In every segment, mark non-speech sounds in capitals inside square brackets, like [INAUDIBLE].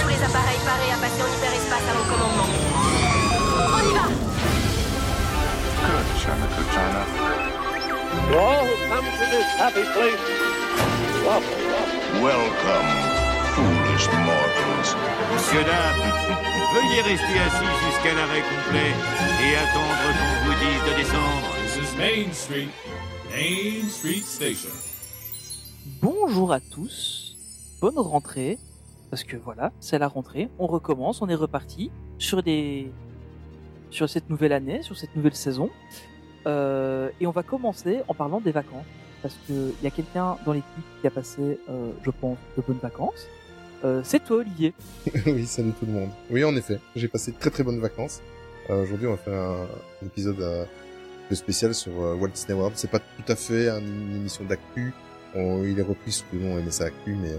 Tous les appareils parés à passer en hyperespace à mon commandement. On y va Good, China, good China. To to this happy place. Welcome, foolish mortals. Monsieur, dames, veuillez rester assis jusqu'à l'arrêt complet et attendre qu'on vous dise de descendre. Main Street, Main Street Station. Bonjour à tous, bonne rentrée, parce que voilà, c'est la rentrée, on recommence, on est reparti sur des, sur cette nouvelle année, sur cette nouvelle saison, euh, et on va commencer en parlant des vacances, parce que il y a quelqu'un dans l'équipe qui a passé, euh, je pense, de bonnes vacances. Euh, c'est toi, Olivier. [LAUGHS] oui, salut tout le monde. Oui, en effet, j'ai passé de très très bonnes vacances. Euh, Aujourd'hui, on va faire un, un épisode euh, spécial sur euh, Walt Disney World. C'est pas tout à fait un- une émission d'actu. Il est repris sous le nom MSA Actu, mais euh,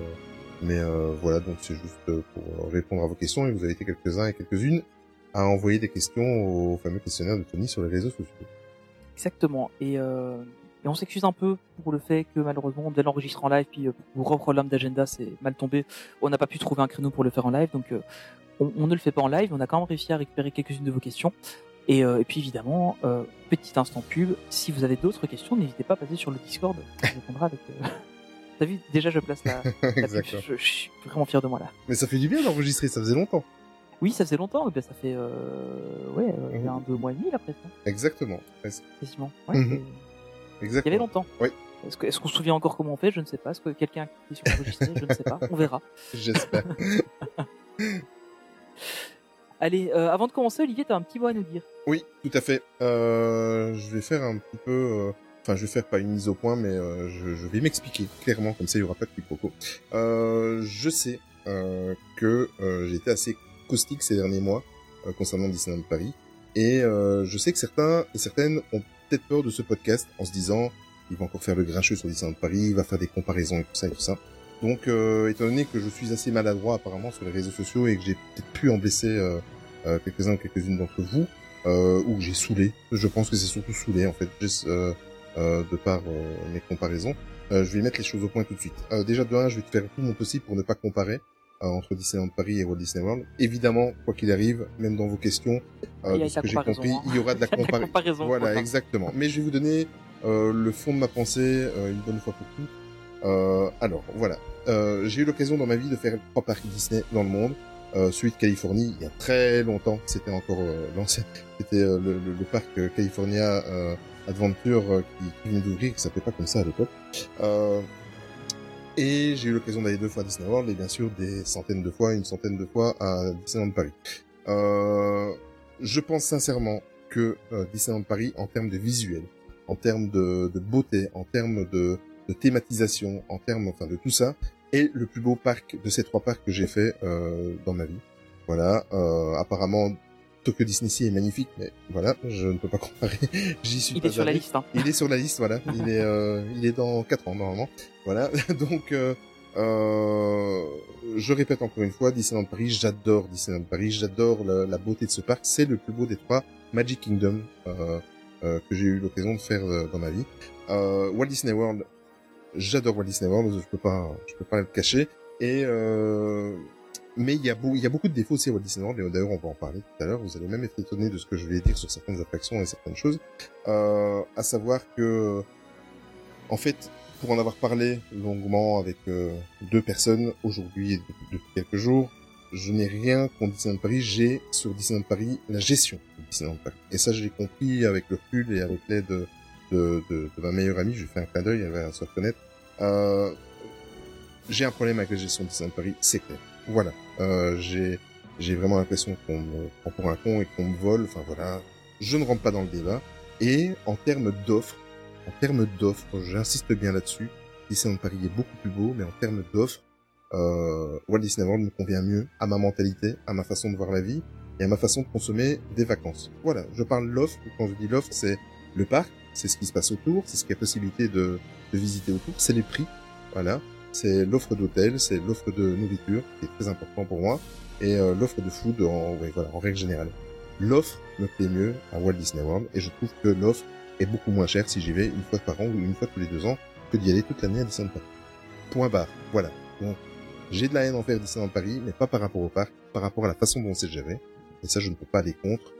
mais euh, voilà, donc c'est juste pour répondre à vos questions. Et vous avez été quelques-uns et quelques-unes à envoyer des questions au fameux questionnaire de Tony sur les réseaux sociaux. Exactement. Et, on s'excuse un peu pour le fait que malheureusement devait l'enregistrer en live, puis pour gros problème d'agenda, c'est mal tombé. On n'a pas pu trouver un créneau pour le faire en live, donc on, on ne le fait pas en live. On a quand même réussi à récupérer quelques-unes de vos questions. Et, euh, et puis évidemment, euh, petit instant pub, si vous avez d'autres questions, n'hésitez pas à passer sur le Discord. On répondra avec. Euh... [LAUGHS] T'as vu, déjà je place la, [LAUGHS] la pub. Je, je suis vraiment fier de moi là. Mais ça fait du bien d'enregistrer, ça faisait longtemps. Oui, ça faisait longtemps, ben, ça fait euh, ouais, euh, un deux mois et demi là presque, hein, Exactement. presque. quasiment. Ouais, c'est- Il y avait longtemps. Oui. Est-ce que- est-ce qu'on se souvient encore comment on fait? Je ne sais pas. Est-ce que quelqu'un qui est enregistré Je ne sais pas. On verra. [LAUGHS] J'espère. Allez, euh, avant de commencer, Olivier, t'as un petit mot à nous dire. Oui, tout à fait. Euh, je vais faire un petit peu, euh, enfin, je vais faire pas une mise au point, mais je, je vais m'expliquer clairement, comme ça il y aura pas de quiproquo. Je sais que j'ai été assez caustique ces derniers mois concernant Disneyland Paris, et je sais que certains et certaines ont peut-être peur de ce podcast en se disant, il va encore faire le grincheux sur Disneyland Paris, il va faire des comparaisons et tout ça et tout ça. Donc, euh, étant donné que je suis assez maladroit apparemment sur les réseaux sociaux et que j'ai peut-être pu en blesser euh, euh, quelques-uns ou quelques-unes d'entre vous, euh, ou que j'ai saoulé. Je pense que c'est surtout saoulé en fait, juste, euh, euh, de par euh, mes comparaisons. Euh, je vais mettre les choses au point tout de suite. Euh, déjà de un, je vais te faire tout mon possible pour ne pas comparer euh, entre Disneyland Paris et Walt Disney World. Évidemment, quoi qu'il arrive, même dans vos questions, euh, de ce que j'ai compris, hein. il y aura de la, [LAUGHS] comparaison. Voilà, voilà. exactement. Mais je vais vous donner euh, le fond de ma pensée euh, une bonne fois pour toutes. Euh, alors, voilà. Euh, j'ai eu l'occasion dans ma vie de faire trois parcs Disney dans le monde. Euh, celui de Californie, il y a très longtemps, c'était encore euh, [LAUGHS] l'ancien, c'était euh, le, le- le parc euh, California Adventure qui, qui venait d'ouvrir, qui s'appelait pas comme ça à l'époque. Et j'ai eu l'occasion d'aller deux fois à Disney World et bien sûr des centaines de fois, une centaine de fois à Disneyland Paris. Je pense sincèrement que Disneyland Paris, en termes de visuel, en termes de, de beauté, en termes de, de thématisation, en termes enfin de tout ça, est le plus beau parc de ces trois parcs que j'ai fait euh, dans ma vie. Voilà. Euh, apparemment, Tokyo Disney Sea est magnifique, mais voilà, je ne peux pas [LAUGHS] comparer. J'y suis Il pas est sur la liste. Hein. Il est sur la liste, voilà. [LAUGHS] Il est, euh, il est dans quatre ans normalement. Voilà. [LAUGHS] Donc, euh, euh, je répète encore une fois, Disneyland Paris, j'adore Disneyland Paris, j'adore la, la beauté de ce parc. C'est le plus beau des trois Magic Kingdom euh, euh, que j'ai eu l'occasion de faire euh, dans ma vie. Euh, Walt Disney World, j'adore Walt Disney World, je peux pas, je peux pas le cacher. Et euh, mais il y a beau, il y a beaucoup de défauts aussi à Walt Disney World. Et d'ailleurs, on va en parler tout à l'heure. Vous allez même être étonné de ce que je vais dire sur certaines attractions et certaines choses. Euh, à savoir que, en fait, pour en avoir parlé longuement avec euh, deux personnes aujourd'hui et depuis, quelques jours, je n'ai rien contre Disneyland Paris. J'ai sur Disneyland Paris la gestion de Disneyland Paris. Et ça, j'ai compris avec le recul et avec l'aide de, de, de, ma meilleure amie. Je lui fais un clin d'œil, elle va se reconnaître. Euh, j'ai un problème avec la gestion de Disneyland Paris, c'est clair. Voilà. Euh, j'ai j'ai vraiment l'impression qu'on me prend pour un con et qu'on me vole. Enfin voilà. Je ne rentre pas dans le débat. Et en termes d'offres, en termes d'offres, j'insiste bien là-dessus. Disneyland Paris est beaucoup plus beau, mais en termes d'offres, euh, Walt Disney World me convient mieux à ma mentalité, à ma façon de voir la vie et à ma façon de consommer des vacances. Voilà, je parle l'offre. Quand je dis l'offre, c'est le parc, c'est ce qui se passe autour, c'est ce qu'il y a possibilité de, de visiter autour, c'est les prix. Voilà, c'est l'offre d'hôtel, c'est l'offre de nourriture qui est très important pour moi et euh, l'offre de food en, ouais, voilà, en règle générale. L'offre me plaît mieux à Walt Disney World et je trouve que l'offre est beaucoup moins cher si j'y vais une fois par an ou une fois tous les deux ans que d'y aller toute l'année à Disneyland Paris. Point barre. Voilà. Donc, j'ai de la haine envers Disneyland Paris, mais pas par rapport au parc, par rapport à la façon dont c'est géré. Et ça, je ne peux pas aller contre.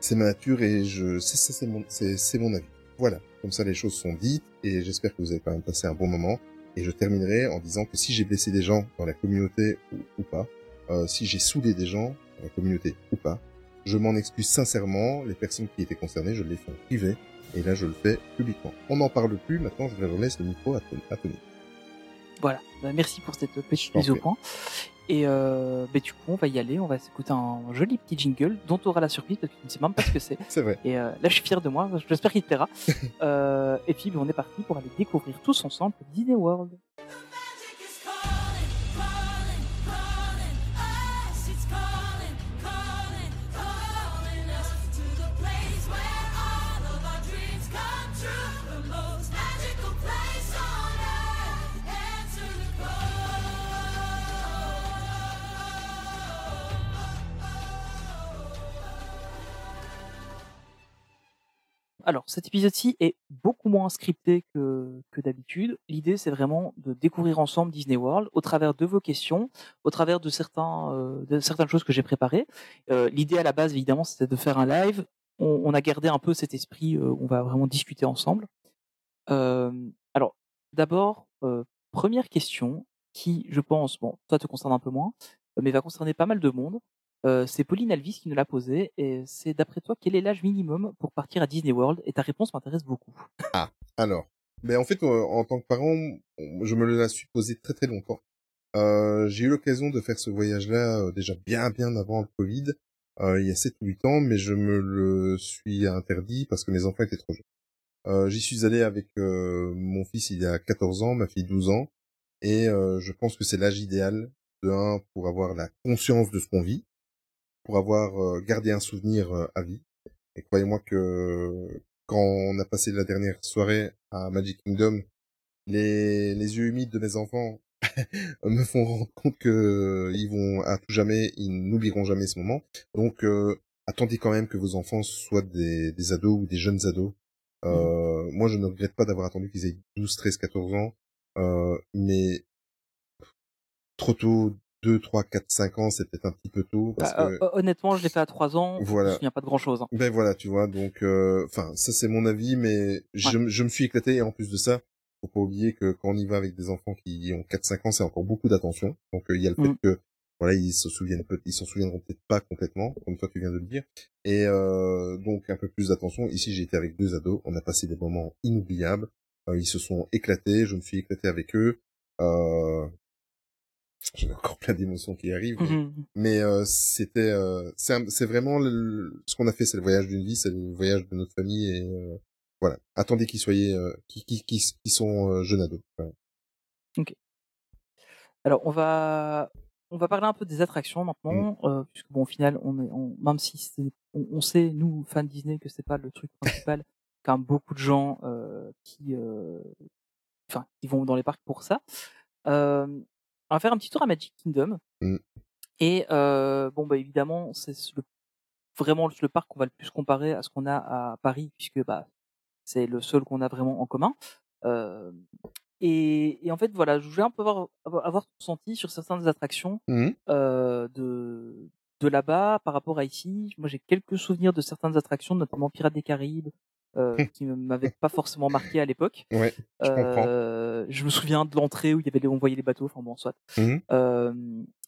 C'est ma nature et je, c'est, mon, c'est mon avis. Voilà. Comme ça, les choses sont dites et j'espère que vous avez quand même passé un bon moment. Et je terminerai en disant que si j'ai blessé des gens dans la communauté ou, ou pas, euh, si j'ai saoulé des gens dans la communauté ou pas, je m'en excuse sincèrement. Les personnes qui étaient concernées, je les fais en privé. Et là, je le fais publiquement. On n'en parle plus. Maintenant, je relaisse le micro à Tony. Voilà. Bah, merci pour cette petite mise au point. Et euh, bah, du coup, on va y aller. On va s'écouter un joli petit jingle dont tu auras la surprise parce que tu ne sais même pas ce que c'est. [LAUGHS] C'est vrai. Et euh, là, je suis fier de moi. J'espère qu'il te plaira. [LAUGHS] euh, et puis, bah, on est parti pour aller découvrir tous ensemble Disney World. Alors, cet épisode-ci est beaucoup moins scripté que, d'habitude. L'idée, c'est vraiment de découvrir ensemble Disney World au travers de vos questions, au travers de euh, certaines choses que j'ai préparées. Euh, L'idée à la base, évidemment, c'était de faire un live. On, a gardé un peu cet esprit euh, on va vraiment discuter ensemble. Alors, d'abord, première question qui, je pense, bon, toi te concerne un peu moins, mais va concerner pas mal de monde. Euh, c'est Pauline Alvis qui nous l'a posé et c'est d'après toi quel est l'âge minimum pour partir à Disney World? Et ta réponse m'intéresse beaucoup. Alors, ben en fait, euh, en tant que parent, je me la suis posé très très longtemps. Euh, j'ai eu l'occasion de faire ce voyage-là euh, déjà bien bien avant le Covid, euh, il y a 7 ou 8 ans, mais je me le suis interdit parce que mes enfants étaient trop jeunes. J'y suis allé avec mon fils il y a 14 ans, ma fille 12 ans, et je pense que c'est l'âge idéal de un pour avoir la conscience de ce qu'on vit, pour avoir euh, gardé un souvenir euh, à vie. Et croyez-moi que quand on a passé la dernière soirée à Magic Kingdom, les, les yeux humides de mes enfants [LAUGHS] me font rendre compte que euh, ils vont à tout jamais, ils n'oublieront jamais ce moment. Donc euh, attendez quand même que vos enfants soient des, des ados ou des jeunes ados. Euh, Moi, je ne regrette pas d'avoir attendu qu'ils aient 12, 13, 14 ans, euh, mais trop tôt, 2, 3, 4, 5 ans, c'est peut-être un petit peu tôt. Parce Bah, que... euh, honnêtement, je l'ai fait à 3 ans, Voilà. je me souviens pas de grand chose. Ben voilà, tu vois, donc, euh, enfin, ça c'est mon avis, mais je, je me suis éclaté, et en plus de ça, faut pas oublier que quand on y va avec des enfants qui ont 4-5 ans, c'est encore beaucoup d'attention. Donc euh, il y a le fait Mm. que, voilà, ils se souviennent peut ils s'en souviendront peut-être pas complètement, comme toi tu viens de le dire. Et euh, donc un peu plus d'attention. Ici j'ai été avec deux ados, on a passé des moments inoubliables. Euh, ils se sont éclatés, je me suis éclaté avec eux. Euh... J'ai encore plein d'émotions qui arrivent. mais- Mhm. mais euh, c'était euh, c'est vraiment le- ce qu'on a fait c'est le voyage d'une vie c'est le voyage de notre famille et euh, voilà attendez qu'ils soient euh, qui qui qui qui sont euh, jeunes ados Voilà. Alors, on va, on va parler un peu des attractions maintenant, Mm. euh, puisque bon, au final, on est, on, même si on, on sait, nous, fans Disney, que c'est pas le truc principal, [LAUGHS] quand même beaucoup de gens euh, qui, euh, enfin, qui vont dans les parcs pour ça. Euh, on va faire un petit tour à Magic Kingdom. Mm. Et euh, bon, bah évidemment, c'est le, vraiment le parc qu'on va le plus comparer à ce qu'on a à Paris, puisque bah c'est le seul qu'on a vraiment en commun. Euh, et, et en fait, voilà, je voulais un peu avoir, avoir, ton ressenti sur certaines attractions Mhm. euh, de, de là-bas par rapport à ici. Moi, j'ai quelques souvenirs de certaines attractions, notamment Pirates des Caraïbes, euh, qui ne m'avaient [LAUGHS] pas forcément marqué à l'époque. ouais je comprends Euh, je me souviens de l'entrée où il y avait les, on voyait les bateaux, enfin bon, soit. Euh,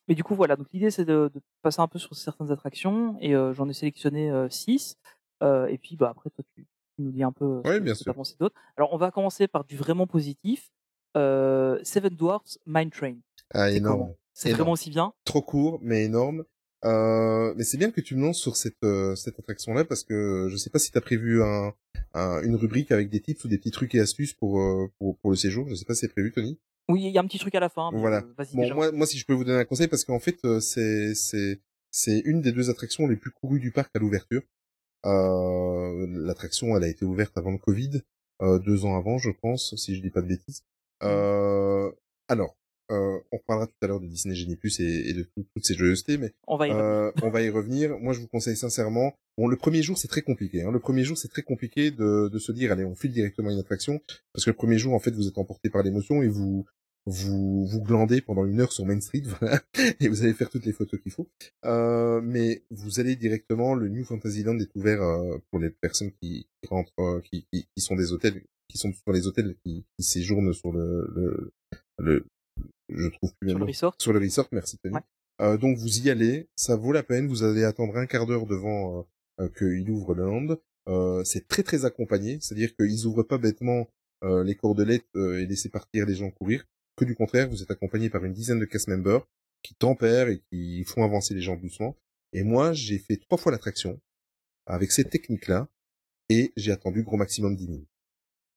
mais du coup, voilà. Donc l'idée, c'est de, de passer un peu sur certaines attractions et j'en ai sélectionné euh, six. Euh, et puis, bah après, toi, tu, tu nous dis un peu Ouais, ce bien sûr. pensé d'autres. Alors, on va commencer par du vraiment positif. Seven Dwarfs Mine Train. ah énorme C'est vraiment aussi bien? trop court mais énorme euh, mais c'est bien que tu me lances sur cette euh, cette attraction là parce que je sais pas si tu as prévu un, un- une rubrique avec des tips ou des petits trucs et astuces pour euh, pour, pour le séjour je sais pas si c'est prévu Tony Oui, il y a un petit truc à la fin. Voilà. euh, Bon, déjà. moi, moi, si je peux vous donner un conseil, parce qu'en fait, c'est, c'est, c'est une des deux attractions les plus courues du parc à l'ouverture. Euh, l'attraction, elle a été ouverte avant le Covid, euh, deux ans avant, je pense, si je dis pas de bêtises. Euh, alors, euh, on parlera tout à l'heure de Disney Genie Plus et, et de tout- toutes ces joyeusetés, mais On va y revenir. euh, on va y revenir. Moi, je vous conseille sincèrement. Bon, le premier jour, c'est très compliqué. Hein. Le premier jour, c'est très compliqué de, de se dire, allez, on file directement une attraction, parce que le premier jour, en fait, vous êtes emporté par l'émotion et vous vous vous glandez pendant une heure sur Main Street, [LAUGHS] voilà, et vous allez faire toutes les photos qu'il faut. Euh, mais vous allez directement. Le New Fantasyland est ouvert euh, pour les personnes qui, qui rentrent, euh, qui, qui, qui sont des hôtels, qui sont sur les hôtels, qui, qui séjournent sur le, le, le je trouve plus Sur le resort. sur le resort, merci Tony. Ouais. Euh, donc vous y allez, ça vaut la peine, vous allez attendre un quart d'heure devant euh, euh, qu'il ouvre le land. Euh, c'est très très accompagné, c'est-à-dire qu'ils ouvrent pas bêtement euh, les cordelettes euh, et laisser partir les gens courir, que du contraire, vous êtes accompagné par une dizaine de cast members qui tempèrent et qui font avancer les gens doucement. Et moi, j'ai fait trois fois l'attraction avec cette technique-là et j'ai attendu gros maximum 10 minutes.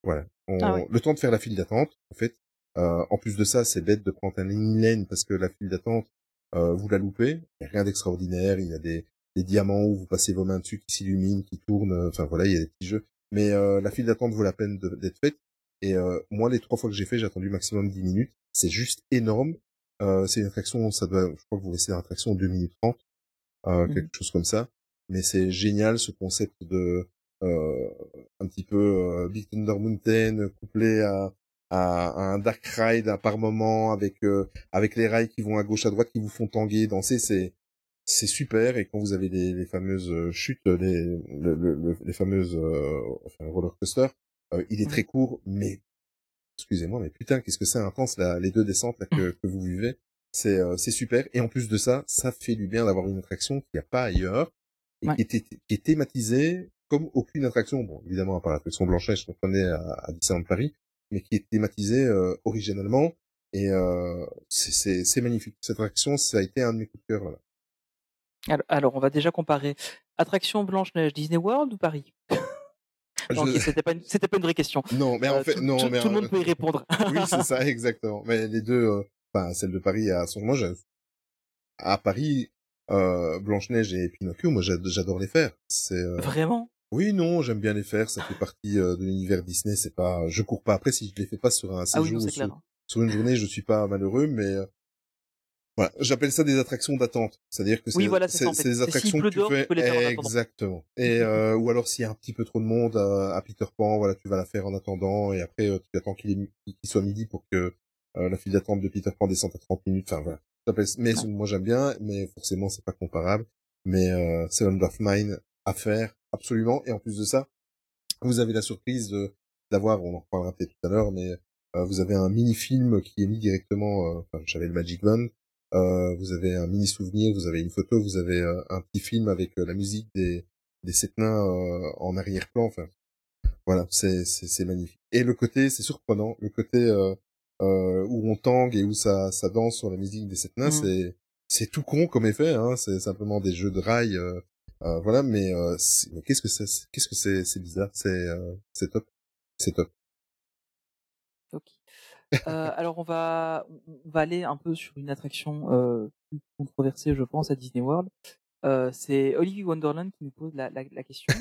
Voilà. On- Ah. Le temps de faire la file d'attente, en fait. Euh, en plus de ça, c'est bête de prendre un lane parce que la file d'attente, euh, vous la loupez. Il n'y a rien d'extraordinaire. Il y a des, des diamants où vous passez vos mains dessus qui s'illuminent, qui tournent. Enfin voilà, il y a des petits jeux. Mais euh, la file d'attente vaut la peine d'être faite. Et euh, moi, les trois fois que j'ai fait, j'ai attendu maximum 10 minutes. C'est juste énorme. Euh, c'est une attraction, ça doit, je crois que vous laissez l'attraction 2 minutes 30, euh, Mhm. quelque chose comme ça. Mais c'est génial ce concept de euh, un petit peu Big Thunder Mountain couplé à, à, à un dark ride à par moment avec euh, avec les rails qui vont à gauche à droite qui vous font tanguer danser c'est c'est super. Et quand vous avez les, les fameuses euh, chutes les le, le- le- les fameuses euh, enfin, roller coaster euh, il est très court mais excusez-moi mais putain qu'est-ce que c'est intense là, les deux descentes là que, [LAUGHS] que vous vivez. C'est euh, c'est super. Et en plus de ça ça fait du bien d'avoir une attraction qu'il n'y a pas ailleurs et Ouais. qui, est, qui est thématisée comme aucune attraction. Bon évidemment à part l'attraction Blanche-Neige qu'on connaît à, à Disneyland Paris mais qui est thématisée euh, originalement et euh, c'est- magnifique cette attraction ça a été un de mes coups de cœur là Alors, alors, on va déjà comparer attraction Blanche-Neige, Disney World ou Paris? Non, Je- C'était pas, pas une vraie question. non mais en Euh, fait tout, non tout- mais tout le monde peut y répondre. [LAUGHS] oui, c'est ça, exactement. Mais les deux, euh, enfin, celle de Paris à son, j'ai- à Paris, euh, Blanche-Neige et Pinocchio, moi, j'ad- j'adore les faire. C'est, euh, Vraiment? Oui, non, j'aime bien les faire. Ça fait partie euh, de l'univers Disney. C'est pas, je cours pas après si je les fais pas sur un Ah oui, séjour non, ou sur, sur une journée, je suis pas malheureux, mais euh, voilà, j'appelle ça des attractions d'attente. C'est-à-dire que c'est, Oui, voilà, en fait. des attractions que tu dehors, tu fais peux les faire en attendant. exactement. Et euh, ou alors s'il y a un petit peu trop de monde euh, à Peter Pan, voilà, tu vas la faire en attendant et après euh, tu attends qu'il soit midi pour que euh, la file d'attente de Peter Pan descende à 30 minutes. Enfin voilà. Mais Ouais. moi j'aime bien, mais forcément c'est pas comparable. Mais euh, c'est Land of Mine à faire absolument. Et en plus de ça, vous avez la surprise de d'avoir, on en reparlera peut-être tout à l'heure, mais euh, vous avez un mini-film qui est mis directement, euh, enfin j'avais le Magic Van, euh, vous avez un mini-souvenir, vous avez une photo, vous avez euh, un petit film avec euh, la musique des, des sept nains euh, en arrière-plan, enfin voilà, c'est magnifique. Et le côté, c'est surprenant, le côté euh, euh, où on tangue et où ça ça danse sur la musique des sept nains, Mhm. c'est c'est tout con comme effet, hein, c'est simplement des jeux de rails, euh, voilà, mais, euh, qu'est-ce que c'est, qu'est-ce que c'est, c'est bizarre, c'est euh, c'est top, c'est top. Ok. Euh, alors on va on va aller un peu sur une attraction euh, plus controversée, je pense, à Disney World. Euh, c'est Olivier Wonderland qui nous pose la, la, la question.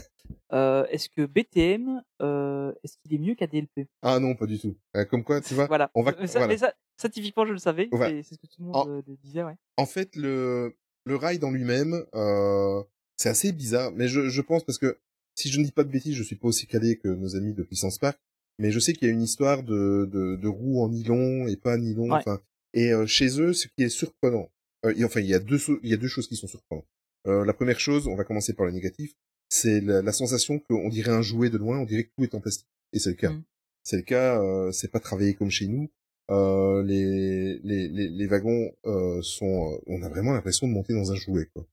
Euh, est-ce que BTM, euh, est-ce qu'il est mieux qu'ADLP Ah non, pas du tout. Euh, comme quoi, tu vois, Voilà. on va, Mais ça, voilà. mais ça, ça, typiquement, je le savais. Ouais. C'est ce que tout le monde En- disait, ouais. En fait, le le ride en lui-même, euh, c'est assez bizarre, mais je, je pense parce que si je ne dis pas de bêtises, je suis pas aussi calé que nos amis de Puissance Park, mais je sais qu'il y a une histoire de de, de roues en nylon et pas nylon, Ouais. enfin. Et euh, chez eux, ce qui est surprenant, euh, et enfin, il y a deux il y a deux choses qui sont surprenantes. Euh, la première chose, on va commencer par le négatif, c'est la, la sensation qu'on dirait un jouet de loin, on dirait que tout est en plastique. Et c'est le cas. Mm. C'est le cas. Euh, c'est pas travaillé comme chez nous. Euh, les, les, les, les wagons euh, sont, on a vraiment l'impression de monter dans un jouet. quoi.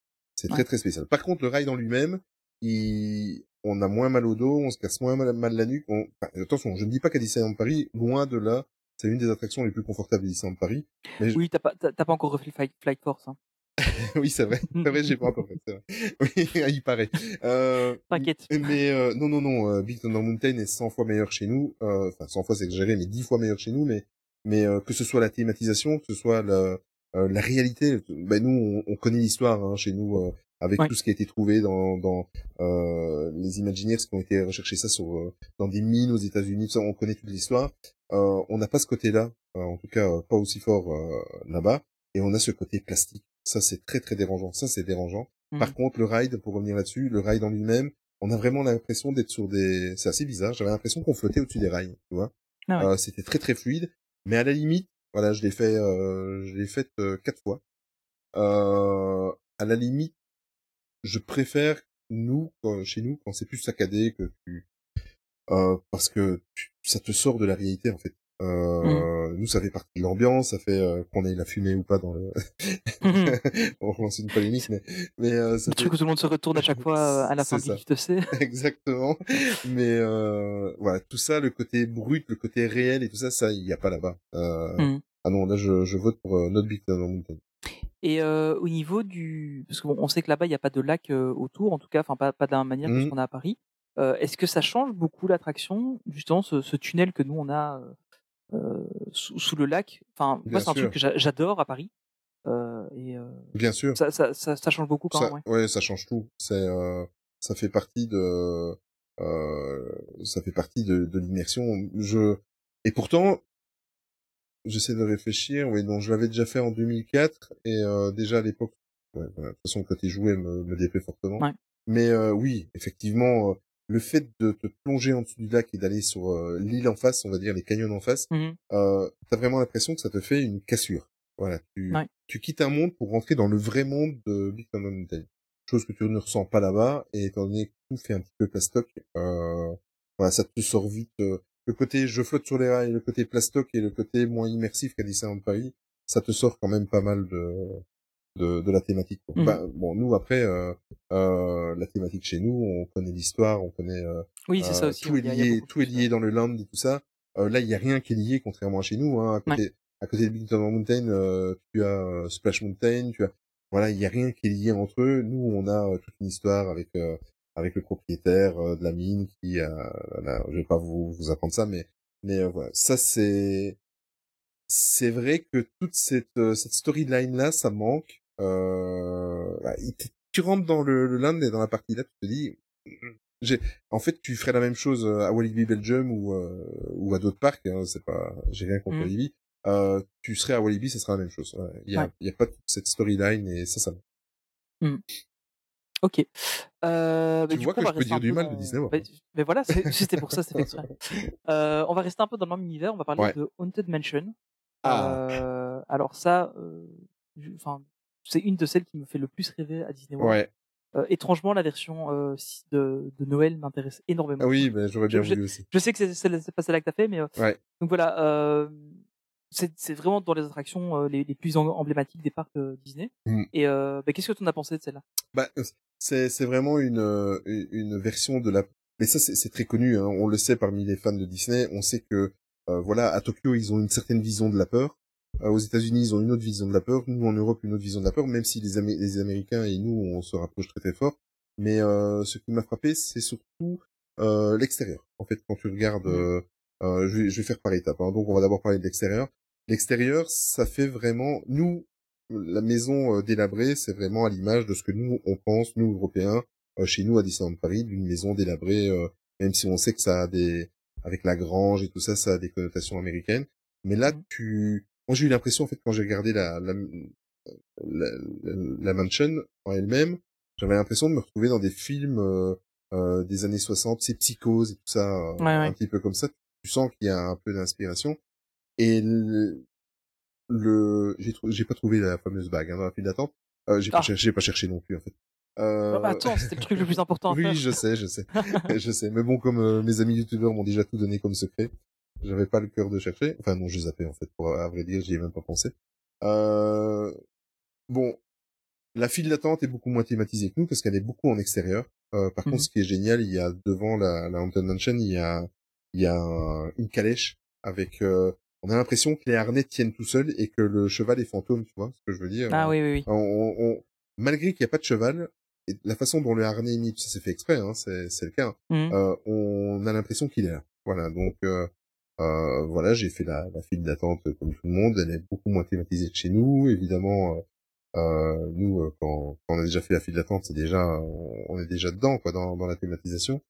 C'est très Ouais. très spécial. Par contre, le ride en lui-même, il, on a moins mal au dos, on se casse moins mal, mal la nuque. On... enfin, attention, je ne dis pas qu'à Disneyland Paris, loin de là, c'est une des attractions les plus confortables de Disneyland Paris. Mais je- Oui, t'as pas, t'as pas encore refait Flight, Flight Force. Hein. [LAUGHS] oui, c'est vrai. C'est vrai, j'ai pas encore fait. vrai. [LAUGHS] Oui, il paraît. Euh, T'inquiète. mais euh, non, non, non, euh, Big Thunder Mountain est 100 fois meilleur chez nous. Euh, Enfin, 100 fois c'est exagéré, mais 10 fois meilleur chez nous. Mais, mais euh, que ce soit la thématisation, que ce soit la, euh, la réalité, ben nous, on, on connaît l'histoire hein, chez nous euh, avec Ouais. tout ce qui a été trouvé dans, dans euh, les Imagineers qui ont été recherchés ça sur euh, dans des mines aux États-Unis. Ça, on connaît toute l'histoire. Euh, on n'a pas ce côté-là euh, en tout cas euh, pas aussi fort euh, là-bas, et on a ce côté plastique. Ça c'est très très dérangeant. Ça c'est dérangeant. Mhm. Par contre, le ride, pour revenir là-dessus, le ride en lui-même, on a vraiment l'impression d'être sur des. C'est assez bizarre. J'avais l'impression qu'on flottait au-dessus des rails, tu vois. Ah ouais. Euh, C'était très très fluide, mais à la limite, voilà, je l'ai fait, euh, je l'ai fait euh, quatre fois. Euh, à la limite, je préfère nous, chez nous, quand c'est plus saccadé que tu, euh, parce que tu- ça te sort de la réalité en fait. Euh, Nous, ça fait partie de l'ambiance, ça fait euh, qu'on ait la fumée ou pas dans le. Mhm. [LAUGHS] On relance une polémique, mais mais euh, ça Le fait- truc où tout le monde se retourne à chaque fois euh, à la fin du te sais. [LAUGHS] Exactement. Mais euh, voilà, tout ça, le côté brut, le côté réel et tout ça, ça, il n'y a pas là-bas. Euh, Mhm. Ah non, là, je, je vote pour euh, Not Big Thunder Mountain. Et euh, au niveau du, parce qu'on on sait que là-bas il n'y a pas de lac euh, autour, en tout cas, enfin pas pas de la même manière que ce Mhm. qu'on a à Paris. Euh, Est-ce que ça change beaucoup l'attraction, justement, ce, ce tunnel que nous on a sous, sous le lac Enfin, moi c'est un truc que j'a- j'adore à Paris. Euh, et euh, Bien sûr. ça, ça, ça, ça change beaucoup quand ça, même. Ouais. ouais, ça change tout. C'est, euh, ça fait partie de, euh, ça fait partie de, de l'immersion. Je, et pourtant, j'essaie de réfléchir. Oui, donc je l'avais déjà fait en 2004 et euh, déjà à l'époque, ouais, de toute façon, le côté jouet me, me déplaît fortement. Ouais. Mais euh, oui, effectivement, euh, le fait de te plonger en dessous du lac et d'aller sur euh, l'île en face, on va dire les canyons en face, Mhm. euh, t'as vraiment l'impression que ça te fait une cassure. Voilà, tu, Ouais. tu quittes un monde pour rentrer dans le vrai monde de Big Thunder Mountain. Chose que tu ne ressens pas là-bas, et étant donné que tout fait un petit peu plastoc, euh, voilà, ça te sort vite. euh, le côté je flotte sur les rails, le côté plastoc et le côté moins immersif qu'à Disneyland Paris, ça te sort quand même pas mal de de, de la thématique. quoi. Mhm. Bah, bon, nous après, euh, euh, la thématique chez nous, on connaît l'histoire, on connaît euh, Oui, c'est ça aussi. tout est lié, tout est lié dans le land et tout ça. Euh, là, il y a rien qui est lié, contrairement à chez nous. Hein. À côté, à côté de Big Thunder Mountain, euh, tu as Splash Mountain, tu as, voilà, il y a rien qui est lié entre eux. Nous, on a toute une histoire avec euh, avec le propriétaire euh, de la mine qui, a, là, je vais pas vous vous apprendre ça, mais mais euh, voilà, ça c'est c'est vrai que toute cette cette storyline là, ça manque. Euh, bah, tu rentres dans le, le land et dans la partie là, tu te dis, j'ai, en fait, tu ferais la même chose euh, à Walibi Belgium ou euh, ou à d'autres parcs. Hein, c'est pas, j'ai rien contre Mhm. Walibi. Euh, tu serais à Walibi, ça sera la même chose. Il y a Ouais. il y a pas toute cette storyline et ça, ça. manque. Ok. Euh, bah, Tu du vois coup, que je peux dire du mal de Disney World, Bah, mais voilà, [LAUGHS] c'était pour ça, c'est fait exprès. Euh, on va rester un peu dans le même univers. On va parler Ouais. de Haunted Mansion. Ah. Euh, alors ça, enfin, c'est une de celles qui me fait le plus rêver à Disney World. Ouais. Euh, étrangement, la version euh, de, de Noël m'intéresse énormément. Ah oui, ben j'aurais bien Je- voulu aussi. Je sais que c'est c'est- c'est pas celle-là que t'as fait, mais euh, Ouais. donc voilà, euh, c'est c'est vraiment dans les attractions les, les plus emblématiques des parcs Disney. Mm. Et bah, qu'est-ce que tu en as pensé de celle-là? Bah, c'est c'est vraiment une une version de la. Mais ça c'est c'est très connu. Hein. On le sait parmi les fans de Disney. On sait que voilà à Tokyo ils ont une certaine vision de la peur. Euh, aux États-Unis ils ont une autre vision de la peur. Nous en Europe une autre vision de la peur. Même si les, Amé- les Américains et nous on se rapproche très très fort. Mais euh, ce qui m'a frappé c'est surtout euh, l'extérieur. En fait quand tu regardes, euh, euh, je, vais, je vais faire par étapes. Hein. Donc on va d'abord parler de l'extérieur. L'extérieur ça fait vraiment nous la maison euh, délabrée, c'est vraiment à l'image de ce que nous on pense, nous Européens, chez nous à Disneyland Paris, d'une maison délabrée, euh, même si on sait que ça a des, avec la grange et tout ça, ça a des connotations américaines. Mais là, Mhm. tu, moi j'ai eu l'impression en fait quand j'ai regardé la la, la, la- mansion en elle-même, j'avais l'impression de me retrouver dans des films euh, euh, des années 60, c'est psychose et tout ça, euh, Ouais, ouais. un petit peu comme ça. Tu sens qu'il y a un peu d'inspiration. Et le, le j'ai pas trouvé la fameuse bague hein, dans la file d'attente. Euh, j'ai pas Ah. cherché, j'ai pas cherché non plus en fait. Euh... Ah bah, Attends, c'était le truc le plus important à [LAUGHS] oui, faire. je sais, je sais, [LAUGHS] je sais. Mais bon, comme euh, mes amis youtubeurs m'ont déjà tout donné comme secret, j'avais pas le cœur de chercher. Enfin non, j'ai zappé en fait. Pour à vrai dire, j'y ai même pas pensé. Euh... Bon, la file d'attente est beaucoup moins thématisée que nous parce qu'elle est beaucoup en extérieur. Euh, par contre, ce qui est génial, il y a devant la, la Haunted Mansion, il y a, il y a un- une calèche avec. euh, on a l'impression que les harnais tiennent tout seuls et que le cheval est fantôme. Tu vois ce que je veux dire? Ah oui, oui, oui. on, on- on- malgré qu'il n'y a pas de cheval, et la façon dont le harnais est mis, ça s'est fait exprès, hein, c'est, c'est le cas. Mhm. euh, on a l'impression qu'il est là. Voilà, donc euh, voilà, j'ai fait la, la file d'attente comme tout le monde. Elle est beaucoup moins thématisée que chez nous, évidemment. euh, euh, nous, euh, quand, quand on a déjà fait la file d'attente, c'est déjà, on, on est déjà dedans, quoi, dans, dans la thématisation.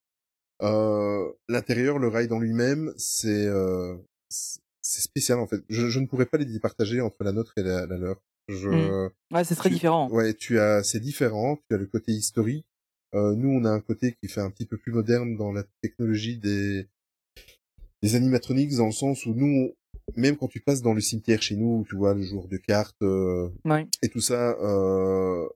Euh, l'intérieur, le ride en lui-même, c'est, euh, c'est- spécial en fait. Je, je ne pourrais pas les départager entre la nôtre et la, la leur. Je, Mm. Ouais, c'est très tu- différent. Ouais, tu as, c'est différent. Tu as le côté historique. Euh, nous, on a un côté qui fait un petit peu plus moderne dans la technologie des des animatronics, dans le sens où nous, même quand tu passes dans le cimetière chez nous, tu vois le joueur de cartes euh, Ouais. et tout ça, euh,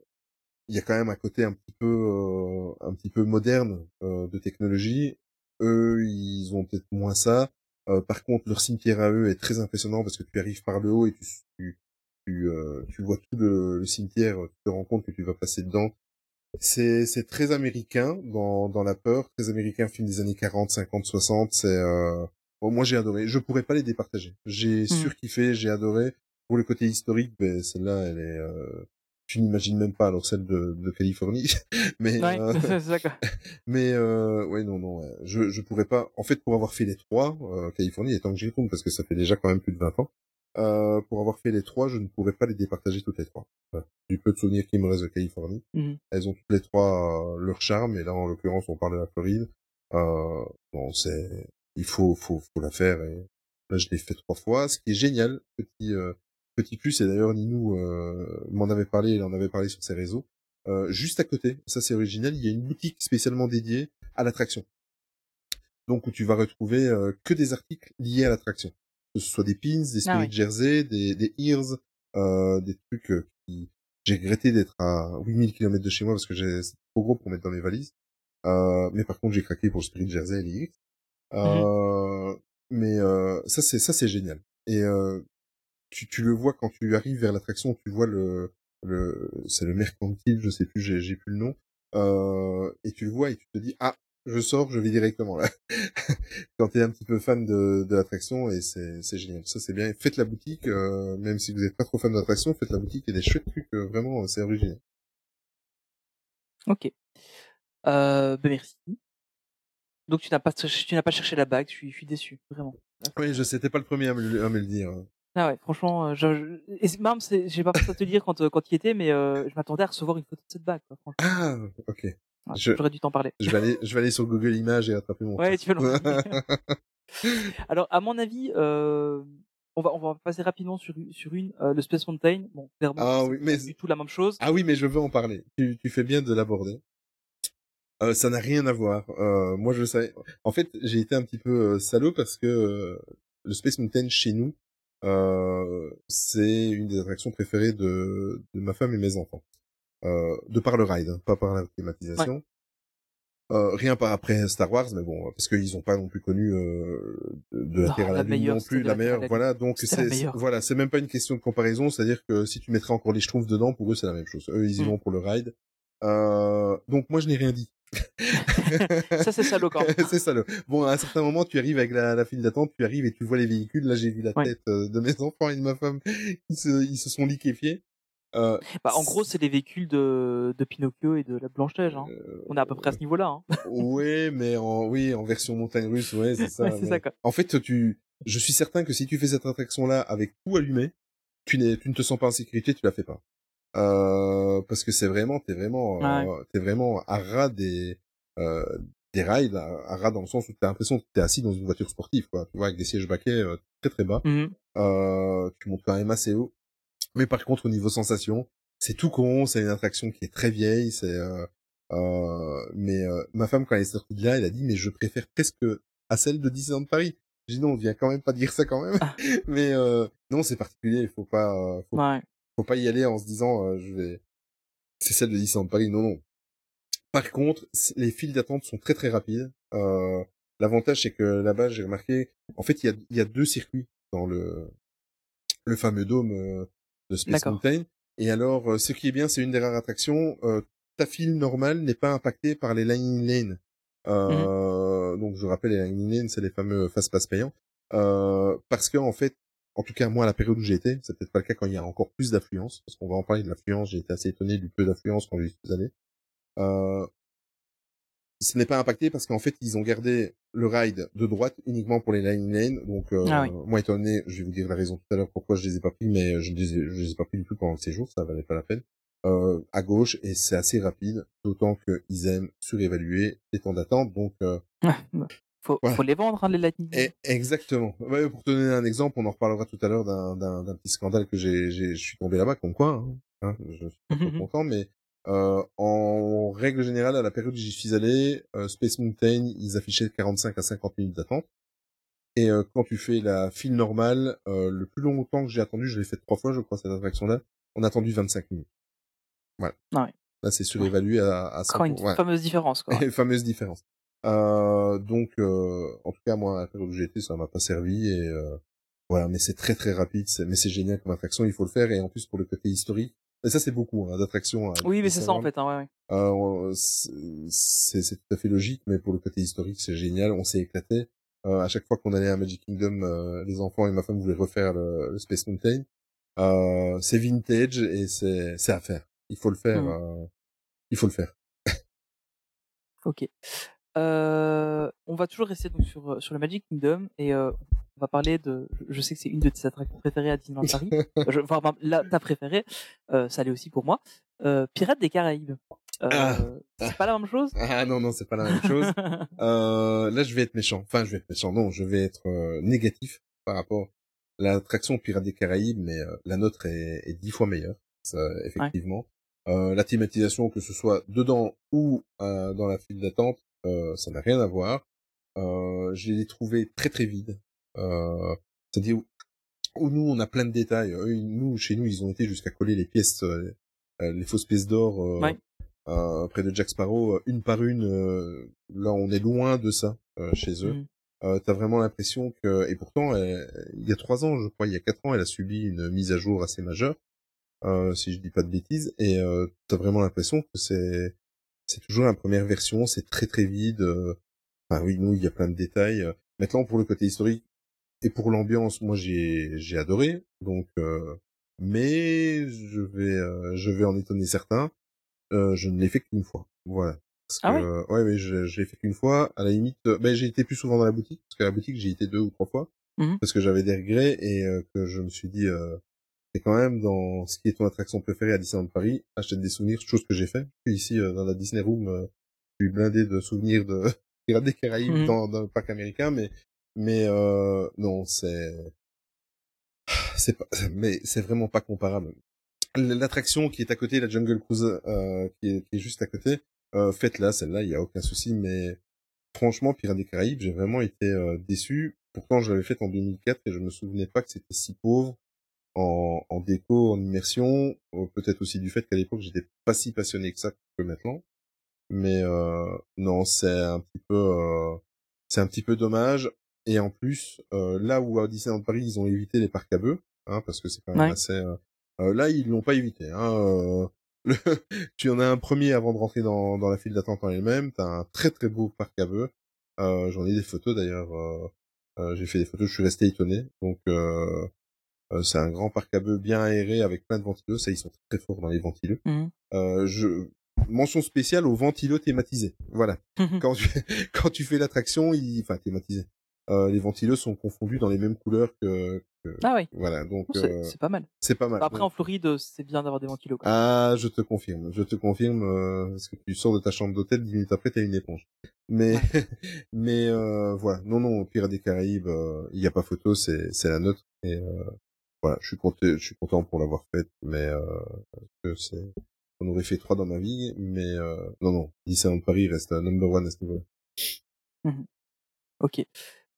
il y a quand même un côté un petit peu euh, un petit peu moderne euh, de technologie. Eux, ils ont peut-être moins ça. Euh, par contre, leur cimetière à eux est très impressionnant parce que tu arrives par le haut et tu tu tu, euh, tu vois tout le, le cimetière, tu te rends compte que tu vas passer dedans. C'est c'est très américain dans dans la peur, très américain film des années 40, 50, 60, c'est euh... bon, moi j'ai adoré. Je pourrais pas les départager. J'ai Mhm. surkiffé, j'ai adoré. Pour le côté historique, ben celle-là elle est euh... tu n'imagines même pas alors celle de, de Californie. [LAUGHS] mais Ouais, euh, [LAUGHS] ça [LAUGHS] mais euh, ouais non non, ouais. je je pourrais pas. En fait, pour avoir fait les trois, euh, Californie, et tant que j'y retourne parce que ça fait déjà quand même plus de 20 ans, euh, pour avoir fait les trois, je ne pourrais pas les départager toutes les trois. Du peu de souvenirs qui me restent de Californie, Mhm. elles ont toutes les trois euh, leur charme. Et là, en l'occurrence, on parle de la Floride. Euh, bon, c'est il faut faut faut la faire. Et là, je l'ai fait trois fois, ce qui est génial. Petit euh, petit plus. Et d'ailleurs, Ninou euh, m'en avait parlé, il en avait parlé sur ses réseaux. Euh, juste à côté, ça c'est original, il y a une boutique spécialement dédiée à l'attraction. Donc où tu vas retrouver euh, que des articles liés à l'attraction. Que ce soit des pins, des spirit Ah ouais. jersey, des, des ears, euh, des trucs euh, qui... J'ai regretté d'être à 8000 km de chez moi parce que j'ai- c'est trop gros pour mettre dans mes valises. Euh, mais par contre, j'ai craqué pour le spirit jersey et les Euh, Mais euh, ça c'est ça c'est génial. Et euh, tu, tu le vois quand tu arrives vers l'attraction, tu vois le le c'est le mercantile, je sais plus, j'ai j'ai plus le nom. Euh, et tu le vois et tu te dis ah je sors, je vais directement là. [LAUGHS] quand tu es un petit peu fan de, de l'attraction et c'est c'est génial. Ça c'est bien. Faites la boutique, euh, même si vous n'êtes pas trop fan de l'attraction, faites la boutique. Il y a des chouettes trucs, euh, vraiment, c'est original. Ok. Euh, ben merci. Donc tu n'as pas tu n'as pas cherché la bague. Je suis, je suis déçu, vraiment. Oui, je sais, t'es pas le premier à me, le- à me le dire. Ah ouais, franchement, euh, je, je... même, j'ai pas pensé à te le dire quand, euh, quand il était, mais euh, je m'attendais à recevoir une photo de cette bague. Quoi, franchement. Ah, ok. Ouais, je- J'aurais dû t'en parler. Je vais aller, je vais aller sur Google Images et attraper mon. Ouais, tu le [LAUGHS] [LAUGHS] Alors, à mon avis, euh, on va on va passer rapidement sur sur une, euh, le Space Mountain. Bon, clairement, Ah c'est oui, pas mais- du tout la même chose. Ah oui, mais je veux en parler. Tu, tu fais bien de l'aborder. Euh, ça n'a rien à voir. Euh, moi, je le savais. En fait, j'ai été un petit peu euh, salaud parce que euh, le Space Mountain chez nous, euh, c'est une des attractions préférées de, de ma femme et mes enfants. Euh, de par le ride, hein, pas par la thématisation. Euh, rien par après Star Wars, mais bon, parce qu'ils ont pas non plus connu euh, de, la Terre à la, Lune non plus, la meilleure. la. Voilà, donc c'est voilà, c'est même pas une question de comparaison, c'est-à-dire que si tu mettrais encore les schtroumpfs dedans, pour eux c'est la même chose. Eux ils y Mm. vont pour le ride. Euh, donc moi je n'ai rien dit. [LAUGHS] Ça, c'est salaud quand même. [LAUGHS] c'est le- Bon, à un certain moment, tu arrives avec la, la file d'attente, tu arrives et tu vois les véhicules. Là, j'ai vu la Ouais. tête euh, de mes enfants et de ma femme. Ils se, ils se sont liquéfiés. Euh, Bah, en gros, c'est les véhicules de, de Pinocchio et de la Blanche-Neige. Hein. euh, On est à peu près à ce niveau-là. Hein. [LAUGHS] ouais, mais en, oui, en version montagne russe, ouais, c'est ça. Ouais, c'est mais- ça, quoi. En fait, tu, je suis certain que si tu fais cette attraction-là avec tout allumé, tu tu ne te sens pas en sécurité, tu la fais pas. Euh, parce que c'est vraiment, t'es vraiment, euh, t'es vraiment à ras des, euh, des rails, à, à ras dans le sens où t'as l'impression que t'es assis dans une voiture sportive, quoi. Tu vois, avec des sièges baquets euh, très très bas. Euh, tu montes quand même assez haut. Mais par contre, au niveau sensation, c'est tout con, c'est une attraction qui est très vieille, c'est, euh, euh, mais euh, ma femme, quand elle est sortie de là, elle a dit, mais je préfère presque à celle de Disneyland Paris. J'ai dit non, on vient quand même pas dire ça quand même. Ah. [LAUGHS] mais euh, non, c'est particulier, il faut pas, euh, faut, Ouais. Faut pas y aller en se disant, euh, je vais, c'est celle de Disneyland Paris. Non, non. Par contre, les files d'attente sont très très rapides. Euh, L'avantage, c'est que là-bas, j'ai remarqué, en fait, il y a, il y a deux circuits dans le, le fameux dôme euh, de Space. Mountain. Et alors, euh, ce qui est bien, c'est une des rares attractions, euh, ta file normale n'est pas impactée par les Lightning Lane. Euh, Donc, je rappelle, les Lightning Lane, c'est les fameux fast pass payants. Euh, parce que, en fait, en tout cas, moi, à la période où j'ai été, c'est peut-être pas le cas quand il y a encore plus d'affluence, parce qu'on va en parler de l'affluence, j'ai été assez étonné du peu d'affluence quand j'ai eu ces années. Euh, ce n'est pas impacté parce qu'en fait, ils ont gardé le ride de droite uniquement pour les line lane. Donc, euh, Ah oui. moi, étant donné, je vais vous dire la raison tout à l'heure pourquoi je les ai pas pris, mais je ne les ai, je les ai pas pris du tout pendant le séjour, ça valait pas la peine. Euh, à gauche, et c'est assez rapide, d'autant qu'ils aiment surévaluer les temps d'attente. Donc, euh, Ouais. Faut, Voilà. faut les vendre, hein, les Lightning. Et, exactement. Ouais, pour te donner un exemple, on en reparlera tout à l'heure d'un, petit scandale que j'ai, je suis tombé là-bas, comme quoi, hein, hein, je suis pas trop Mhm. [LAUGHS] content, mais euh, en règle générale, à la période où j'y suis allé, euh, Space Mountain, ils affichaient 45 à 50 minutes d'attente. Et euh, quand tu fais la file normale, le plus longtemps que j'ai attendu, je l'ai fait trois fois, je crois, cette attraction-là, on a attendu 25 minutes. Voilà. Ah ouais. Là, c'est surévalué à, à 100 Encore une ouais. fameuse différence, quoi. [LAUGHS] fameuse différence. Euh, donc, euh, en tout cas, moi, j'ai été, ça m'a pas servi et euh, voilà. Mais c'est très très rapide, mais c'est génial comme attraction, il faut le faire et en plus pour le côté historique. Et ça, c'est beaucoup hein, d'attractions. à Oui, mais c'est ça, en fait, hein, ouais, ouais. Euh, c'est c'est tout à fait logique, mais pour le côté historique, c'est génial. On s'est éclaté. Euh, à chaque fois qu'on allait à Magic Kingdom, euh, les enfants et ma femme voulaient refaire le, le Space Mountain. Euh, c'est vintage et c'est c'est à faire. Il faut le faire. Euh, il faut le faire. Ok. Euh, on va toujours rester donc sur euh, sur le Magic Kingdom et euh, on va parler de. je- sais que c'est une de tes attractions préférées à Disneyland [LAUGHS] Paris. je, enfin, là, ta préférée. Euh, ça l'est aussi pour moi. Euh, Pirates des Caraïbes. Euh, Ah. c'est pas la même chose? Ah non non, c'est pas la même chose. [LAUGHS] Euh, là, je vais être méchant. Enfin, je vais être méchant. Non, je vais être négatif par rapport à l'attraction Pirates des Caraïbes, mais euh, la nôtre est, est dix fois meilleure, ça, effectivement. Euh, la thématisation, que ce soit dedans ou euh, dans la file d'attente, euh, ça n'a rien à voir. Euh, je l'ai trouvé très très vide. Euh, C'est-à-dire où, nous, on a plein de détails. Nous, chez nous, ils ont été jusqu'à coller les pièces, euh, euh, les fausses pièces d'or euh, Ouais. près de Jack Sparrow, une par une. là, on est loin de ça chez eux. Mhm. Euh, T'as vraiment l'impression que, et pourtant, elle- il y a trois ans, je crois, il y a quatre ans, elle a subi une mise à jour assez majeure, euh, si je dis pas de bêtises, et euh, t'as vraiment l'impression que c'est c'est toujours la première version, c'est très très vide. euh, Enfin oui, nous, il y a plein de détails. euh. Maintenant, pour le côté historique et pour l'ambiance, moi, j'ai j'ai adoré. Donc, euh, mais je vais euh, je vais en étonner certains. Euh, je ne l'ai fait qu'une fois. Voilà. Parce Ah que, ouais? euh, ouais, ouais, je, je l'ai fait qu'une fois. À la limite, euh, ben, j'ai été plus souvent dans la boutique, parce qu'à la boutique, j'ai été deux ou trois fois, Mhm. parce que j'avais des regrets et euh, que je me suis dit, euh, c'est quand même dans ce qui est ton attraction préférée à Disneyland Paris, acheter des souvenirs, chose que j'ai fait. Ici euh, dans la Disney Room, euh, je suis blindé de souvenirs de [LAUGHS] Pirates des Caraïbes Mhm. dans, dans le parc américain, mais mais euh, non, c'est [SIGHS] c'est pas, [LAUGHS] mais c'est vraiment pas comparable. L'attraction qui est à côté, la Jungle Cruise, euh, qui, est, qui est juste à côté, euh, faites-la, celle-là, il y a aucun souci, mais franchement, Pirates des Caraïbes, j'ai vraiment été euh, déçu. Pourtant, je l'avais faite en 2004 et je me souvenais pas que c'était si pauvre en, en déco, en immersion. Euh, Peut-être aussi du fait qu'à l'époque, j'étais pas si passionné que ça que maintenant. Mais euh, non, c'est un petit peu, euh, c'est un petit peu dommage. Et en plus, euh, là où à Disneyland Paris, ils ont évité les parcs à bœufs, hein, parce que c'est quand même Ouais. assez. euh, euh, là, ils l'ont pas évité. Hein, euh, [LAUGHS] le- tu en as un premier avant de rentrer dans, dans la file d'attente en elle-même. T'as un très très beau parc à bœufs. Euh, J'en ai des photos d'ailleurs. J'ai fait des photos, je suis resté étonné. Donc c'est un grand parc à bœufs bien aéré avec plein de ventileux. Ça, ils sont très forts dans les ventileux. Mhm. Euh, je mention spéciale aux ventileux thématisés. Voilà. quand tu [LAUGHS] quand tu fais l'attraction, il enfin thématisé. Euh, les ventileux sont confondus dans les mêmes couleurs que, que- Ah oui, voilà. Donc c'est euh, c'est pas mal. c'est pas mal. Après, Donc, en Floride, c'est bien d'avoir des ventilos. Quoi. ah, je te confirme, je te confirme, euh, parce que tu sors de ta chambre d'hôtel, dix minutes après, t'as une éponge. Mais, [LAUGHS] mais euh, voilà, non, non, Pirates des Caraïbes, euh, il n'y a pas photo, c'est, c'est la nôtre. Et euh, voilà, je suis content, je suis content pour l'avoir faite, mais euh, parce que c'est, on aurait fait trois dans ma vie, mais euh, non, non, Disneyland Paris reste un number one à ce niveau-là. Ok.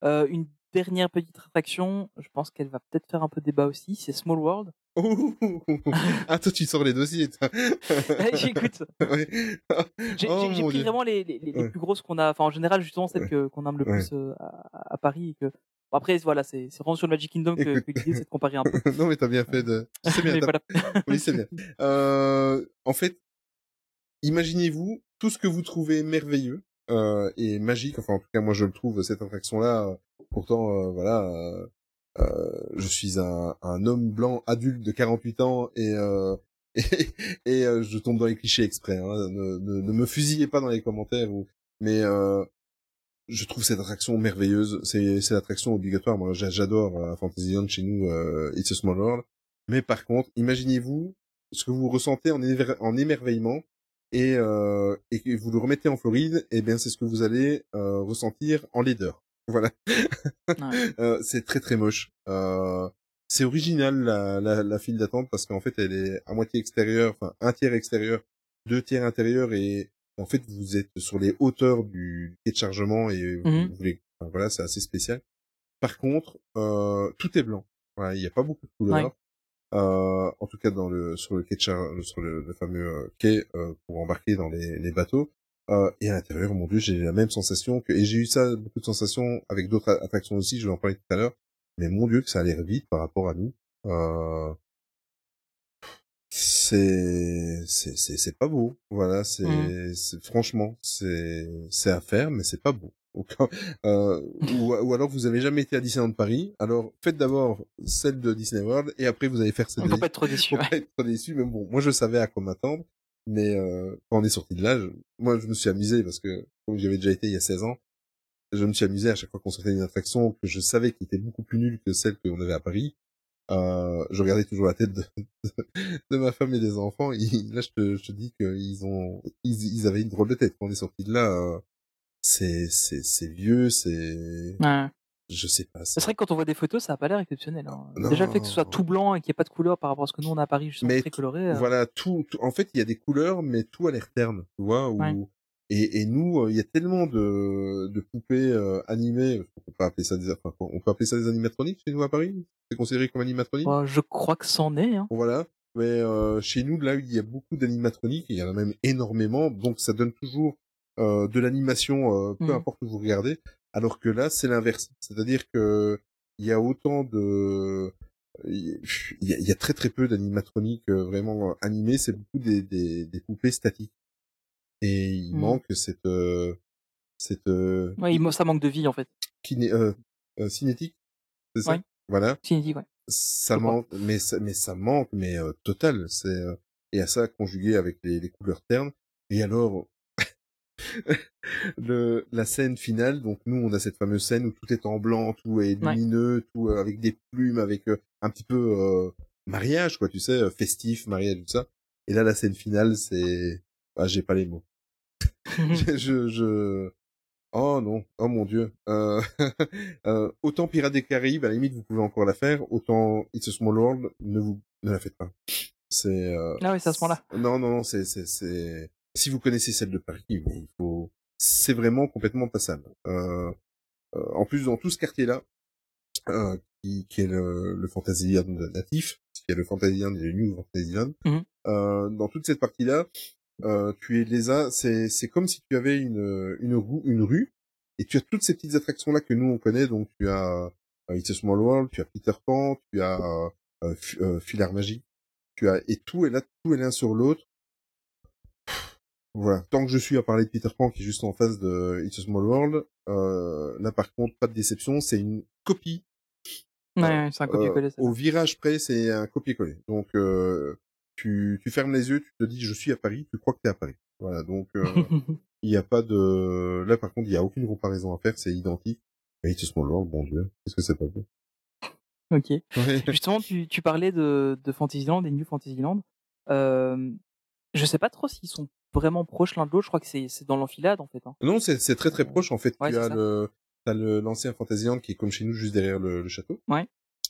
Euh, une dernière petite attraction, je pense qu'elle va peut-être faire un peu débat aussi, c'est Small World. [LAUGHS] Ah, toi, tu sors les dossiers, toi. J'écoute. [LAUGHS] Ouais. J'ai Oh, pris Dieu. vraiment les, les, les Ouais. plus grosses qu'on a, enfin en général justement celles Ouais. que qu'on aime le plus euh, à, à Paris. Et que... bon, après voilà, c'est c'est vraiment sur le Magic Kingdom que, que l'idée c'est de comparer un peu. [LAUGHS] non, mais t'as bien fait de, [LAUGHS] c'est bien, voilà. [LAUGHS] Oui, c'est bien. Euh, en fait, imaginez-vous tout ce que vous trouvez merveilleux euh, et magique. Enfin, en tout cas, moi, je le trouve cette attraction-là. Pourtant, euh, voilà, euh, euh, je suis un, un homme blanc adulte de 48 ans et euh, et, et, euh, je tombe dans les clichés exprès. Hein. Ne, ne, ne me fusillez pas dans les commentaires. Ou... Mais euh, je trouve cette attraction merveilleuse. C'est c'est l'attraction obligatoire. Moi, j'a- j'adore euh, Fantasyland chez nous. Euh, It's a Small World. Mais par contre, imaginez-vous ce que vous ressentez en, éver- en émerveillement et euh, et que vous le remettez en Floride, et bien c'est ce que vous allez euh, ressentir en laideur. [LAUGHS] Voilà. Ouais. [LAUGHS] Euh, c'est très très moche. Euh, c'est original la, la, la file d'attente parce qu'en fait elle est à moitié extérieure, enfin un tiers extérieur, deux tiers intérieur et en fait vous êtes sur les hauteurs du quai de chargement et vous Mhm. voulez, enfin, voilà c'est assez spécial. Par contre euh, tout est blanc. Voilà, il n'y a pas beaucoup de couleurs. Ouais. Euh, en tout cas dans le sur le quai de char- sur le, le fameux euh, quai euh, pour embarquer dans les, les bateaux. Euh, et à l'intérieur, mon dieu, j'ai la même sensation que et j'ai eu ça beaucoup de sensations avec d'autres attractions aussi. Je vais en parler tout à l'heure. Mais mon dieu, que ça a l'air vite par rapport à nous. Euh, c'est c'est c'est c'est pas beau. Voilà, c'est Mhm. c'est- franchement c'est c'est à faire, mais c'est pas beau. [LAUGHS] Euh, ou, ou alors vous avez jamais été à Disneyland Paris. Alors faites d'abord celle de Disney World et après vous allez faire celle On de peut pas être trop [LAUGHS] déçu. ouais. pas être trop déçu, mais bon, moi je savais à quoi m'attendre. Mais euh, quand on est sorti de là, je- moi je me suis amusé parce que comme j'avais déjà été il y a 16 ans, je me suis amusé à chaque fois qu'on sortait d'une attraction que je savais qui était beaucoup plus nulle que celle qu'on avait à Paris. Euh, je regardais toujours la tête de, [LAUGHS] de ma femme et des enfants. Ils- là, je te, je te dis qu'ils ont, ils, ils avaient une drôle de tête quand on est sorti de là. euh, c'est, c'est, c'est vieux, c'est, Ouais. je sais pas. C'est vrai que quand on voit des photos, ça a pas l'air exceptionnel. hein. Non. Déjà le fait que ce soit tout blanc et qu'il n'y ait pas de couleur par rapport à ce que nous on a à Paris, justement Mais très coloré. euh, Voilà, tout, tout- en fait, il y a des couleurs, mais tout a l'air terne, tu vois. Ouais. Et, et nous, euh, il y a tellement de, de poupées euh, animées, on peut appeler ça des, enfin, on peut appeler ça des animatroniques chez nous à Paris. C'est considéré comme animatronique. bah, je crois que c'en est. Hein. Voilà. Mais euh, chez nous, là, il y a beaucoup d'animatroniques, il y en a même énormément, donc ça donne toujours euh, de l'animation, euh, peu Mhm. importe où vous regardez. Alors que là, c'est l'inverse. C'est-à-dire que il y a autant de, il y a, il y a très très peu d'animatroniques euh, vraiment euh, animées. C'est beaucoup des, des, des poupées statiques. Et il Mhm. manque cette euh, cette euh, Ouais, il- ça manque de vie en fait. kiné- euh, cinétique, c'est ça? Ouais. Voilà Cinétique, ouais. ça manque mais ça mais ça manque mais euh, total c'est euh, et à ça conjugué avec les, les couleurs ternes et alors [LAUGHS] le la scène finale donc nous on a cette fameuse scène où tout est en blanc tout est Ouais. lumineux tout euh, avec des plumes avec euh, un petit peu euh, mariage quoi tu sais festif mariage tout ça et là la scène finale c'est ah j'ai pas les mots je, [LAUGHS] je, je- Oh non, oh mon dieu. Euh... [LAUGHS] euh, autant Pirates des Caraïbes, à la limite, vous pouvez encore la faire. Autant It's a Small World, ne vous ne la faites pas. C'est. Euh... Ah oui, c'est à ce moment-là. Non, non, non, c'est, c'est, c'est. Si vous connaissez celle de Paris, il faut. C'est vraiment complètement passable. Euh... euh, en plus, dans tout ce quartier-là, euh, qui, qui est le, le Fantasyland natif, qui est le Fantasyland et le New Fantasyland, Mhm. euh, dans toute cette partie-là, euh, tu es les as, c'est c'est comme si tu avais une une roue, une rue et tu as toutes ces petites attractions là que nous on connaît donc tu as euh, It's a Small World, tu as Peter Pan, tu as euh, euh, F- euh, Magie, tu as et tout est là, tout est l'un sur l'autre. Voilà. Tant que je suis à parler de Peter Pan qui est juste en face de It's a Small World, euh, là par contre pas de déception, c'est une copie Ouais, ouais, c'est un copier-coller. au virage près, c'est un copier-coller. Donc, euh, tu, tu fermes les yeux, tu te dis, je suis à Paris, tu crois que t'es à Paris. Voilà, donc euh, [LAUGHS] il n'y a pas de... Là, par contre, il n'y a aucune comparaison à faire, c'est identique. Mais It's a Small World, bon Dieu, qu'est-ce que c'est pas beau. ok. Ouais. Justement, tu, tu parlais de, de Fantasyland et New Fantasyland. Euh, je sais pas trop s'ils sont vraiment proches l'un de l'autre. Je crois que c'est dans l'enfilade en fait. Hein. Non, c'est très très proche, en fait. Ouais, tu as ça. le... T'as le l'ancien Fantasyland qui est comme chez nous, juste derrière le, le château. Ouais.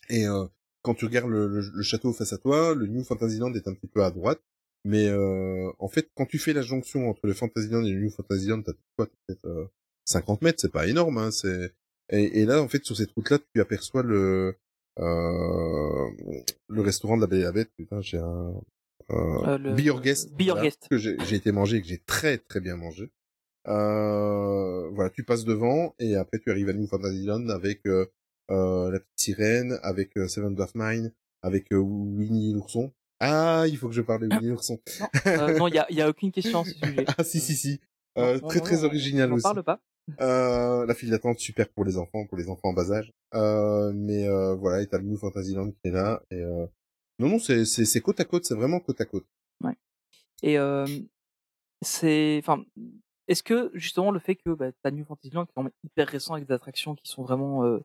Et euh, quand tu regardes le, le, le château face à toi, le New Fantasyland est un petit peu à droite. Mais euh, en fait, quand tu fais la jonction entre le Fantasyland et le New Fantasyland, t'as quoi peut-être euh, 50 mètres, c'est pas énorme. Hein, c'est et, et là, en fait, sur cette route-là, tu aperçois le euh, le restaurant de la Belle et la Bête. Putain, j'ai un euh, Euh, le- Be Your Guest. Be Your voilà, Guest. que j'ai été mangé et que j'ai très très bien mangé. Euh, voilà, tu passes devant et après tu arrives à New Fantasyland avec euh, euh, la petite sirène, avec euh, Seven Dwarf Mine, avec euh, Winnie l'ourson. Ah, il faut que je parle de Winnie l'ourson. Euh, non, il y a, a aucune question à ce [LAUGHS] sujet. Ah si si si. Euh, Non, très non, très non, original on aussi. parle pas. Euh, la file d'attente super pour les enfants, pour les enfants en bas âge. Euh, mais euh, voilà, et t'as le New Fantasyland qui est là. Et euh... non non, c'est c'est c'est côte à côte, c'est vraiment côte à côte. Et euh, c'est, enfin, est-ce que justement le fait que bah, t'as New Fantasyland qui est hyper récent avec des attractions qui sont vraiment euh,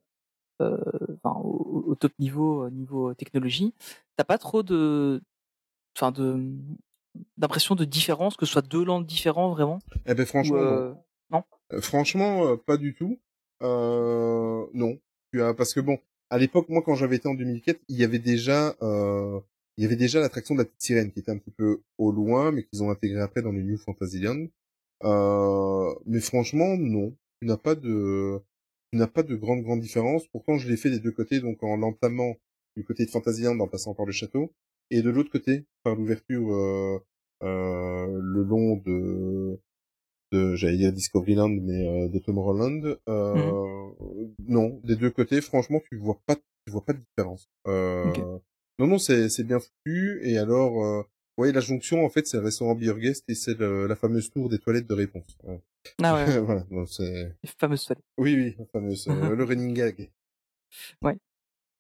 euh, enfin, au, au top niveau, euh, niveau technologie, t'as pas trop de, enfin de, d'impression de différence, que ce soit deux landes différents vraiment? Eh ben franchement, ou, non. euh, non? Euh, franchement, euh, pas du tout. Euh, non. Parce que bon, à l'époque, moi, quand j'avais été en 2004, il y avait déjà, euh, il y avait déjà l'attraction de la petite sirène qui était un petit peu au loin, mais qu'ils ont intégré après dans le New Fantasyland. Euh, mais franchement, non. Tu n'as pas de, n'as pas de grande grande différence. Pourtant, je l'ai fait des deux côtés, donc en l'entamant du côté de Fantasyland en passant par le château, et de l'autre côté par l'ouverture euh, euh, le long de de j'allais dire Discoveryland mais euh, de Tomorrowland euh, non des deux côtés franchement tu vois pas tu vois pas de différence euh, Ok. non non c'est c'est bien foutu et alors euh, ouais la jonction en fait c'est le restaurant Beer Guest et c'est la fameuse tour des toilettes de réponse Ouais. Ah ouais, [LAUGHS] voilà donc c'est les fameuses toilettes. oui oui la fameuse euh, [LAUGHS] le running gag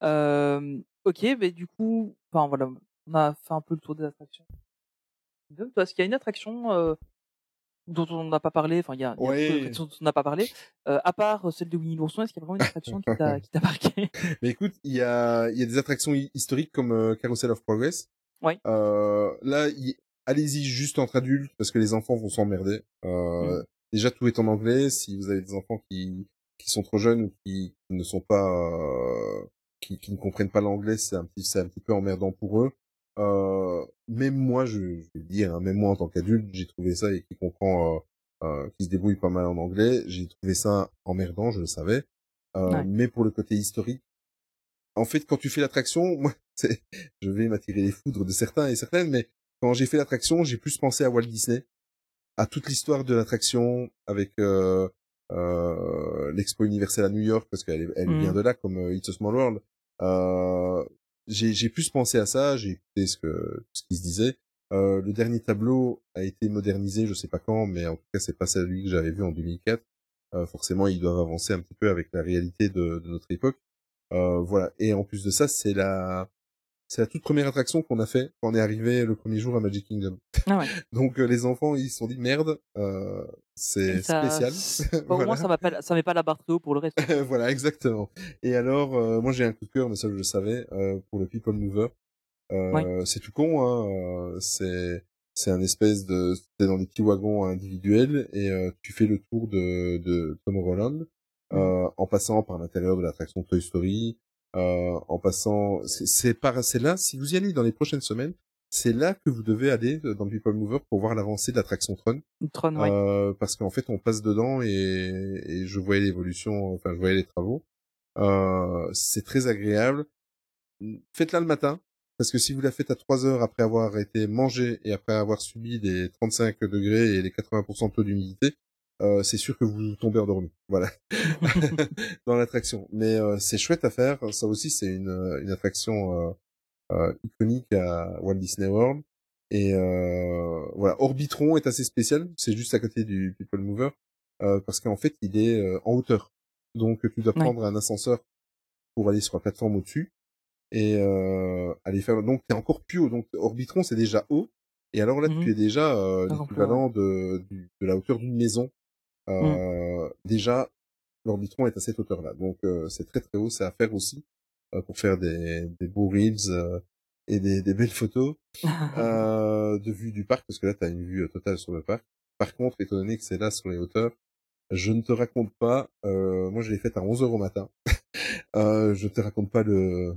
Euh, ok, mais du coup, enfin voilà, on a fait un peu le tour des attractions. Dom, toi, est-ce qu'il y a une attraction euh, dont on n'a pas parlé Enfin, il y a, y a Ouais. beaucoup d'attractions dont on n'a pas parlé. Euh, à part celle de Winnie l'ourson, est-ce qu'il y a vraiment une attraction qui t'a [LAUGHS] qui t'a marqué? Mais écoute, il y a, il y a des attractions hi- historiques comme euh, Carousel of Progress. Euh, là, y- allez-y juste entre adultes parce que les enfants vont s'emmerder. Euh, Mm. Déjà, tout est en anglais. Si vous avez des enfants qui, qui sont trop jeunes ou qui, qui ne sont pas, euh, qui, qui ne comprennent pas l'anglais, c'est un petit, c'est un petit peu emmerdant pour eux. Euh, même moi, je, je vais le dire, hein, même moi en tant qu'adulte, j'ai trouvé ça et qui comprend, euh, euh, qui se débrouille pas mal en anglais, j'ai trouvé ça emmerdant, je le savais. Euh, Ouais. Mais pour le côté historique, en fait, quand tu fais l'attraction, moi, [LAUGHS] c'est, je vais m'attirer les foudres de certains et certaines, mais quand j'ai fait l'attraction, j'ai plus pensé à Walt Disney, à toute l'histoire de l'attraction avec euh, euh, l'expo universelle à New York, parce qu'elle elle Mhm. vient de là, comme euh, It's a Small World. Euh, j'ai, j'ai plus pensé à ça, j'ai écouté ce que ce qui se disait. Euh, le dernier tableau a été modernisé, je sais pas quand, mais en tout cas, c'est pas celui que j'avais vu en 2004. Euh, forcément, ils doivent avancer un petit peu avec la réalité de, de notre époque. Euh, voilà. Et en plus de ça, c'est la, c'est la toute première attraction qu'on a fait quand on est arrivé le premier jour à Magic Kingdom. Ah ouais. [LAUGHS] Donc euh, les enfants, ils se sont dit merde, euh, c'est spécial. Bon, [LAUGHS] Au moins, Voilà. ça pas, ça met pas la barre très haut pour le reste. [LAUGHS] voilà, exactement. Et alors, euh, moi j'ai un coup de cœur, mais ça je le savais, euh, pour le People Mover. Euh, C'est tout con, hein. c'est c'est un espèce de, t'es dans des petits wagons individuels et euh, tu fais le tour de de Tomorrowland euh, en passant par l'intérieur de l'attraction Toy Story, euh, en passant, c'est par, c'est là, si vous y allez dans les prochaines semaines, c'est là que vous devez aller euh, dans le People Mover pour voir l'avancée de l'attraction Tron. Tron. Euh, parce qu'en fait on passe dedans et, et je voyais l'évolution, enfin je voyais les travaux. Euh, c'est très agréable. Faites-la le matin, parce que si vous la faites à 3 heures après avoir été mangé et après avoir subi les 35 degrés et les 80% de taux d'humidité, euh, c'est sûr que vous tombez endormi. Voilà. [LAUGHS] [LAUGHS] Dans l'attraction. Mais euh, c'est chouette à faire. Ça aussi, c'est une, une attraction euh, euh, iconique à Walt Disney World. Et voilà, Orbitron est assez spécial. C'est juste à côté du People Mover parce qu'en fait, il est en hauteur. Donc, tu dois Ouais. prendre un ascenseur pour aller sur la plateforme au-dessus et aller faire. Donc, t'es encore plus haut. Donc, Orbitron, c'est déjà haut. Et alors là, Mhm. tu es déjà euh, l'équivalent de la hauteur d'une maison. Euh, Déjà, l'Orbitron est à cette hauteur-là. Donc, euh, c'est très très haut. C'est à faire aussi euh, pour faire des, des beaux reels euh, et des, des belles photos [LAUGHS] euh, de vue du parc, parce que là, tu as une vue totale sur le parc. Par contre, étant donné que c'est là sur les hauteurs, je ne te raconte pas, euh, moi je l'ai faite à 11h au matin, [LAUGHS] euh, je te raconte pas le,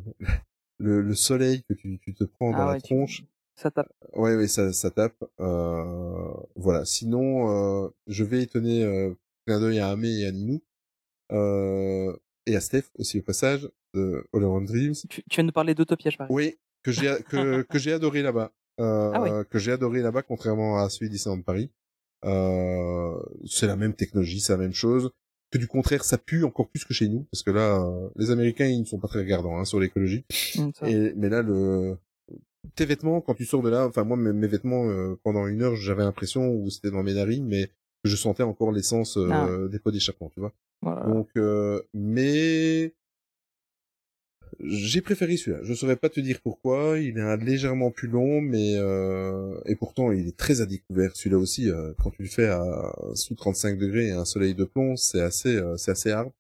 le, le soleil que tu, tu te prends dans Ah la tu- tronche. Ça tape. Ouais, ouais, ça, ça tape. Euh, voilà. Sinon, euh, je vais étonner euh, clin d'œil à Amé et à Ninou. Euh, et à Steph aussi au passage de All Dreams. Tu, tu viens de parler d'Utopia, je parie. Oui, que j'ai que, [LAUGHS] que j'ai adoré là-bas. Euh, Ah ouais. que j'ai adoré là-bas contrairement à celui Disneyland Paris. Euh, c'est la même technologie, c'est la même chose. Que du contraire, ça pue encore plus que chez nous, parce que là, euh, les Américains, ils ne sont pas très regardants hein, sur l'écologie. Ça. Et mais là, le tes vêtements, quand tu sors de là, enfin moi, mes, mes vêtements, euh, pendant une heure, j'avais l'impression où c'était dans mes narines, mais je sentais encore l'essence euh, Ah des pots d'échappement, tu vois. Voilà. Donc, euh, mais j'ai préféré celui-là. Je saurais pas te dire pourquoi. Il est légèrement plus long, mais euh, et pourtant il est très à découvert. Celui-là aussi, euh, quand tu le fais à sous 35 degrés et un soleil de plomb, c'est assez, euh, c'est assez hard,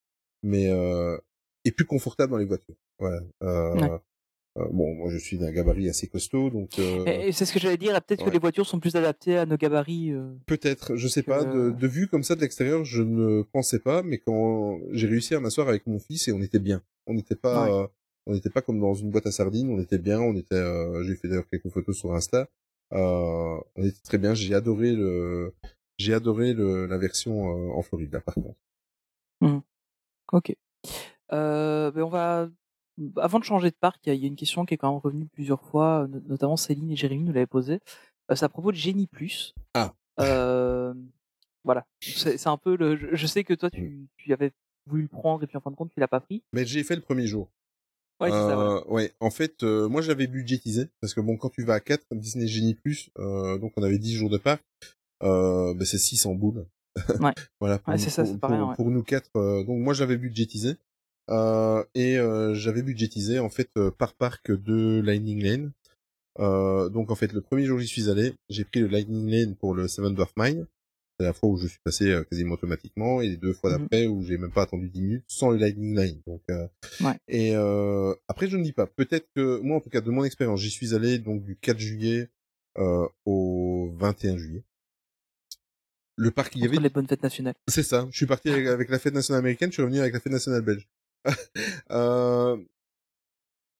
mais euh, et plus confortable dans les voitures. Voilà. Ouais. Euh, bon, moi je suis d'un gabarit assez costaud, donc euh, Et, et c'est ce que j'allais dire. Peut-être que les voitures sont plus adaptées à nos gabarits. euh, peut-être, je sais que- pas, de, de vue comme ça de l'extérieur, je ne pensais pas, mais quand j'ai réussi à m'asseoir avec mon fils et on était bien, on n'était pas, Ouais. on n'était pas comme dans une boîte à sardines, on était bien, on était, euh, j'ai fait d'ailleurs quelques photos sur Insta, euh, on était très bien, j'ai adoré le, j'ai adoré le, la version euh, en Floride là par contre. Ok. Euh, ben on va. Avant de changer de parc, il y, a- il y a une question qui est quand même revenue plusieurs fois, no- notamment Céline et Jérémy nous l'avaient posée. Euh, c'est à propos de Génie Plus. Ah. Euh, voilà. C'est un peu le. Je, je sais que toi, tu, tu avais voulu le prendre et puis en fin de compte, tu l'as pas pris. Mais j'ai fait le premier jour. Ouais, c'est ça. Euh, ouais, en fait, euh, moi j'avais budgétisé parce que bon, quand tu vas à 4 Disney Genie Plus, euh, donc on avait 10 jours de parc, euh, ben c'est 600 boules. Ouais. [LAUGHS] voilà. Pour, Ouais, nous- c'est ça, pour- pour- rien, pour nous quatre, euh, donc moi j'avais budgétisé euh, et euh, j'avais budgétisé en fait euh, par parc de Lightning Lane. Euh, donc en fait, le premier jour où j'y suis allé, j'ai pris le Lightning Lane pour le Seven Dwarf Mine. C'est la fois où je suis passé euh, quasiment automatiquement et les deux fois Mhm. d'après où j'ai même pas attendu 10 minutes sans le Lightning Lane. Donc euh, Ouais. et euh, après, je ne dis pas. Peut-être que moi, en tout cas, de mon expérience, j'y suis allé donc du 4 juillet euh, au 21 juillet. Le parc, il y avait. les bonnes fêtes nationales. C'est ça. Je suis parti avec, avec la fête nationale américaine. Je suis revenu avec la fête nationale belge. [LAUGHS] euh,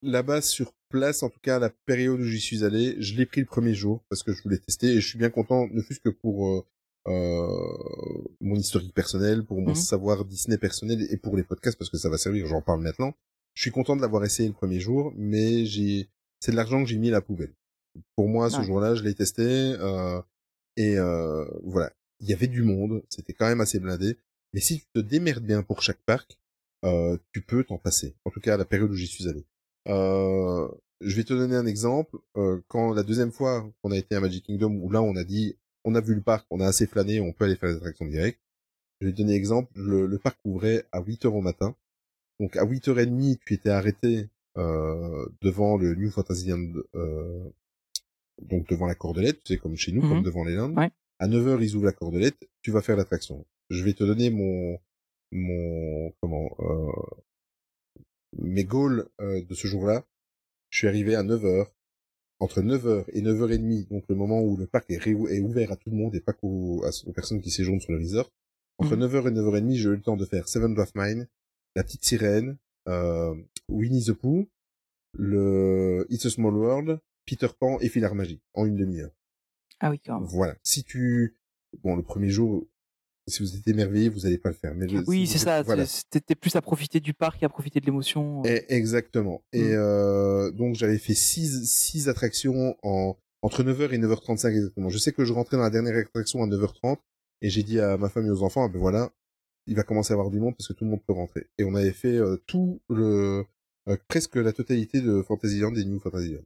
Là-bas, sur place, en tout cas, à la période où j'y suis allé, je l'ai pris le premier jour parce que je voulais tester et je suis bien content, ne fût-ce que pour euh, euh, mon historique personnel, pour mon Mhm. savoir Disney personnel et pour les podcasts parce que ça va servir. J'en parle maintenant. Je suis content de l'avoir essayé le premier jour, mais j'ai, c'est de l'argent que j'ai mis à la poubelle. Pour moi, ce Ouais. jour-là, je l'ai testé euh, et euh, voilà. Il y avait du monde, c'était quand même assez blindé. Mais si tu te démerdes bien pour chaque parc, euh, tu peux t'en passer. En tout cas, à la période où j'y suis allé. Euh, je vais te donner un exemple. Euh, quand la deuxième fois qu'on a été à Magic Kingdom, où là on a dit, on a vu le parc, on a assez flâné, on peut aller faire des attractions directes. Je vais te donner exemple. Le, le parc ouvrait à 8 heures au matin. Donc à 8h30, tu étais arrêté euh, devant le New Fantasyland, euh, donc devant la cordelette, tu sais, comme chez nous, comme devant les Landes. Ouais. À 9h, ils ouvrent la cordelette, tu vas faire l'attraction. Je vais te donner mon, mon, comment, euh, mes goals euh, de ce jour-là. Je suis arrivé à 9h. Entre 9h et 9h30, donc le moment où le parc est, est ouvert à tout le monde et pas qu'aux aux personnes qui séjournent sur le resort. Entre Mhm. 9h et 9h30, j'ai eu le temps de faire Seven Dwarf Mine, La Petite Sirène, euh, Winnie the Pooh, le It's a Small World, Peter Pan et Filar Magique en une demi-heure. Ah oui, quand même. Voilà. Si tu, bon, le premier jour, si vous êtes émerveillé, vous allez pas le faire. Mais Oui, si c'est ça. Voilà. C'était plus à profiter du parc qu'à profiter de l'émotion. Et- exactement. Et Mm. euh, donc j'avais fait six, six attractions en entre 9h et 9h35 exactement. Je sais que je rentrais dans la dernière attraction à 9h30 et j'ai dit à ma femme et aux enfants, ah ben voilà, il va commencer à avoir du monde parce que tout le monde peut rentrer. Et on avait fait euh, tout le euh, presque la totalité de Fantasyland et New Fantasyland.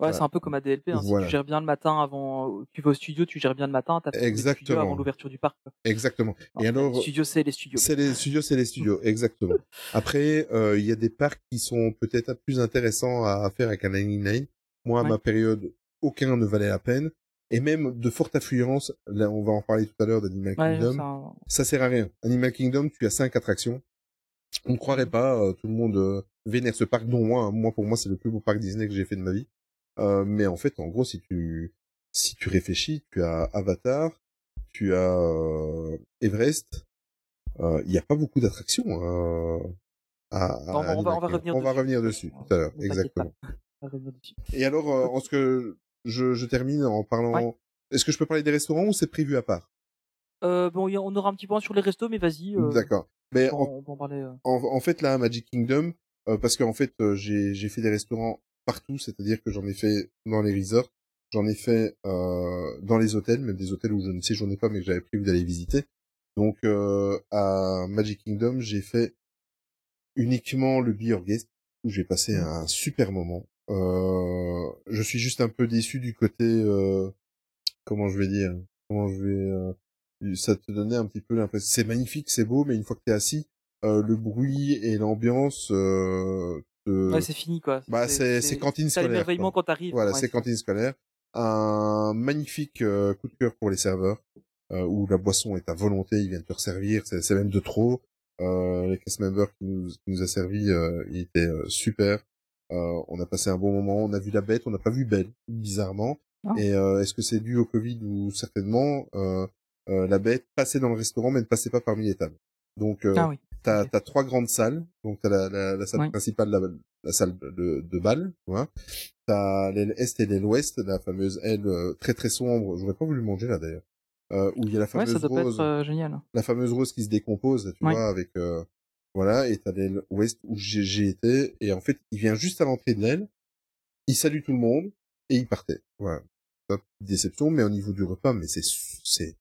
Ouais, c'est un peu comme ADLP. Hein. Voilà. Si tu gères bien le matin avant, tu vas au studio, tu gères bien le matin, t'as Exactement. avant l'ouverture du parc. Exactement. Non, et alors, les studios, c'est les studios. C'est les studios, c'est les studios, [LAUGHS] exactement. Après, euh, il y a des parcs qui sont peut-être plus intéressants à faire avec un Lightning Lane. Moi, à Ouais. ma période, aucun ne valait la peine. Et même de forte affluence, là, on va en parler tout à l'heure d'Animal Ouais, Kingdom, ça- ça sert à rien. Animal Kingdom, tu as cinq attractions. On ne croirait pas, euh, tout le monde euh, vénère ce parc, dont moi. hein. Moi, pour moi, c'est le plus beau parc Disney que j'ai fait de ma vie. Euh, mais en fait, en gros, si tu si tu réfléchis, tu as Avatar, tu as euh, Everest. euh, Il n'y a pas beaucoup d'attractions. euh, à, à On va- on va- Animal on va Kingdom. revenir On va dessus. revenir dessus tout à l'heure, exactement. Et alors, en ce que je, je termine en parlant. Ouais. Est-ce que je peux parler des restaurants ou c'est prévu à part? Euh, bon, on aura un petit point sur les restos, mais vas-y. euh, D'accord. Mais on, en, en parler. euh. en, en fait là Magic Kingdom parce qu'en fait j'ai fait des restaurants partout c'est-à-dire que j'en ai fait dans les resorts j'en ai fait euh, dans les hôtels même des hôtels où je ne séjournais pas mais que j'avais prévu d'aller visiter. Donc euh, à Magic Kingdom j'ai fait uniquement le Be Your Guest où j'ai passé un super moment. Euh, je suis juste un peu déçu du côté euh, comment je vais dire comment je vais euh, ça te donnait un petit peu l'impression c'est magnifique c'est beau mais une fois que t'es assis euh, le bruit et l'ambiance Ouais, c'est fini, quoi. bah c'est c'est cantine C'est scolaire l'émerveillement quoi. quand t'arrives. voilà ouais, c'est cantine scolaire un magnifique euh, coup de cœur pour les serveurs euh, où la boisson est à volonté ils viennent te resservir c'est c'est même de trop euh, les cast members qui nous, qui nous a servi euh, il était euh, super Euh, on a passé un bon moment, on a vu la bête, on n'a pas vu Belle, bizarrement. Et euh, est-ce que c'est dû au Covid ou certainement euh, euh, la bête passait dans le restaurant mais ne passait pas parmi les tables. Donc euh, Ah oui. T'as ok. t'as trois grandes salles, donc t'as la, la, la salle Ouais. principale, la, la salle de, de bal, tu vois. T'as l'aile est et l'aile ouest, la fameuse aile euh, très très sombre. J'aurais pas voulu manger là d'ailleurs. Euh, où il y a la Ouais, fameuse ça doit pas rose être euh, génial. la fameuse rose qui se décompose, tu Ouais. vois, avec euh, voilà, et t'as l'aile ouest où j'ai j'ai été, et en fait, il vient juste à l'entrée de l'aile, il salue tout le monde et il partait. Voilà, Top, déception, mais au niveau du repas, mais c'est c'est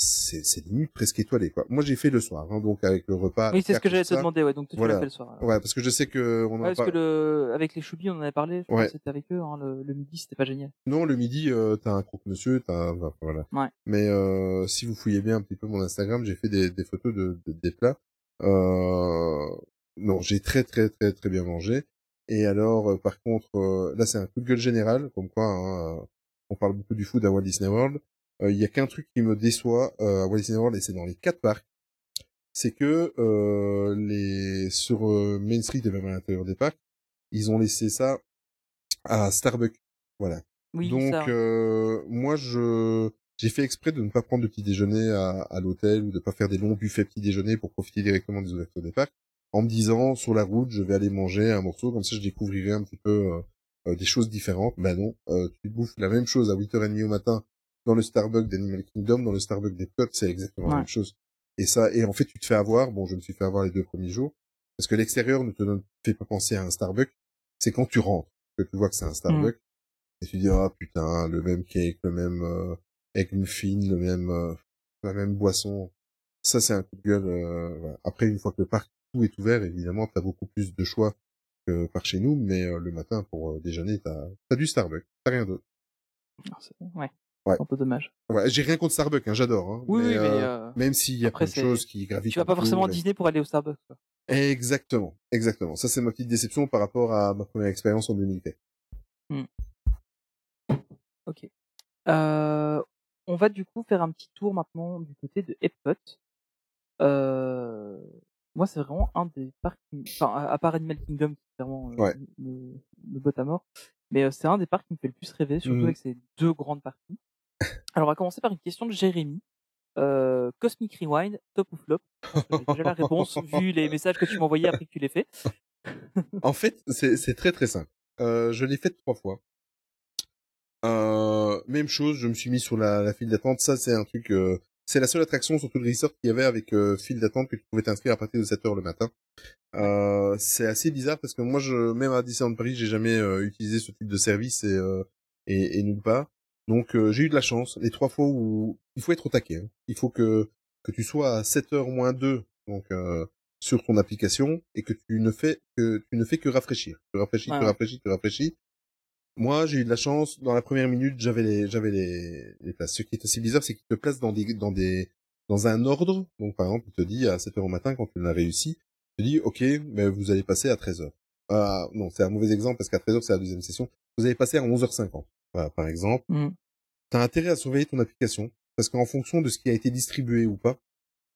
c'est c'est limite presque étoilé quoi. Moi j'ai fait le soir, hein, donc avec le repas. Oui, c'est ce que j'allais te demander, ouais. Donc toi, tu Voilà. l'as fait le soir. alors. Ouais, parce que je sais que on en Ouais, a parce que le, avec les choubis, on en avait parlé. Je Ouais. c'était avec eux. Hein, le, le midi, c'était pas génial. Non, le midi, euh, t'as un croque-monsieur, t'as un... enfin, voilà. Ouais. Mais euh, si vous fouillez bien un petit peu mon Instagram, j'ai fait des, des photos de, de- des plats. Euh... Non, j'ai très très très très bien mangé. Et alors, euh, par contre, euh, là c'est un coup de gueule général, comme quoi hein, euh, on parle beaucoup du food à Walt Disney World. Euh, Il y a qu'un truc qui me déçoit euh, à Walt Disney World, et c'est dans les quatre parcs, c'est que euh, les sur Main Street et même à l'intérieur des parcs, ils ont laissé ça à Starbucks. Voilà. Oui, Donc euh, moi je j'ai fait exprès de ne pas prendre de petit déjeuner à, à l'hôtel ou de pas faire des longs buffets petit déjeuner pour profiter directement des ouvertures des parcs en me disant sur la route je vais aller manger un morceau comme ça je découvrirai un petit peu euh, des choses différentes. Ben non, euh, tu bouffes la même chose à 8h30 au matin dans le Starbucks d'Animal Kingdom, dans le Starbucks d'Epcot, c'est exactement la même chose. Et ça et en fait tu te fais avoir, bon je me suis fait avoir les deux premiers jours parce que l'extérieur ne te donne- fait pas penser à un Starbucks, c'est quand tu rentres que tu vois que c'est un Starbucks et tu dis ah putain le même cake le même euh, avec une fine le même euh, la même boisson ça c'est un coup de gueule euh, voilà. après une fois que le parc tout est ouvert évidemment t'as beaucoup plus de choix que par chez nous mais euh, le matin pour euh, déjeuner t'as as du Starbucks t'as rien d'autre c'est- Ouais. Ouais. C'est un peu dommage. ouais, j'ai rien contre Starbucks hein, j'adore hein, Oui, mais, oui, mais euh, euh, même s'il y a plein de choses qui gravitent tu vas pas forcément mais- dîner pour aller au Starbucks. Quoi. exactement exactement ça c'est ma petite déception par rapport à ma première expérience en 2004 Ok. Euh, on va du coup faire un petit tour maintenant du côté de Epcot. Euh, moi, c'est vraiment un des parcs, enfin, à à part Animal Kingdom, qui vraiment euh, Ouais. me, me botte à mort, mais c'est un des parcs qui me fait le plus rêver, surtout Mhm. avec ces deux grandes parties. Alors, on va commencer par une question de Jérémy. Euh, Cosmic Rewind, top ou flop? J'ai déjà la réponse vu les messages que tu m'envoyais après que tu l'aies fait. [LAUGHS] En fait, c'est très très simple. Euh, je l'ai fait trois fois. Euh, même chose, je me suis mis sur la, la file d'attente. Ça, c'est un truc. euh, c'est la seule attraction sur tout le resort qu'il y avait avec euh, file d'attente que tu pouvais t'inscrire à partir de 7 heures le matin. Euh, c'est assez bizarre parce que moi, je même à Disneyland Paris, j'ai jamais utilisé ce type de service et et, et nulle part. Donc euh, j'ai eu de la chance. Les trois fois où il faut être au taquet. hein. Il faut que que tu sois à 7 heures moins 2 donc euh, sur ton application et que tu ne fais que tu ne fais que rafraîchir. Tu rafraîchis, tu rafraîchis, tu rafraîchis. Moi, j'ai eu de la chance. Dans la première minute, j'avais les j'avais les, les places. Ce qui est assez bizarre, c'est qu'il te place dans des dans des dans un ordre. Donc par exemple, il te dit à 7 heures au matin quand tu l'as réussi, il te dit OK, mais vous allez passer à 13 heures. Ah non, c'est un mauvais exemple parce qu'à 13 heures c'est la deuxième session. Vous allez passer à 11h50. Voilà, par exemple Mhm. t'as intérêt à surveiller ton application parce qu'en fonction de ce qui a été distribué ou pas,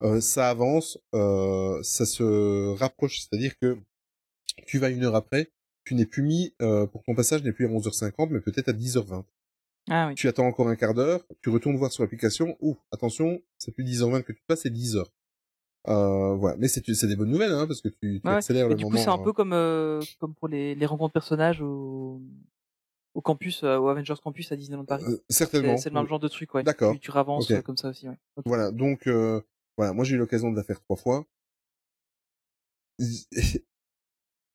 euh, ça avance, euh, ça se rapproche. C'est-à-dire que tu vas une heure après, tu n'es plus mis euh, pour ton passage n'est plus à 11h50, mais peut-être à 10h20. Ah oui. Tu attends encore un quart d'heure, tu retournes voir sur l'application. Ouh, attention, c'est plus 10h20 que tu passes, c'est 10h. Euh, voilà, mais c'est c'est des bonnes nouvelles hein, parce que tu, tu Ouais, accélères Et le du moment. coup, c'est un hein. peu comme euh, comme pour les, les rencontres personnages au, au campus, euh, au Avengers Campus à Disneyland Paris. Euh, certainement. C'est le même genre de truc, ouais. D'accord. Tu, tu ravances Ok. euh, comme ça aussi, ouais. Voilà, donc euh, voilà, moi j'ai eu l'occasion de la faire trois fois. [LAUGHS]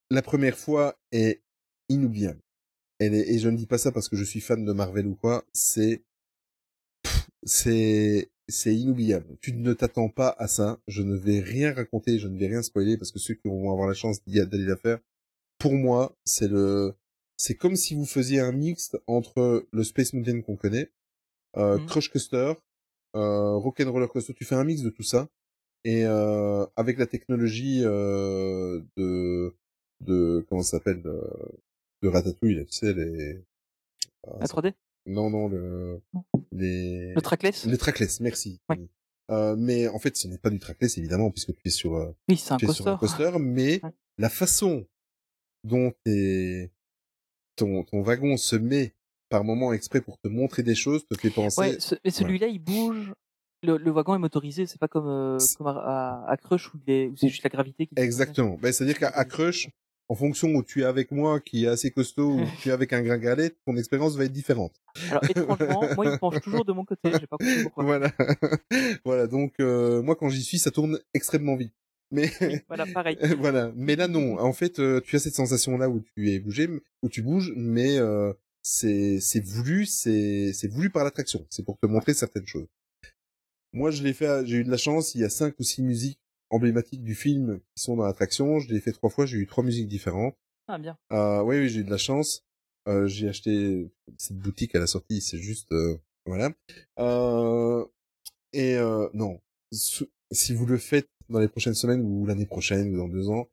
La première fois est inoubliable. Elle est, et je ne dis pas ça parce que je suis fan de Marvel ou quoi, c'est c'est c'est inoubliable. Tu ne t'attends pas à ça. Je ne vais rien raconter, je ne vais rien spoiler parce que ceux qui vont avoir la chance d'y- d'aller la faire, pour moi, c'est le c'est comme si vous faisiez un mixte entre le Space Mountain qu'on connaît, euh, Mhm. Crush Coaster, euh, Rock'n'Roller Coaster, tu fais un mix de tout ça et euh, avec la technologie euh, de de comment ça s'appelle de, de Ratatouille, tu sais les ah, La 3D non non le les Le trackless? le trackless, merci. Ouais. Euh, mais en fait, ce n'est pas du trackless évidemment puisque tu es sur euh, Oui, c'est un tu es sur un coaster. mais Ouais. la façon dont tes, ton, ton wagon se met par moment exprès pour te montrer des choses, te fait penser. Ouais, ce- mais celui-là, il bouge. Le, le wagon est motorisé, c'est pas comme, euh, comme à, à, Crush où, où c'est juste la gravité qui. Exactement. Ben, c'est-à-dire qu'à Crush, en fonction où tu es avec moi, qui est assez costaud, ou [LAUGHS] tu es avec un gringalet, ton expérience va être différente. Alors étrangement, moi, il penche toujours de mon côté. J'ai pas compris pourquoi. [LAUGHS] Voilà. [LAUGHS] voilà. Donc, euh, moi, quand j'y suis, ça tourne extrêmement vite. Mais, Voilà, [LAUGHS] pareil. voilà. Mais là, non. En fait, euh, tu as cette sensation-là où tu es bougé, où tu bouges, mais euh, c'est c'est voulu, c'est c'est voulu par l'attraction. C'est pour te montrer certaines choses. Moi, je l'ai fait. J'ai eu de la chance. Il y a cinq ou six musiques emblématiques du film qui sont dans l'attraction. Je l'ai fait trois fois. J'ai eu trois musiques différentes. Ah bien. Euh, oui, oui, j'ai eu de la chance. Euh, j'ai acheté cette boutique à la sortie. C'est juste, euh, voilà. Euh, et euh, non, si vous le faites dans les prochaines semaines ou l'année prochaine ou dans deux ans,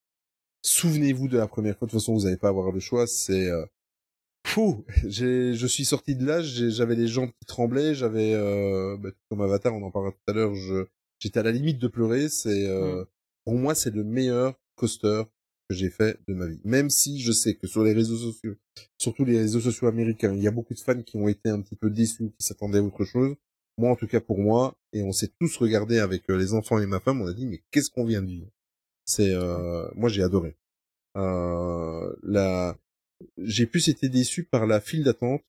souvenez-vous de la première fois. De toute façon, vous n'allez pas avoir le choix. C'est euh, fou. [LAUGHS] Je suis sorti de là. J'avais les jambes qui tremblaient. J'avais, euh, bah, comme Avatar, on en parlera tout à l'heure. Je, j'étais à la limite de pleurer. C'est, euh, pour moi, c'est le meilleur coaster que j'ai fait de ma vie. Même si je sais que sur les réseaux sociaux, surtout les réseaux sociaux américains, il y a beaucoup de fans qui ont été un petit peu déçus, qui s'attendaient à autre chose. Moi, en tout cas pour moi, et on s'est tous regardés avec euh, les enfants et ma femme, on a dit mais qu'est-ce qu'on vient de vivre? C'est, euh, moi j'ai adoré. Euh, la, j'ai plus été déçu par la file d'attente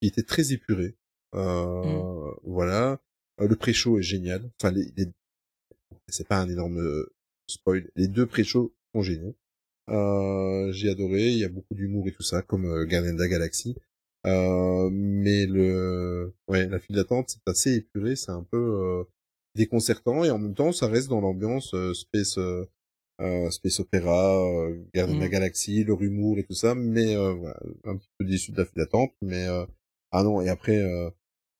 qui était très épurée. Euh, Voilà, Euh, le pré-show est génial. Enfin, les, les... c'est pas un énorme euh, spoil. Les deux pré-shows sont géniaux. Euh, j'ai adoré. Il y a beaucoup d'humour et tout ça, comme Guardian de la Galaxie. Euh, mais le, ouais, la file d'attente, c'est assez épuré. C'est un peu euh, déconcertant et en même temps, ça reste dans l'ambiance euh, space. Euh, euh, space opéra, euh, Gardien de la Mm. Galaxie, leur humour et tout ça, mais euh, voilà, un petit peu déçu de la file d'attente, mais euh, ah non, et après euh,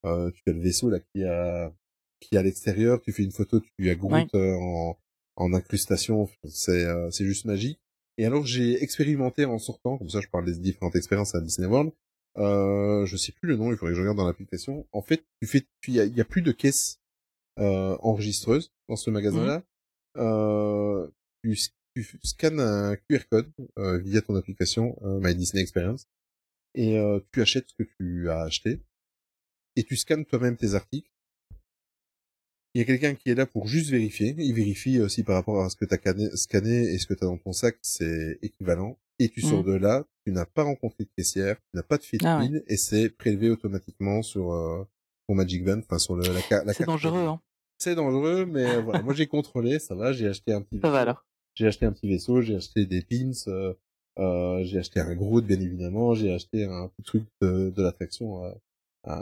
euh, tu as le vaisseau là qui a qui est à l'extérieur, tu fais une photo, tu as Groot euh, en en incrustation, c'est euh, c'est juste magique. Et alors j'ai expérimenté en sortant, comme ça je parle des différentes expériences à Disney World. Euh, je sais plus le nom, il faudrait que je regarde dans l'application. En fait, tu fais, y il y a plus de caisse euh, enregistreuse dans ce magasin-là. Euh, tu, tu scannes un QR code euh, via ton application euh, My Disney Experience et euh, tu achètes ce que tu as acheté et tu scannes toi-même tes articles. Il y a quelqu'un qui est là pour juste vérifier. Il vérifie aussi par rapport à ce que tu as scanné et ce que tu as dans ton sac, c'est équivalent. Et tu sors Mhm. de là, tu n'as pas rencontré de caissière, tu n'as pas de fil Ah ouais. et c'est prélevé automatiquement sur euh, ton Magic Band, enfin sur le, la, la C'est dangereux, hein. C'est dangereux, mais euh, voilà. Moi, j'ai [LAUGHS] contrôlé, ça va. J'ai acheté un petit. Ça va alors. J'ai acheté un petit vaisseau, j'ai acheté des pins, euh, euh, j'ai acheté un Groot, bien évidemment. J'ai acheté un petit truc de, de l'attraction, euh,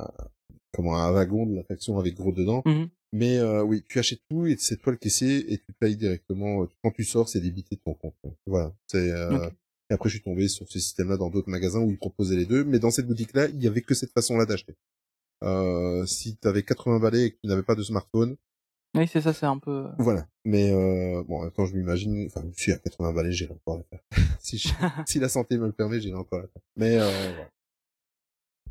comment un wagon de l'attraction avec Groot dedans. Mhm. Mais euh, oui, tu achètes tout et c'est toi le caissier et tu payes directement. Quand tu sors, c'est débité de ton compte. Voilà. C'est. Euh. Et après, je suis tombé sur ce système-là dans d'autres magasins où ils proposaient les deux. Mais dans cette boutique-là, il y avait que cette façon-là d'acheter. Euh, si tu avais 80 balais et que tu n'avais pas de smartphone, Oui, c'est ça, c'est un peu. voilà. Mais euh, bon, temps, je m'imagine, enfin, je suis à 80 balais, j'irai encore la faire. [LAUGHS] si, je- [LAUGHS] si la santé me le permet, j'irai encore la faire. Mais euh, voilà.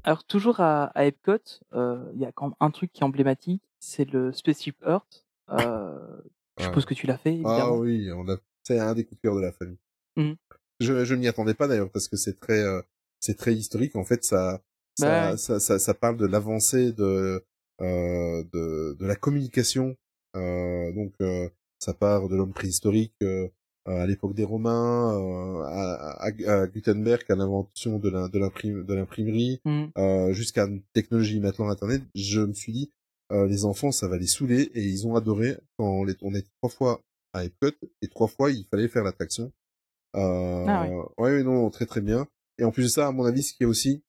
Alors toujours à, à Epcot, euh, il y a quand même un truc qui est emblématique, c'est le Spaceship Earth. Euh, je suppose que tu l'as fait, Ah oui, on a, c'est un des coups de cœur de la famille. Mhm. Je, je m'y attendais pas d'ailleurs parce que c'est très, euh, c'est très historique. En fait, ça, ça, Bah ouais. ça, ça, ça parle de l'avancée de, euh, de, de la communication. Euh, donc, euh, ça part de l'homme préhistorique euh, à l'époque des Romains, euh, à, à, à Gutenberg, à l'invention de la- de l'imprim- de l'imprimerie, euh, jusqu'à une technologie maintenant Internet. Je me suis dit, euh, les enfants, ça va les saouler et ils ont adoré quand on, les, on était trois fois à Epcot et trois fois il fallait faire l'attraction. Euh, Ah ouais. ouais, non, très très bien. Et en plus de ça, à mon avis, ce qui est aussi,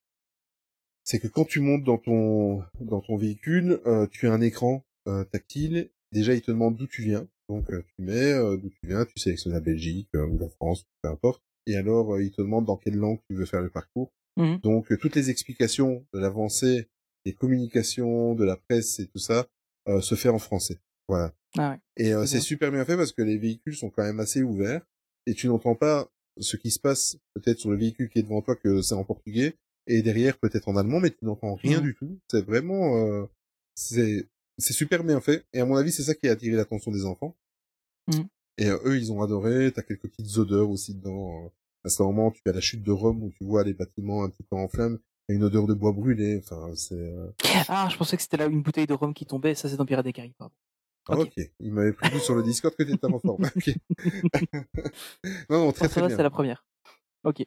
c'est que quand tu montes dans ton dans ton véhicule, euh, tu as un écran euh, tactile. Déjà, il te demande d'où tu viens. Donc, euh, tu mets euh, d'où tu viens, tu sélectionnes la Belgique euh, ou la France, peu importe. Et alors, il te demande dans quelle langue tu veux faire le parcours. Mhm. Donc, toutes les explications de l'avancée, des communications, de la presse et tout ça, euh, se fait en français. Voilà. Ah ouais. Et euh, C'est super bien fait parce que les véhicules sont quand même assez ouverts et tu n'entends pas ce qui se passe peut-être sur le véhicule qui est devant toi que c'est en portugais et derrière peut-être en allemand mais tu n'entends rien Mhm. du tout. C'est vraiment euh, c'est c'est super bien fait et à mon avis c'est ça qui a attiré l'attention des enfants. Mhm. Et euh, eux ils ont adoré. T'as quelques petites odeurs aussi dedans. euh, À ce moment, tu as la chute de Rome où tu vois les bâtiments un petit peu en flammes, et une odeur de bois brûlé. Enfin, c'est. euh, Ah, je pensais que c'était là une bouteille de rhum qui tombait. Ça, c'est dans Pirates des Caraïbes. pardon. Ok. ok. Il m'avait prévu sur le Discord que t'étais en forme. [LAUGHS] Ok. [LAUGHS] non, non, très très bien. c'est la première. Ok.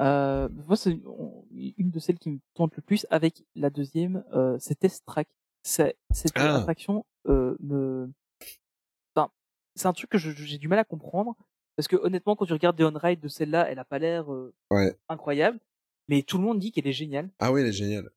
Euh, moi, c'est une de celles qui me tente le plus. Avec la deuxième, euh, c'est Test Track. C'est- Cette Ah. attraction euh, me. Enfin, c'est un truc que j'ai du mal à comprendre. Parce que honnêtement, quand tu regardes des on-ride de celle-là, elle a pas l'air euh, Ouais. incroyable. Mais tout le monde dit qu'elle est géniale. Ah oui, elle est géniale.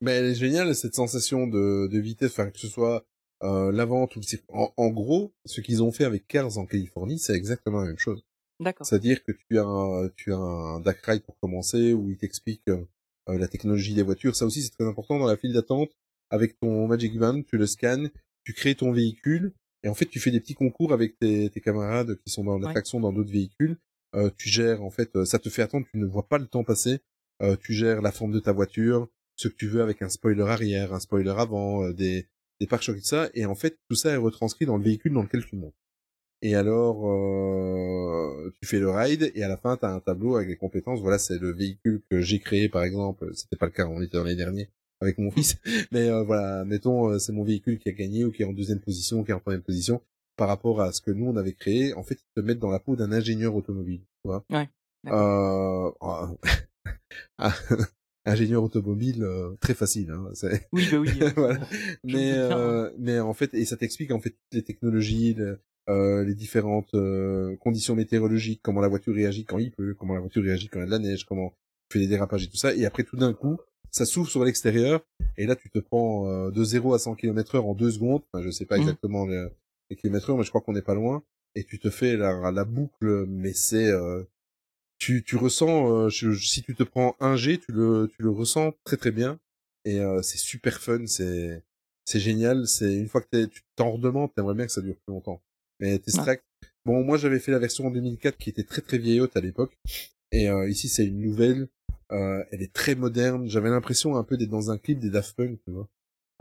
Mais elle est géniale cette sensation de, de vitesse, enfin que ce soit euh, l'avant ou le en, en gros, ce qu'ils ont fait avec Cars en Californie, c'est exactement la même chose. D'accord. C'est-à-dire que tu as un, tu as un dark ride pour commencer où il t'explique euh, euh, la technologie des voitures. Ça aussi, c'est très important dans la file d'attente. Avec ton Magic Band, tu le scannes, tu crées ton véhicule et en fait, tu fais des petits concours avec tes, tes camarades qui sont dans l'attraction dans d'autres véhicules. Euh, tu gères en fait, euh, ça te fait attendre, tu ne vois pas le temps passer. Euh, tu gères la forme de ta voiture, ce que tu veux avec un spoiler arrière, un spoiler avant, euh, des, des pare-chocs et tout ça. Et en fait, tout ça est retranscrit dans le véhicule dans lequel tu montes. Et alors, euh, tu fais le ride et à la fin, tu as un tableau avec les compétences. Voilà, c'est le véhicule que j'ai créé, par exemple. C'était pas le cas, on était dans les derniers avec mon [LAUGHS] fils. Mais euh, voilà, mettons, euh, c'est mon véhicule qui a gagné ou qui est en deuxième position ou qui est en première position par rapport à ce que nous, on avait créé. En fait, ils te mettent dans la peau d'un ingénieur automobile, tu vois. Ouais, Euh, [LAUGHS] ah, ingénieur automobile, euh, très facile. Hein, [LAUGHS] c'est- Oui, bah oui. [LAUGHS] voilà. Mais hein. euh, mais en fait et ça t'explique en fait toutes les technologies, le- euh, les différentes euh, conditions météorologiques, comment la voiture réagit quand il pleut, comment la voiture réagit quand il y a de la neige, comment tu fais les dérapages et tout ça. Et après tout d'un coup, ça s'ouvre sur l'extérieur et là tu te prends euh, de 0 à 100 km heure en deux secondes. Enfin, je sais pas Mhm. exactement le- les kilomètres heure, mais je crois qu'on n'est pas loin. Et tu te fais la, la boucle, mais c'est euh, tu, tu ressens euh, je- si tu te prends un G, tu le tu le ressens très très bien et euh, c'est super fun, c'est c'est génial, c'est une fois que t'es- tu t'en redemandes, t'aimerais bien que ça dure plus longtemps. Mais Test Ouais. Bon moi j'avais fait la version en 2004 qui était très très vieillotte à l'époque et euh, ici c'est une nouvelle, euh, elle est très moderne, j'avais l'impression un peu d'être dans un clip des Daft Punk, tu vois.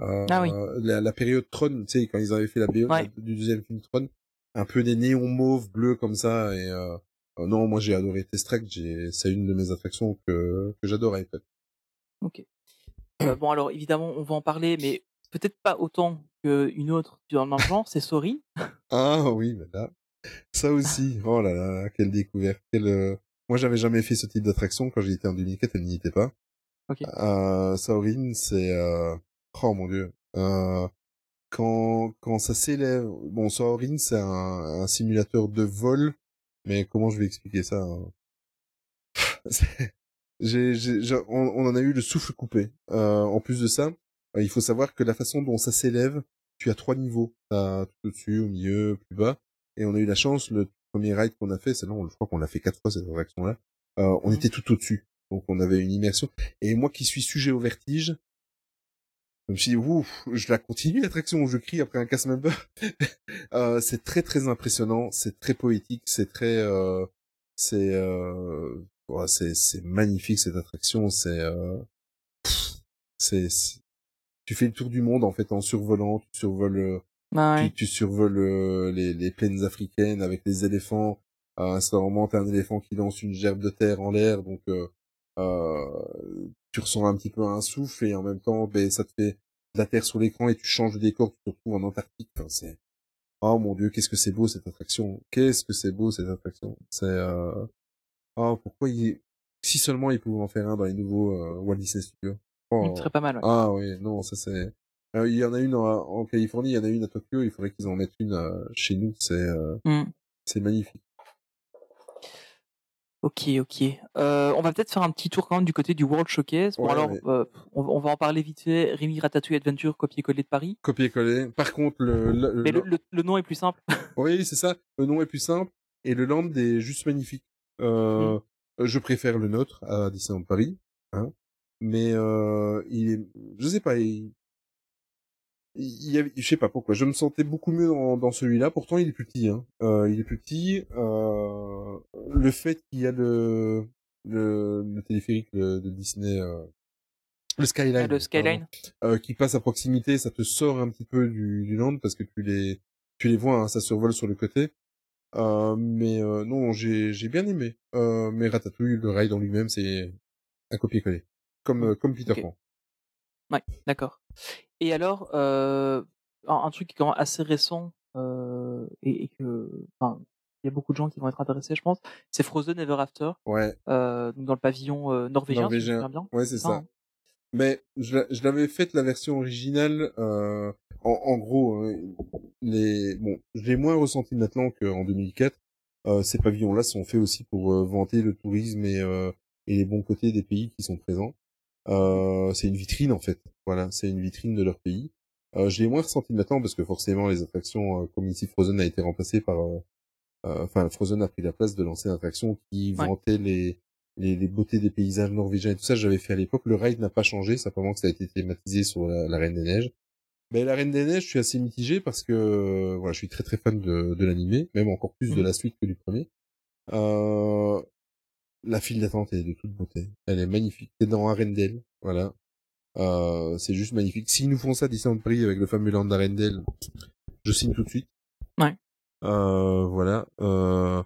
Euh, Ah oui. la, la période Tron, tu sais quand ils avaient fait la BO Ouais. du deuxième film Tron, un peu des néons mauves bleus comme ça et euh, non moi j'ai adoré Test Track, c'est une de mes attractions que que Epcot. Ok. Euh, bon, alors évidemment, on va en parler, mais peut-être pas autant qu'une autre dans le même genre, [LAUGHS] c'est Sorry. Ah oui, mais là, ça aussi. Oh là là, quelle découverte. Quelle, euh, Moi, j'avais jamais fait ce type d'attraction. Quand j'y étais en 2004, elle n'y était pas. Ok. Euh, Saurine, c'est... Euh... Oh mon dieu. Euh... Quand, quand ça s'élève... Bon, Saurine, c'est un, un simulateur de vol. Mais comment je vais expliquer ça hein? [LAUGHS] J'ai, j'ai, j'ai- on, on en a eu le souffle coupé. Euh, en plus de ça, euh, il faut savoir que la façon dont ça s'élève, tu as trois niveaux. T'as tout au-dessus, au milieu, plus bas. Et on a eu la chance, le premier ride qu'on a fait, c'est non, je crois qu'on l'a fait quatre fois cette attraction-là. Euh, on Mhm. était tout au-dessus. Donc on avait une immersion. Et moi qui suis sujet au vertige, je me suis dit, ouf, je la continue l'attraction, je crie après un cast member. [LAUGHS] euh, c'est très très impressionnant, c'est très poétique, c'est très, euh, c'est, euh, ouais, c'est, c'est magnifique cette attraction, c'est, euh, c'est, c'est- tu fais le tour du monde en fait en survolant, tu survoles, euh, Ah ouais. tu, tu survoles euh, les, les plaines africaines avec les éléphants. À un certain moment, t'as un éléphant qui lance une gerbe de terre en l'air, donc euh, tu ressens un petit peu un souffle et en même temps, ben, ça te fait de la terre sur l'écran et tu changes de décor, tu te retrouves en Antarctique. Enfin, c'est oh mon dieu, qu'est-ce que c'est beau cette attraction Qu'est-ce que c'est beau cette attraction C'est euh... oh pourquoi il si seulement ils pouvaient en faire un dans les nouveaux euh, Walt Disney Studios. Oh. Ce serait pas mal. ouais. Ah oui, non, ça c'est. Euh, il y en a une en, en Californie, il y en a une à Tokyo. Il faudrait qu'ils en mettent une euh, chez nous. C'est euh, Hmm. c'est magnifique. Ok, ok. Euh, on va peut-être faire un petit tour quand même du côté du World Showcase. Bon Ouais, alors, euh, on, on va en parler vite fait. Rémi Ratatouille Adventure, copier-coller de Paris. Copier-coller. Par contre, le, le, le- Mais le, le, nom est plus simple. [LAUGHS] oui, c'est ça. Le nom est plus simple et le land est juste magnifique. Euh, Je préfère le nôtre à Disneyland Paris, hein. Mais euh, il est, je sais pas, il, il y avait, je sais pas pourquoi, je me sentais beaucoup mieux dans, dans celui-là. Pourtant, il est plus petit. Hein. Euh, il est plus petit. Euh, le fait qu'il y a le le, le téléphérique de, de Disney, euh, le Skyline, Ah, le Skyline. euh, qui passe à proximité, ça te sort un petit peu du, du land parce que tu les tu les vois, hein, ça survole sur le côté. Euh, mais euh, non, j'ai j'ai bien aimé. Euh, mais Ratatouille, le ride en lui-même, c'est un copier-coller, comme euh, comme Peter. Pan. Ouais, d'accord. Et alors, euh, un, truc qui est quand même assez récent euh, et, et que, enfin, il y a beaucoup de gens qui vont être intéressés, je pense. C'est Frozen Ever After, Ouais, euh, donc dans le pavillon euh, norvégien, si norvégien. souviens bien. Ouais, c'est ça. hein? Mais je, je l'avais fait la version originale. Euh, en, en gros, hein, les bon, j'ai moins ressenti maintenant qu'en 2004. Euh, ces pavillons-là sont faits aussi pour vanter le tourisme et, euh, et les bons côtés des pays qui sont présents. Euh, c'est une vitrine en fait. Voilà, c'est une vitrine de leur pays. Euh, je l'ai moins ressenti maintenant parce que forcément les attractions euh, comme ici Frozen a été remplacé par, enfin Frozen a pris la place de l'ancienne attraction qui Ouais. vantait les, les les beautés des paysages norvégiens et tout ça. J'avais fait à l'époque. Le ride n'a pas changé, simplement que ça a été thématisé sur la, la Reine des Neiges. Mais la Reine des Neiges, je suis assez mitigé parce que voilà, je suis très très fan de, de l'animé, même encore plus de Mhm. la suite que du premier. Euh, la file d'attente est de toute beauté. Elle est magnifique. C'est dans Arendelle, voilà. Euh, c'est juste magnifique. S'ils nous font ça Disneyland Paris avec le fameux land d'Arendelle, je signe tout de suite. Ouais. Euh, voilà. Euh,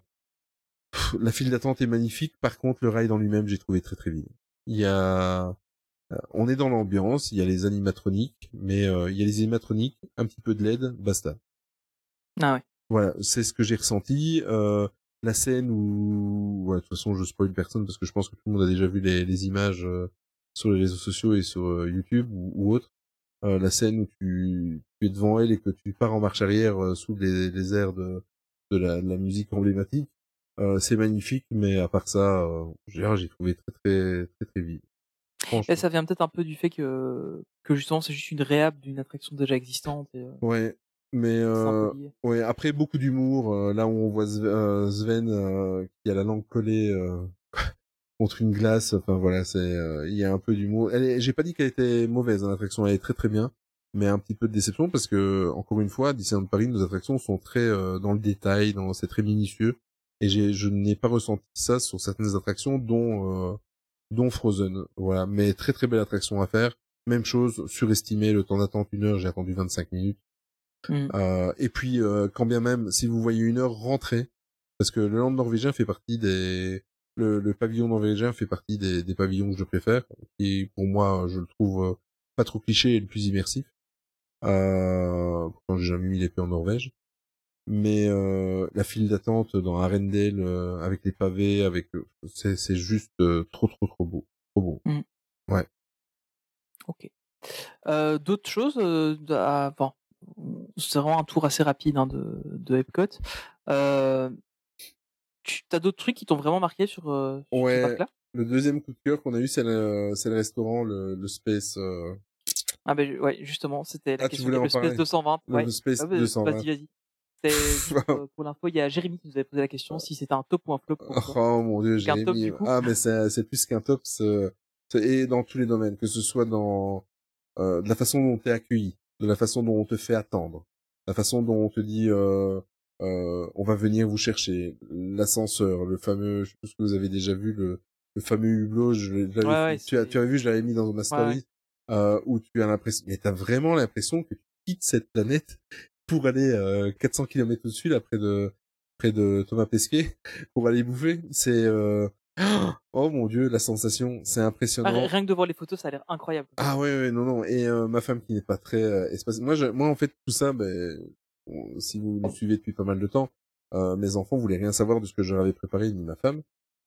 pff, la file d'attente est magnifique. Par contre, le ride en lui-même, j'ai trouvé très très vide. Il y a, euh, on est dans l'ambiance. Il y a les animatroniques, mais euh, il y a les animatroniques, un petit peu de LED, basta. Ah ouais. Voilà, c'est ce que j'ai ressenti. Euh, la scène où, ouais, de toute façon, je spoil personne parce que je pense que tout le monde a déjà vu les, les images euh, sur les réseaux sociaux et sur euh, YouTube ou, ou autre. Euh, la scène où tu, tu es devant elle et que tu pars en marche arrière euh, sous les, les airs de, de, la, de la musique emblématique, euh, c'est magnifique. Mais à part ça, euh, j'ai trouvé très très très très vide. Et ça vient peut-être un peu du fait que, que justement c'est juste une réhab d'une attraction déjà existante. Et, Ouais, mais euh. Ouais, après beaucoup d'humour, euh, là où on voit euh, Sven euh, qui a la langue collée euh, [LAUGHS] contre une glace, enfin voilà, c'est euh, il y a un peu d'humour. J'ai pas dit qu'elle était mauvaise, hein, l'attraction elle est très très bien, mais un petit peu de déception parce que encore une fois, Disneyland Paris, nos attractions sont très euh, dans le détail, dans c'est très minutieux et je n'ai pas ressenti ça sur certaines attractions dont euh, dont Frozen. Voilà, mais très très belle attraction à faire. Même chose, surestimé, le temps d'attente une heure, j'ai attendu 25 minutes. Mm. Euh, et puis, euh, quand bien même, si vous voyez une heure, rentrez. Parce que le land norvégien fait partie des... Le, le pavillon norvégien fait partie des, des pavillons que je préfère. Et pour moi, je le trouve euh, pas trop cliché et le plus immersif. Euh, pourtant, j'ai jamais mis les pieds en Norvège. Mais euh, la file d'attente dans Arendelle, euh, avec les pavés, avec euh, c'est c'est juste euh, trop trop trop beau, trop beau. Ok. Euh, D'autres choses euh, bon, c'est vraiment un tour assez rapide hein, de, de Epcot. Euh, tu as d'autres trucs qui t'ont vraiment marqué sur, euh, sur Ouais. ce parc-là? Le deuxième coup de cœur qu'on a eu, c'est le, c'est le restaurant, le, le Space, euh, Ah ben ouais, justement, c'était la Ah, tu question en le Space parler? 220. le, ouais. le Space Ah, bah, 220. Vas-y, vas-y. [LAUGHS] Juste pour, pour l'info, il y a Jérémy qui nous avait posé la question si c'était un top ou un flop. Pour. Oh mon dieu, top, Jérémy. du coup. Ah, mais c'est, plus qu'un top, c'est, et dans tous les domaines, que ce soit dans, euh, de la façon dont t'es accueilli, de la façon dont on te fait attendre, la façon dont on te dit, euh, euh, on va venir vous chercher, l'ascenseur, le fameux, je ce que vous avez déjà vu, le, le fameux hublot, je, Ouais, ouais, tu as, tu as vu, je l'avais mis dans ma story, Ouais, euh, où tu as l'impression, mais t'as vraiment l'impression que tu quittes cette planète pour aller euh, 400 km au-dessus, là, près de, près de Thomas Pesquet, pour aller bouffer. C'est, euh... [GASPS] oh mon dieu, la sensation, c'est Ah, impressionnant. rien que de voir les photos, ça a l'air incroyable. Ah ouais, ouais, non, non. Et euh, ma femme qui n'est pas très euh, espacée. Moi, je, moi, en fait, tout ça, ben, si vous nous suivez depuis pas mal de temps, euh, mes enfants voulaient rien savoir de ce que je leur avais préparé, ni ma femme.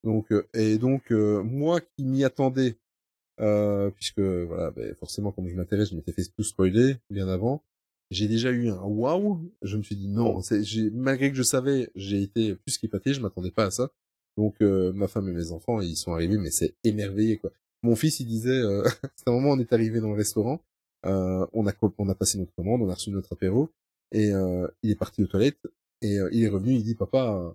Donc, euh, et donc, euh, moi qui m'y attendais, euh, puisque voilà, ben, forcément, comme je m'intéresse, je m'étais fait tout spoiler bien avant. J'ai déjà eu un waouh. Je me suis dit non, malgré que je savais, j'ai été plus qu'épaté. Je m'attendais pas à ça. Donc, euh, ma femme et mes enfants, ils sont arrivés, mais c'est émerveillé quoi. Mon fils, il disait, euh, [LAUGHS] c'est un moment, on est arrivé dans le restaurant, euh, on a on a passé notre commande, on a reçu notre apéro, et euh, il est parti aux toilettes, et euh, il est revenu, il dit, papa,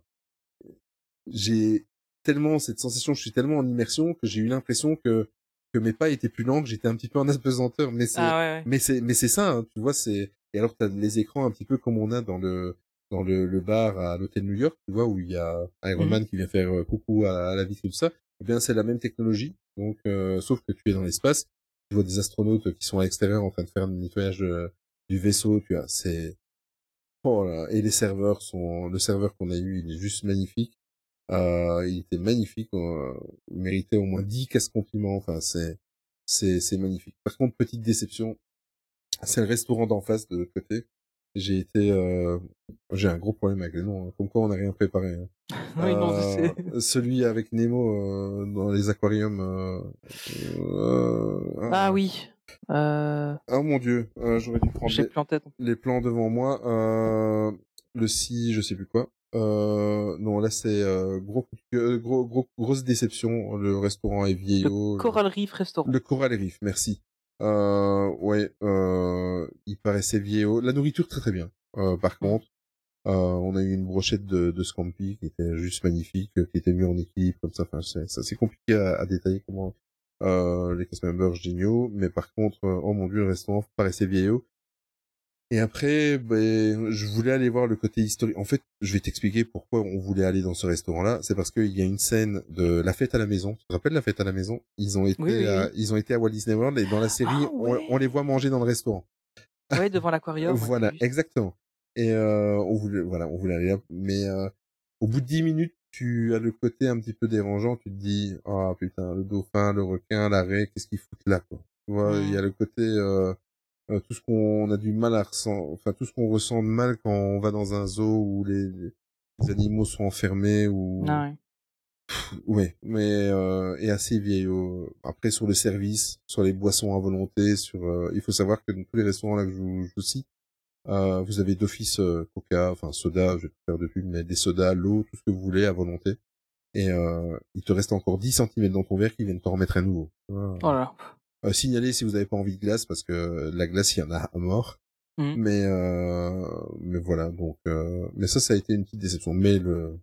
j'ai tellement cette sensation, je suis tellement en immersion que j'ai eu l'impression que que mes pas étaient plus lents, que j'étais un petit peu en apesanteur, mais c'est Ah ouais, ouais. mais c'est mais c'est ça, hein, tu vois, c'est et alors t'as les écrans un petit peu comme on a dans le dans le, le bar à l'hôtel New York, tu vois, où il y a Iron Mhm. Man qui vient faire euh, coucou à, à la vitre et tout ça. Eh bien, c'est la même technologie, donc euh, sauf que tu es dans l'espace, tu vois des astronautes qui sont à l'extérieur en train de faire le nettoyage euh, du vaisseau, tu vois, c'est Oh là, et les serveurs sont, le serveur qu'on a eu, il est juste magnifique. Euh, il était magnifique, euh, il méritait au moins 10 casse compliments. Enfin, c'est, c'est, c'est magnifique. Par contre, petite déception, c'est le restaurant d'en face de l'autre côté. J'ai été, euh, j'ai un gros problème avec les noms. hein. Comme quoi, on n'a rien préparé. hein. [LAUGHS] Oui, non, Euh, celui avec Nemo euh, dans les aquariums. euh, euh, Ah oui. Euh, Oh mon dieu, euh, j'aurais dû prendre J'ai les, tête. les plans devant moi. Euh, le si, je sais plus quoi. Euh, non, là c'est euh, gros, gros, gros, grosse déception. Le restaurant est vieillot. Le Coral Reef Restaurant. Le Coral Reef, merci. Euh, ouais, euh, il paraissait vieillot. La nourriture très très bien. Euh, par contre, euh, on a eu une brochette de, de scampi qui était juste magnifique, qui était mieux en équipe, comme ça. Enfin, c'est compliqué à, à détailler comment euh, les cast members géniaux, mais par contre, euh, oh mon dieu, le restaurant paraissait vieillot. Et après, ben, je voulais aller voir le côté historique. En fait, je vais t'expliquer pourquoi on voulait aller dans ce restaurant-là. C'est parce qu'il y a une scène de la fête à la maison. Tu te rappelles la fête à la maison? Ils ont été, Oui, oui, à, oui. ils ont été à Walt Disney World et dans la série, Ah, on- ouais. on, les voit manger dans le restaurant. Ouais, devant l'aquarium. voilà, exactement. Et euh, on voulait, voilà, on voulait aller là, mais euh, au bout de dix minutes, tu as le côté un petit peu dérangeant. Tu te dis, ah putain, le dauphin, le requin, la raie, qu'est-ce qu'ils foutent là, quoi? Tu vois, il y a le côté euh, euh, tout ce qu'on a du mal à ressentir, enfin tout ce qu'on ressent de mal quand on va dans un zoo où les, les animaux sont enfermés ou Ah ouais. ouais, mais euh, et assez vieillot. Après sur le service, sur les boissons à volonté, sur euh, il faut savoir que dans tous les restaurants là que je, vous- je vous cite, euh, vous avez d'office euh, coca, enfin soda, je vais faire de pub, mais des sodas, l'eau, tout ce que vous voulez à volonté. Et euh, il te reste encore 10 cm dans ton verre qui viennent t'en remettre un nouveau. Voilà. Oh là là. Euh, signalez si vous n'avez pas envie de glace parce que la glace il y en a à mort. Mhm. Mais euh, mais voilà donc euh, mais ça ça a été une petite déception. Mais le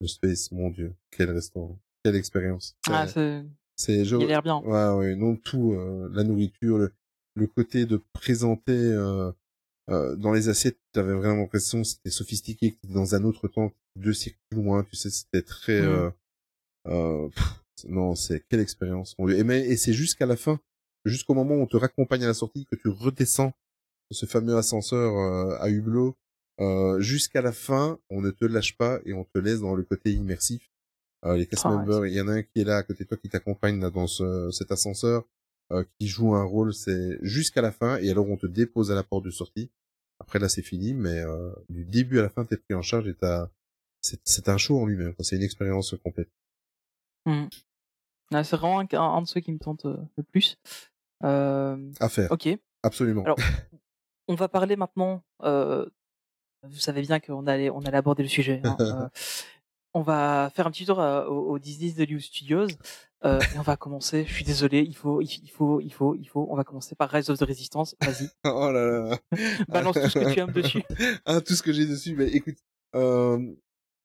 le space mon dieu quel restaurant quelle expérience. Ah, C'est- c'est... je Il a l'air bien. ouais ouais non tout euh, la nourriture le le côté de présenter euh, euh, dans les assiettes t'avais vraiment l'impression que c'était sophistiqué que dans un autre temps deux siècles plus loin tu sais c'était très Mhm. euh, euh, pff, non c'est quelle expérience mon Dieu. et mais et c'est jusqu'à la fin jusqu'au moment où on te raccompagne à la sortie que tu redescends ce fameux ascenseur euh, à hublot euh, jusqu'à la fin on ne te lâche pas et on te laisse dans le côté immersif euh, les cast members il y en a un qui est là à côté de toi qui t'accompagne là dans ce, cet ascenseur euh, qui joue un rôle c'est jusqu'à la fin et alors on te dépose à la porte de sortie après là c'est fini mais euh, du début à la fin t'es pris en charge et t'as c'est c'est un show en lui-même c'est une expérience complète Hmm. Ah, c'est vraiment un, un de ceux qui me tente euh, le plus. Euh, à faire ok. absolument Alors, [LAUGHS] on va parler maintenant. Euh, vous savez bien qu'on allait, on allait aborder le sujet. hein, on va faire un petit tour au, au Disney's Hollywood Studios euh, et on va commencer. Je suis désolé, il faut, il faut, il faut, il faut. On va commencer par Rise of the Resistance. Vas-y, [LAUGHS] oh là là [LAUGHS] balance tout ce que tu aimes dessus. ah, tout ce que j'ai dessus. Mais écoute, euh,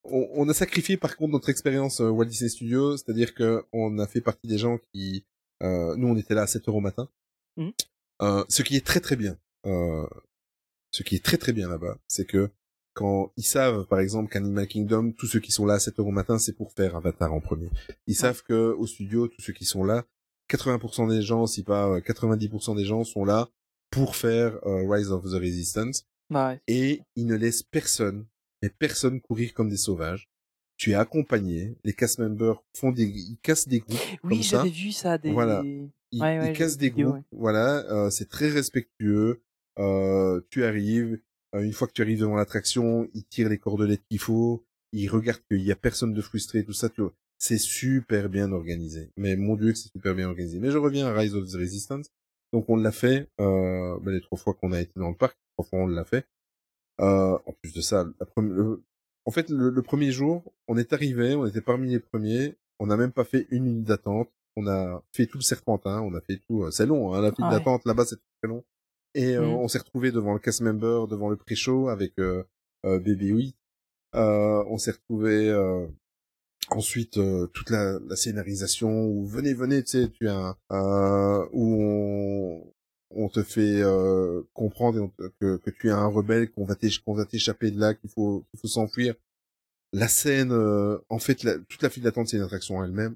on, on a sacrifié par contre notre expérience Walt Disney Studios, c'est-à-dire que on a fait partie des gens qui, nous on était là à 7 heures au matin, Mhm. euh, ce qui est très très bien. Euh, ce qui est très très bien là-bas, c'est que quand ils savent, par exemple, qu'Animal Kingdom, tous ceux qui sont là à 7 heures au matin, c'est pour faire Avatar en premier. Ils savent que au studio, tous ceux qui sont là, 80% des gens, si pas euh, 90% des gens sont là pour faire euh, Rise of the Resistance Bah ouais. et ils ne laissent personne, mais personne courir comme des sauvages. Tu es accompagné, les cast members font des, ils cassent des groupes, Oui, j'avais vu ça. Des... Voilà. Ouais, ils, ouais, ils cassent des des vidéos, groupes, voilà, euh, c'est très respectueux. Euh, tu arrives, euh, une fois que tu arrives devant l'attraction, ils tirent les cordelettes qu'il faut, ils regardent qu'il y a personne de frustré, tout ça, tu vois. C'est super bien organisé. Mais mon dieu, que c'est super bien organisé. Mais je reviens à Rise of the Resistance. Donc on l'a fait, euh, ben, les trois fois qu'on a été dans le parc, trois fois on l'a fait. Euh, en plus de ça, la première- le- en fait, le, le premier jour, on est arrivé, on était parmi les premiers, on n'a même pas fait une minute d'attente, on a fait tout le serpentin, on a fait tout, euh, c'est long, hein, la file Ah ouais. d'attente là-bas c'est très long. Et euh, Mhm. on s'est retrouvé devant le cast member, devant le pré-show avec euh, euh, Baby 8. Euh, on s'est retrouvé ensuite toute la, la scénarisation où venez venez tu sais tu as un, un- où on on te fait euh, comprendre que, que tu es un rebelle qu'on va t'échapper de là qu'il faut qu'il faut s'enfuir la scène euh, en fait la- toute la file d'attente c'est une attraction elle-même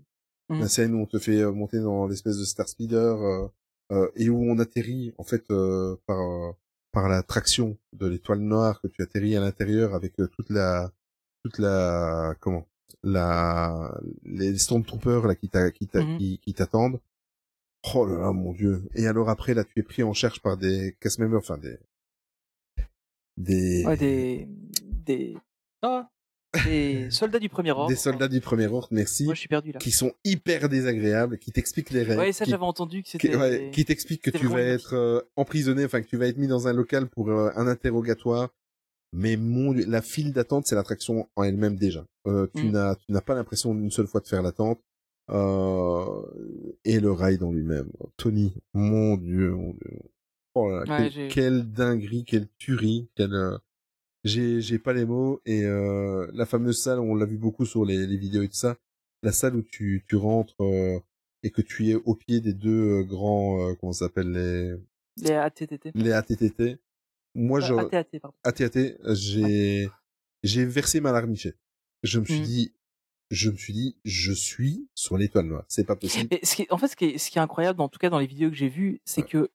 Mhm. la scène où on te fait euh, monter dans l'espèce de star speeder euh, euh, et où on atterrit en fait euh, par par la traction de l'étoile noire que tu atterris à l'intérieur avec toute la toute la comment la les stormtroopers là qui t'a qui t'a qui, qui t'attendent. Oh là là mon dieu. Et alors après là tu es pris en charge par des cast members enfin des des Ouais, des, des, ah, des [LAUGHS] soldats du premier ordre. des soldats du premier ordre, merci, Moi, je suis perdu là. qui sont hyper désagréables, qui t'expliquent les règles, Ouais, ça, qui, j'avais entendu que c'était. ouais, qui t'expliquent que tu vas être euh, emprisonné, enfin que tu vas être mis dans un local pour euh, un interrogatoire. Mais mon Dieu, la file d'attente, c'est l'attraction en elle-même déjà. Euh, tu Mm. n'as, tu n'as pas l'impression d'une seule fois de faire l'attente. Euh, et le ride en lui-même. Tony, mon Dieu, mon Dieu. Oh là Ouais, quel- quelle dinguerie, quelle tuerie, quelle. euh, J'ai, j'ai pas les mots. Et euh, la fameuse salle, on l'a vu beaucoup sur les, les vidéos et tout ça. La salle où tu, tu rentres euh, et que tu es au pied des deux euh, grands, euh, comment ça s'appelle les, Les ATTT. les ATTT. Moi, je, ATAT, pardon. ATAT, j'ai, j'ai versé ma larmichette. Je me suis Mm. dit, je me suis dit, je suis sur l'étoile noire. C'est pas possible. Mais ce qui est- en fait, ce qui est, ce qui est incroyable, en tout cas dans les vidéos que j'ai vues, c'est que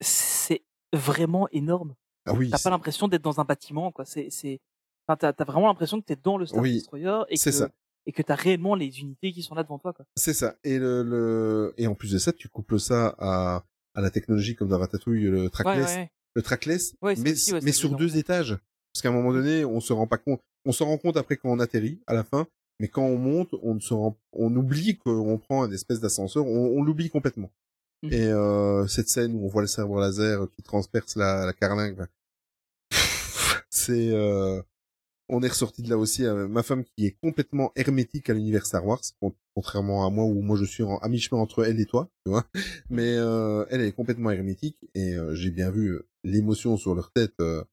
c'est vraiment énorme. Ah oui, T'as pas l'impression d'être dans un bâtiment, quoi. C'est, c'est, enfin, t'as, t'as vraiment l'impression que t'es dans le Star Oui, Destroyer et que, ça. et que t'as réellement les unités qui sont là devant toi, quoi. c'est ça. Et le, le, et en plus de ça, tu couples ça à, à la technologie comme dans Ratatouille, le trackless, ouais, ouais. le trackless, mais, aussi, mais sur deux étages. Parce qu'à un moment donné, on se rend pas compte. On se rend compte après quand on atterrit, à la fin. Mais quand on monte, on ne se rend, on oublie qu'on prend un espèce d'ascenseur. On, on l'oublie complètement. Mhm. Et euh, cette scène où on voit le sabre laser qui transperce la, la carlingue, [LAUGHS] c'est, euh, on est ressorti de là aussi. euh, ma femme qui est complètement hermétique à l'univers Star Wars, con- contrairement à moi où moi je suis en, à mi-chemin entre elle et toi, tu vois. Mais euh, elle est complètement hermétique et euh, j'ai bien vu l'émotion sur leur tête. euh,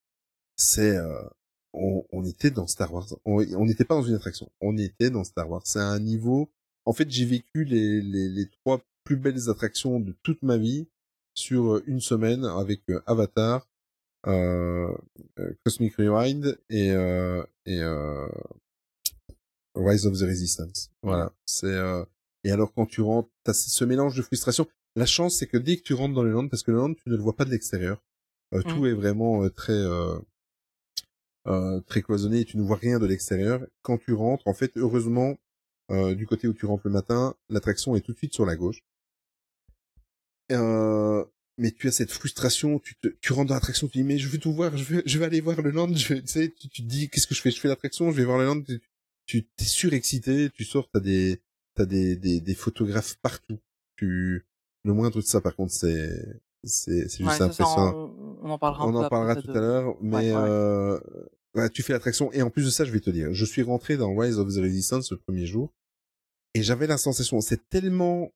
c'est, euh, on, on était dans Star Wars. On on n'était pas dans une attraction. On était dans Star Wars. C'est un niveau. En fait, j'ai vécu les, les, les trois plus belles attractions de toute ma vie sur euh, une semaine avec euh, Avatar, euh, euh, Cosmic Rewind et euh, et euh, Rise of the Resistance. Voilà. C'est euh, et alors quand tu rentres, t'as ce mélange de frustration. La chance, c'est que dès que tu rentres dans le land, parce que le land, tu ne le vois pas de l'extérieur, euh, Mm. tout est vraiment euh, très euh, très cloisonné et tu ne vois rien de l'extérieur. Quand tu rentres, en fait, heureusement, euh, du côté où tu rentres le matin, l'attraction est tout de suite sur la gauche. Euh, mais tu as cette frustration, tu, te, tu rentres dans l'attraction, tu dis mais je veux tout voir, je veux, je vais aller voir le land, tu sais, tu te dis qu'est-ce que je fais, je fais l'attraction, je vais voir le land, tu, tu t'es surexcité, tu sors, t'as des, t'as des, des, des photographes partout. Tu, le moindre de ça par contre c'est, c'est, c'est juste Ouais, ça, impressionnant. on, on en parlera on en parlera tout de- à l'heure, mais ouais, euh, tu fais l'attraction. Et en plus de ça, je vais te dire, je suis rentré dans Rise of the Resistance le premier jour et j'avais la sensation, c'est tellement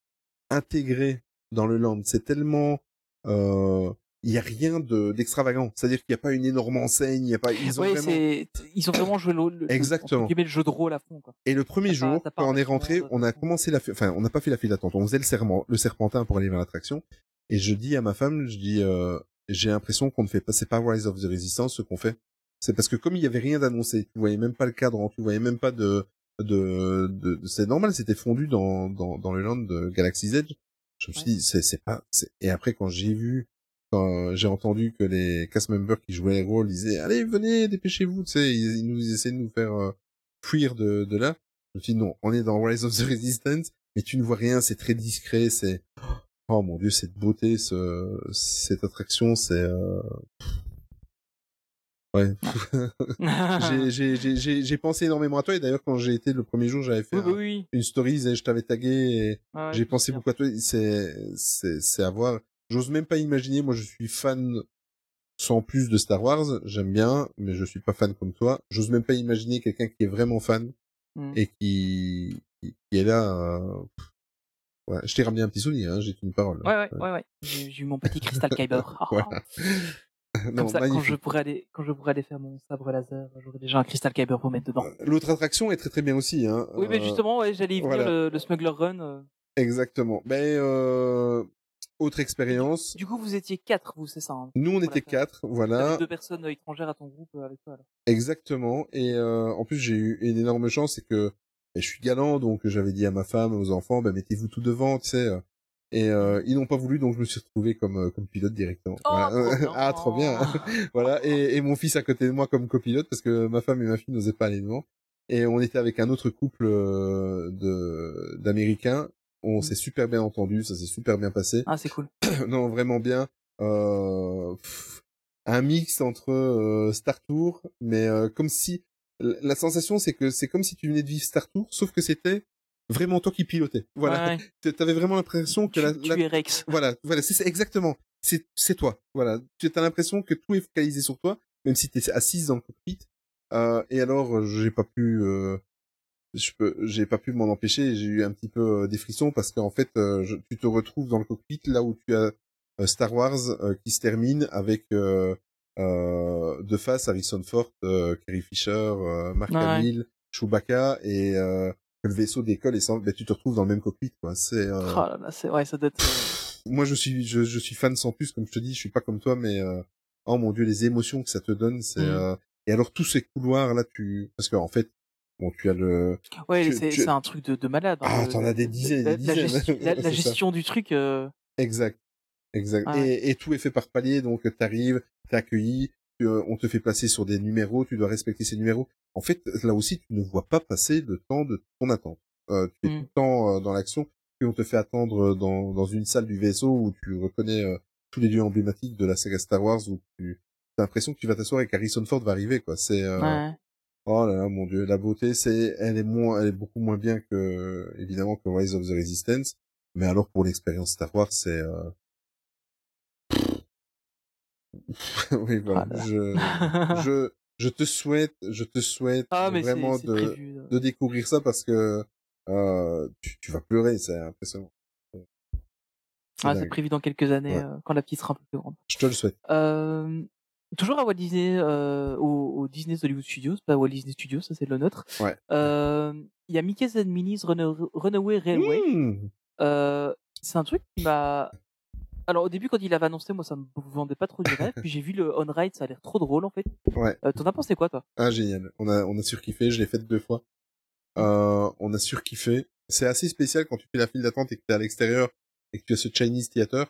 intégré dans le land, c'est tellement, euh, il y a rien de d'extravagant, c'est-à-dire qu'il n'y a pas une énorme enseigne, il y a pas, ils ont Ouais, vraiment. ils ont vraiment joué le, le, le- Exactement. guillemets, le jeu de rôle à fond, quoi. Et le premier jour, pas quand on est rentré, on a commencé la, fi- enfin, on n'a pas fait la file d'attente, on faisait le serment, le serpentin pour aller vers l'attraction. Et je dis à ma femme, je dis, euh, j'ai l'impression qu'on ne fait pas, c'est pas Rise of the Resistance ce qu'on fait. C'est parce que comme il y avait rien d'annoncé, tu voyais même pas le cadre, tu voyais même pas de, de, de, de- c'est normal, c'était fondu dans, dans, dans le land de Galaxy's Edge. Je me suis Ouais. dit, c'est, pas, et après quand j'ai vu, quand j'ai entendu que les cast members qui jouaient les rôles disaient, allez, venez, dépêchez-vous, tu sais, ils, ils nous essaient de nous faire euh, fuir de, de là. Je me suis dit, non, on est dans Rise of the Resistance, mais tu ne vois rien, c'est très discret, c'est, [GASPS] oh mon dieu, cette beauté, ce, cette attraction, c'est, euh... ouais. [LAUGHS] j'ai, j'ai, pensé énormément à toi, et d'ailleurs, quand j'ai été le premier jour, j'avais fait Oui, oui, un- oui. une story, et je t'avais tagué, et ouais, j'ai pensé beaucoup à toi, c'est, c'est, c'est à voir. J'ose même pas imaginer, moi je suis fan sans plus de Star Wars, j'aime bien, mais je suis pas fan comme toi. J'ose même pas imaginer quelqu'un qui est vraiment fan Mm. et qui, est là. euh, ouais, je t'ai ramené un petit souvenir, hein, j'ai une parole. Ouais, ouais, ouais, ouais. J'ai eu mon petit cristal kyber. [LAUGHS] Voilà. [LAUGHS] Comme non, ça, quand je pourrais aller, quand je pourrais aller faire mon sabre laser, j'aurai déjà un cristal kyber pour mettre dedans. L'autre attraction est très très bien aussi. Hein. Oui, mais Euh, justement, ouais, j'allais y venir, voilà. le, le Smuggler Run. euh. Exactement. Ben, euh, autre expérience. Du coup, vous étiez quatre, vous, c'est ça hein Nous, on était quatre, voilà. Deux personnes étrangères à ton groupe euh, avec toi, alors. Exactement. Et euh, en plus, j'ai eu une énorme chance, c'est que je suis galant, donc j'avais dit à ma femme, aux enfants, ben, mettez-vous tout devant, tu sais. euh, Et euh, ils n'ont pas voulu, donc je me suis retrouvé comme euh, comme pilote directement. Oh, Voilà. trop [LAUGHS] ah, trop bien. [LAUGHS] voilà. Et, et mon fils à côté de moi comme copilote parce que ma femme et ma fille n'osaient pas aller devant. Et on était avec un autre couple de d'Américains. On Mm. s'est super bien entendu, ça s'est super bien passé. Ah, c'est cool. [CLEARS THROAT] non, vraiment bien. Euh, pff, un mix entre euh, Star Tour, mais euh, comme si la sensation c'est que c'est comme si tu venais de vivre Star Tour, sauf que c'était vraiment toi qui pilotais. [LAUGHS] Voilà, Ouais, ouais. Tu avais vraiment l'impression que Tu, la, tu la- es Rex. voilà, voilà, c'est exactement. C'est c'est toi. Voilà, tu as l'impression que tout est focalisé sur toi, même si tu es assise dans le cockpit. Euh, et alors, euh, j'ai pas pu, euh, je peux, j'ai pas pu m'en empêcher. J'ai eu un petit peu euh, des frissons parce qu'en fait, euh, je- tu te retrouves dans le cockpit là où tu as euh, Star Wars euh, qui se termine avec euh, euh, de face Harrison Ford, euh, Carrie Fisher, euh, Mark Ouais. Hamill, Chewbacca et euh, que le vaisseau décolle et sans, ben, tu te retrouves dans le même cockpit quoi. C'est euh, Oh là là, c'est ouais, ça doit être. [LAUGHS] moi je suis je, je suis fan sans plus comme je te dis je suis pas comme toi mais euh, oh mon dieu les émotions que ça te donne c'est Mm. euh, et alors tous ces couloirs là tu parce qu'en fait bon tu as le Ouais, c'est tu- c'est un truc de, de malade. hein, Ah, t'en as des dizaines, la, des la dizaines. gestion, la, [LAUGHS] gestion du truc. euh, exact exact Ah ouais. et, et tout est fait par palier donc t'arrives t'es accueilli tu, euh, on te fait placer sur des numéros tu dois respecter ces numéros en fait là aussi tu ne vois pas passer le temps de ton attente euh, tu es Mm. tout le temps euh, dans l'action puis on te fait attendre dans dans une salle du vaisseau où tu reconnais euh, tous les lieux emblématiques de la saga Star Wars où tu t'as l'impression que tu vas t'asseoir et qu'Harrison Ford va arriver quoi c'est euh, ouais. Oh là là, mon dieu, la beauté, c'est, elle est moins, elle est beaucoup moins bien que, évidemment, que Rise of the Resistance. Mais alors, pour l'expérience Star Wars, c'est, euh... [LAUGHS] oui, voilà. Ah je, je, je te souhaite, je te souhaite Ah, vraiment de, prévu. de découvrir ça parce que, euh, tu, tu vas pleurer, c'est impressionnant. C'est Ah, c'est prévu dans quelques années, Ouais. euh, quand la petite sera un peu plus grande. Je te le souhaite. Euh, toujours à Walt Disney, euh, au, au Disney Hollywood Studios, pas Walt Disney Studios, ça c'est le nôtre. Ouais. Euh, Il y a Mickey's and Minnie's Runa- Runaway Railway. Mmh. Euh, c'est un truc qui m'a. Alors au début quand il avait annoncé, moi ça me vendait pas trop du rêve. [LAUGHS] Puis j'ai vu le on ride, ça a l'air trop drôle en fait. Ouais. Euh, T'en as pensé quoi toi? Ah, génial. On a, on a surkiffé. Je l'ai fait deux fois. Euh, on a surkiffé. C'est assez spécial quand tu fais la file d'attente et que t'es à l'extérieur et que tu as ce Chinese theater.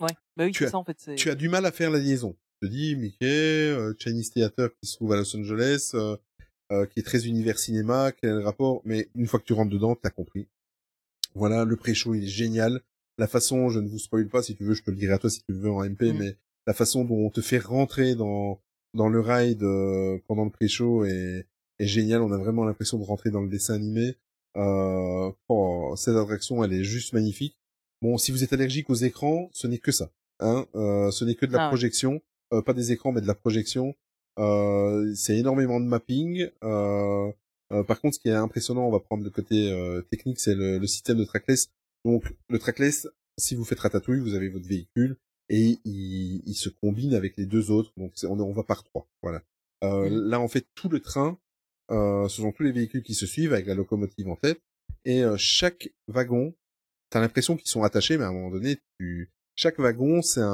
Ouais. Bah oui, Tu c'est as- ça en fait. Tu as du mal à faire la liaison. Je te dis, Mickey, euh, Chinese theater qui se trouve à Los Angeles, euh, euh, qui est très univers cinéma, quel est le rapport? Mais une fois que tu rentres dedans, t'as compris. Voilà, le pré-show, il est génial. La façon, je ne vous spoil pas, si tu veux, je te le dirai à toi si tu veux en MP, Mm. mais la façon dont on te fait rentrer dans, dans le ride euh, pendant le pré-show est, est génial. On a vraiment l'impression de rentrer dans le dessin animé. Euh, oh, cette attraction, elle est juste magnifique. Bon, si vous êtes allergique aux écrans, ce n'est que ça. Hein euh, ce n'est que de la Ah projection, Euh, pas des écrans, mais de la projection. Euh, c'est énormément de mapping. Euh, euh, par contre, ce qui est impressionnant, on va prendre le côté euh, technique, c'est le, le système de trackless. Donc, le trackless, si vous faites ratatouille, vous avez votre véhicule et il, il se combine avec les deux autres. Donc, on, on va par trois. Voilà. Euh, Mhm. Là, en fait, tout le train, euh, ce sont tous les véhicules qui se suivent avec la locomotive en tête. Et euh, chaque wagon, t'as l'impression qu'ils sont attachés, mais à un moment donné, tu... chaque wagon, c'est un,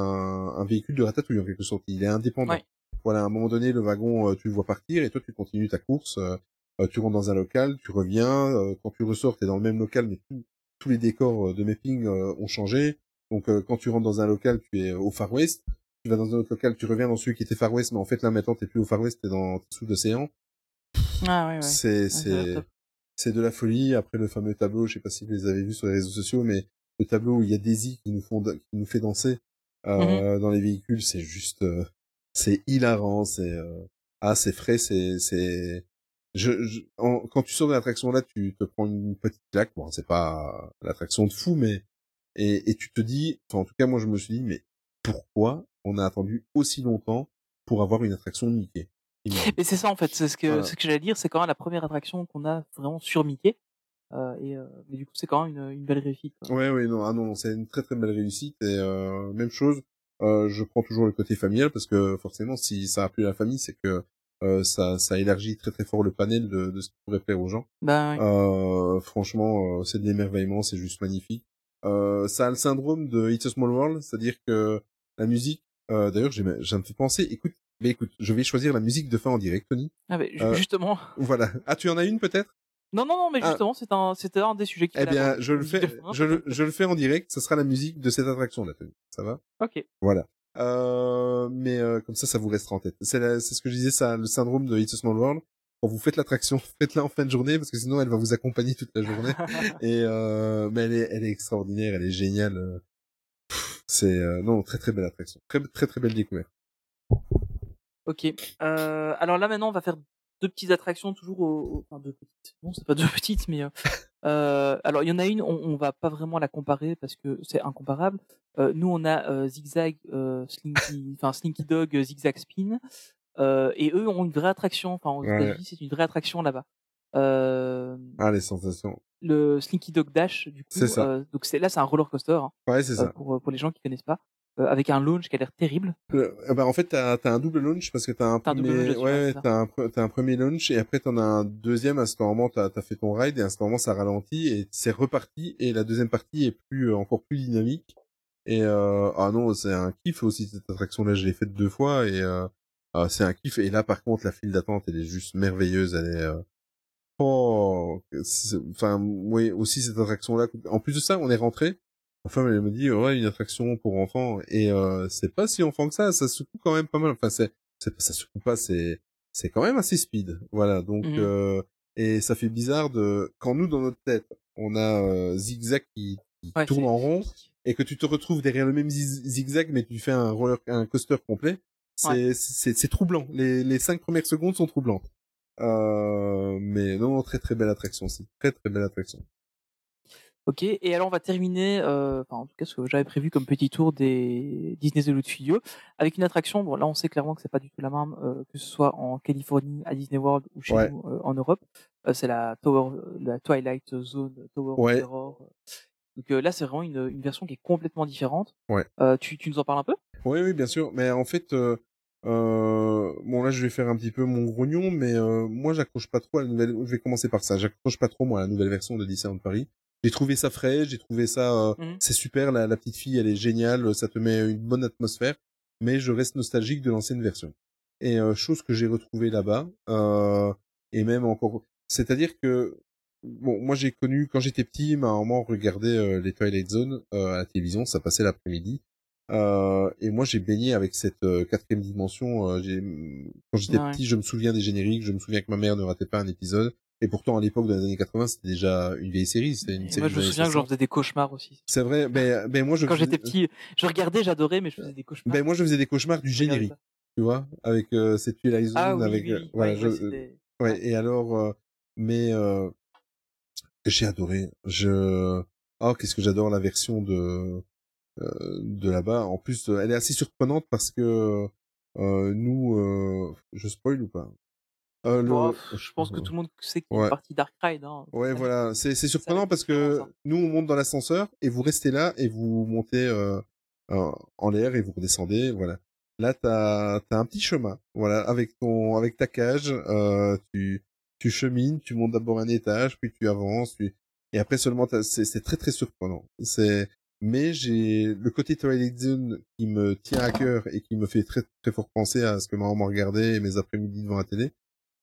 un véhicule de ratatouille en quelque sorte. Il est indépendant. Ouais. Voilà, à un moment donné, le wagon, euh, tu le vois partir et toi, tu continues ta course. euh, euh, tu rentres dans un local, tu reviens. euh, quand tu ressors, t'es dans le même local, mais tout- tous les décors euh, de mapping euh, ont changé. Donc, euh, quand tu rentres dans un local, tu es au Far West. Tu vas dans un autre local, tu reviens dans celui qui était Far West, mais en fait, là, maintenant, t'es plus au Far West, t'es dans t'es sous l'océan. Ah ouais ouais. C'est, c'est, c'est de la folie. Après le fameux tableau, je sais pas si vous les avez vus sur les réseaux sociaux, mais le tableau où il y a Daisy qui nous font, qui nous fait danser euh, Mhm. dans les véhicules, c'est juste, euh, c'est hilarant. C'est euh, ah, c'est frais, c'est, c'est. Je, je- en- quand tu sors de l'attraction là, tu te prends une petite claque. Bon, c'est pas l'attraction de fou, mais et, et tu te dis, enfin, en tout cas, moi, je me suis dit, mais pourquoi on a attendu aussi longtemps pour avoir une attraction de Mickey. Mais c'est ça en fait, c'est ce que Voilà. ce que j'allais dire, c'est quand même la première attraction qu'on a vraiment sur Mickey. Euh, et euh, mais du coup c'est quand même une, une belle réussite. quoi. Ouais, ouais, non, ah non, c'est une très très belle réussite et euh, même chose. Euh, je prends toujours le côté familial parce que forcément, si ça a plu à la famille, c'est que euh, ça ça élargit très très fort le panel de, de ce qui pourrait plaire aux gens. Ben ouais. Euh, franchement, euh, c'est de l'émerveillement, c'est juste magnifique. Euh, ça a le syndrome de It's a Small World, c'est-à-dire que la musique. Euh, D'ailleurs, j'ai j'ai un peu pensé. Écoute, mais écoute, je vais choisir la musique de fin en direct, Tony. Ah, ben, euh, justement, Voilà. Ah, tu en as une peut-être? Non, non, non, mais Ah. justement, c'est un, c'était un des sujets qui Eh bien, je le fais, je le, je le fais en direct. Ça sera la musique de cette attraction là. Tony. Ça va? Ok. Voilà. Euh, mais euh, comme ça, ça vous restera en tête. C'est la- c'est ce que je disais, ça, le syndrome de It's a Small World. Quand vous faites l'attraction, [LAUGHS] faites-la en fin de journée parce que sinon, elle va vous accompagner toute la journée. [LAUGHS] Et euh, mais elle est, elle est extraordinaire, elle est géniale. euh. C'est euh, non, très très belle attraction, très très très belle découverte. Ok. Euh, alors là maintenant, on va faire deux petites attractions toujours au, enfin deux petites. Non, c'est pas deux [LAUGHS] petites, mais euh, euh, alors il y en a une, on, on va pas vraiment la comparer parce que c'est incomparable. Euh, nous, on a Zigzag, Slinky, enfin Slinky Dog, Zigzag Spin, et eux ont une vraie attraction. Enfin, aux Ouais. États-Unis, c'est une vraie attraction là-bas. Ah les sensations. le Slinky Dog Dash, du coup, C'est ça. donc c'est là, c'est un roller coaster hein, Ouais, c'est ça. pour pour les gens qui connaissent pas, euh, avec un launch qui a l'air terrible. Euh, eh ben, en fait, t'as as un double launch parce que t'as un premier, launch, ouais, un, un premier launch et après t'en as un deuxième. À ce moment, t'as as fait ton ride et à ce moment, ça ralentit et c'est reparti et la deuxième partie est plus euh, encore plus dynamique. Et euh, ah non, c'est un kiff aussi cette attraction-là. Je l'ai faite deux fois et euh, ah, c'est un kiff. Et là, par contre, la file d'attente, elle est juste merveilleuse. Elle est euh, oh, enfin oui, aussi cette attraction-là. En plus de ça, on est rentré. Ma femme, elle me dit, ouais, une attraction pour enfants. Et euh, c'est pas si enfant que ça, ça secoue quand même pas mal. Enfin, c'est, c'est ça secoue pas, c'est, c'est quand même assez speed. Voilà, donc, Mhm. euh, et ça fait bizarre de, quand nous, dans notre tête, on a euh, Zigzag qui, qui Ouais, tourne en rond, et que tu te retrouves derrière le même zig- zigzag, mais tu fais un roller, un coaster complet, c'est, c'est, c'est troublant. Les, les cinq premières secondes sont troublantes. Euh, mais non, très très belle attraction aussi. Très très belle attraction. Ok, et alors on va terminer, euh, enfin en tout cas ce que j'avais prévu comme petit tour des Disney Hollywood Studios, avec une attraction, bon là on sait clairement que c'est pas du tout la même, euh, que ce soit en Californie, à Disney World ou chez Ouais. nous euh, en Europe, c'est la Tower, la Twilight Zone Tower of Ouais. Terror. Donc là c'est vraiment une, une version qui est complètement différente. Ouais. Tu, tu nous en parles un peu? Oui, oui, bien sûr. Mais en fait, euh, bon là, je vais faire un petit peu mon grognon, mais euh, moi, j'accroche pas trop à la nouvelle. Je vais commencer par ça. J'accroche pas trop moi à la nouvelle version de Disneyland Paris. J'ai trouvé ça frais, j'ai trouvé ça, euh, Mhm. c'est super. La, la petite fille, elle est géniale. Ça te met une bonne atmosphère. Mais je reste nostalgique de l'ancienne version. Et euh, chose que j'ai retrouvée là-bas, euh, et même encore. C'est-à-dire que bon, moi j'ai connu quand j'étais petit, ma maman regardait euh, les Twilight Zone euh, à la télévision, ça passait l'après-midi. Euh, et moi, j'ai baigné avec cette quatrième dimension. euh, quand j'étais Ouais. petit, je me souviens des génériques, je me souviens que ma mère ne ratait pas un épisode. Et pourtant, à l'époque, dans les années 80, c'était déjà une vieille série. C'était une série Moi je me souviens que j'en 60. faisais des cauchemars aussi. C'est vrai. Ben, ben moi, je Quand j'étais petit, je regardais, j'adorais, mais je faisais des cauchemars. Ben moi, je faisais des cauchemars du générique, tu vois, avec euh, cette Twilight Zone, Ah oui, avec oui, euh, oui. voilà. Ouais, je- ouais, c'était- Ouais, et alors, euh, mais euh, j'ai adoré. Je, oh, qu'est-ce que j'adore la version de euh, de là-bas. En plus, euh, elle est assez surprenante parce que euh, nous, euh, je spoil ou pas? Euh, le- je pense que tout le monde sait qu'il y a une partie Dark Ride. Hein. Ouais, voilà, c'est surprenant parce que nous on monte dans l'ascenseur et vous restez là et vous montez euh, en l'air et vous redescendez, voilà. Là t'as t'as un petit chemin, voilà, avec ton avec ta cage, euh, tu tu chemines, tu montes d'abord un étage, puis tu avances, tu... et après seulement c'est très très surprenant. C'est mais j'ai le côté Twilight Zone qui me tient à cœur et qui me fait très très fort penser à ce que ma maman regardait et mes après-midi devant la télé.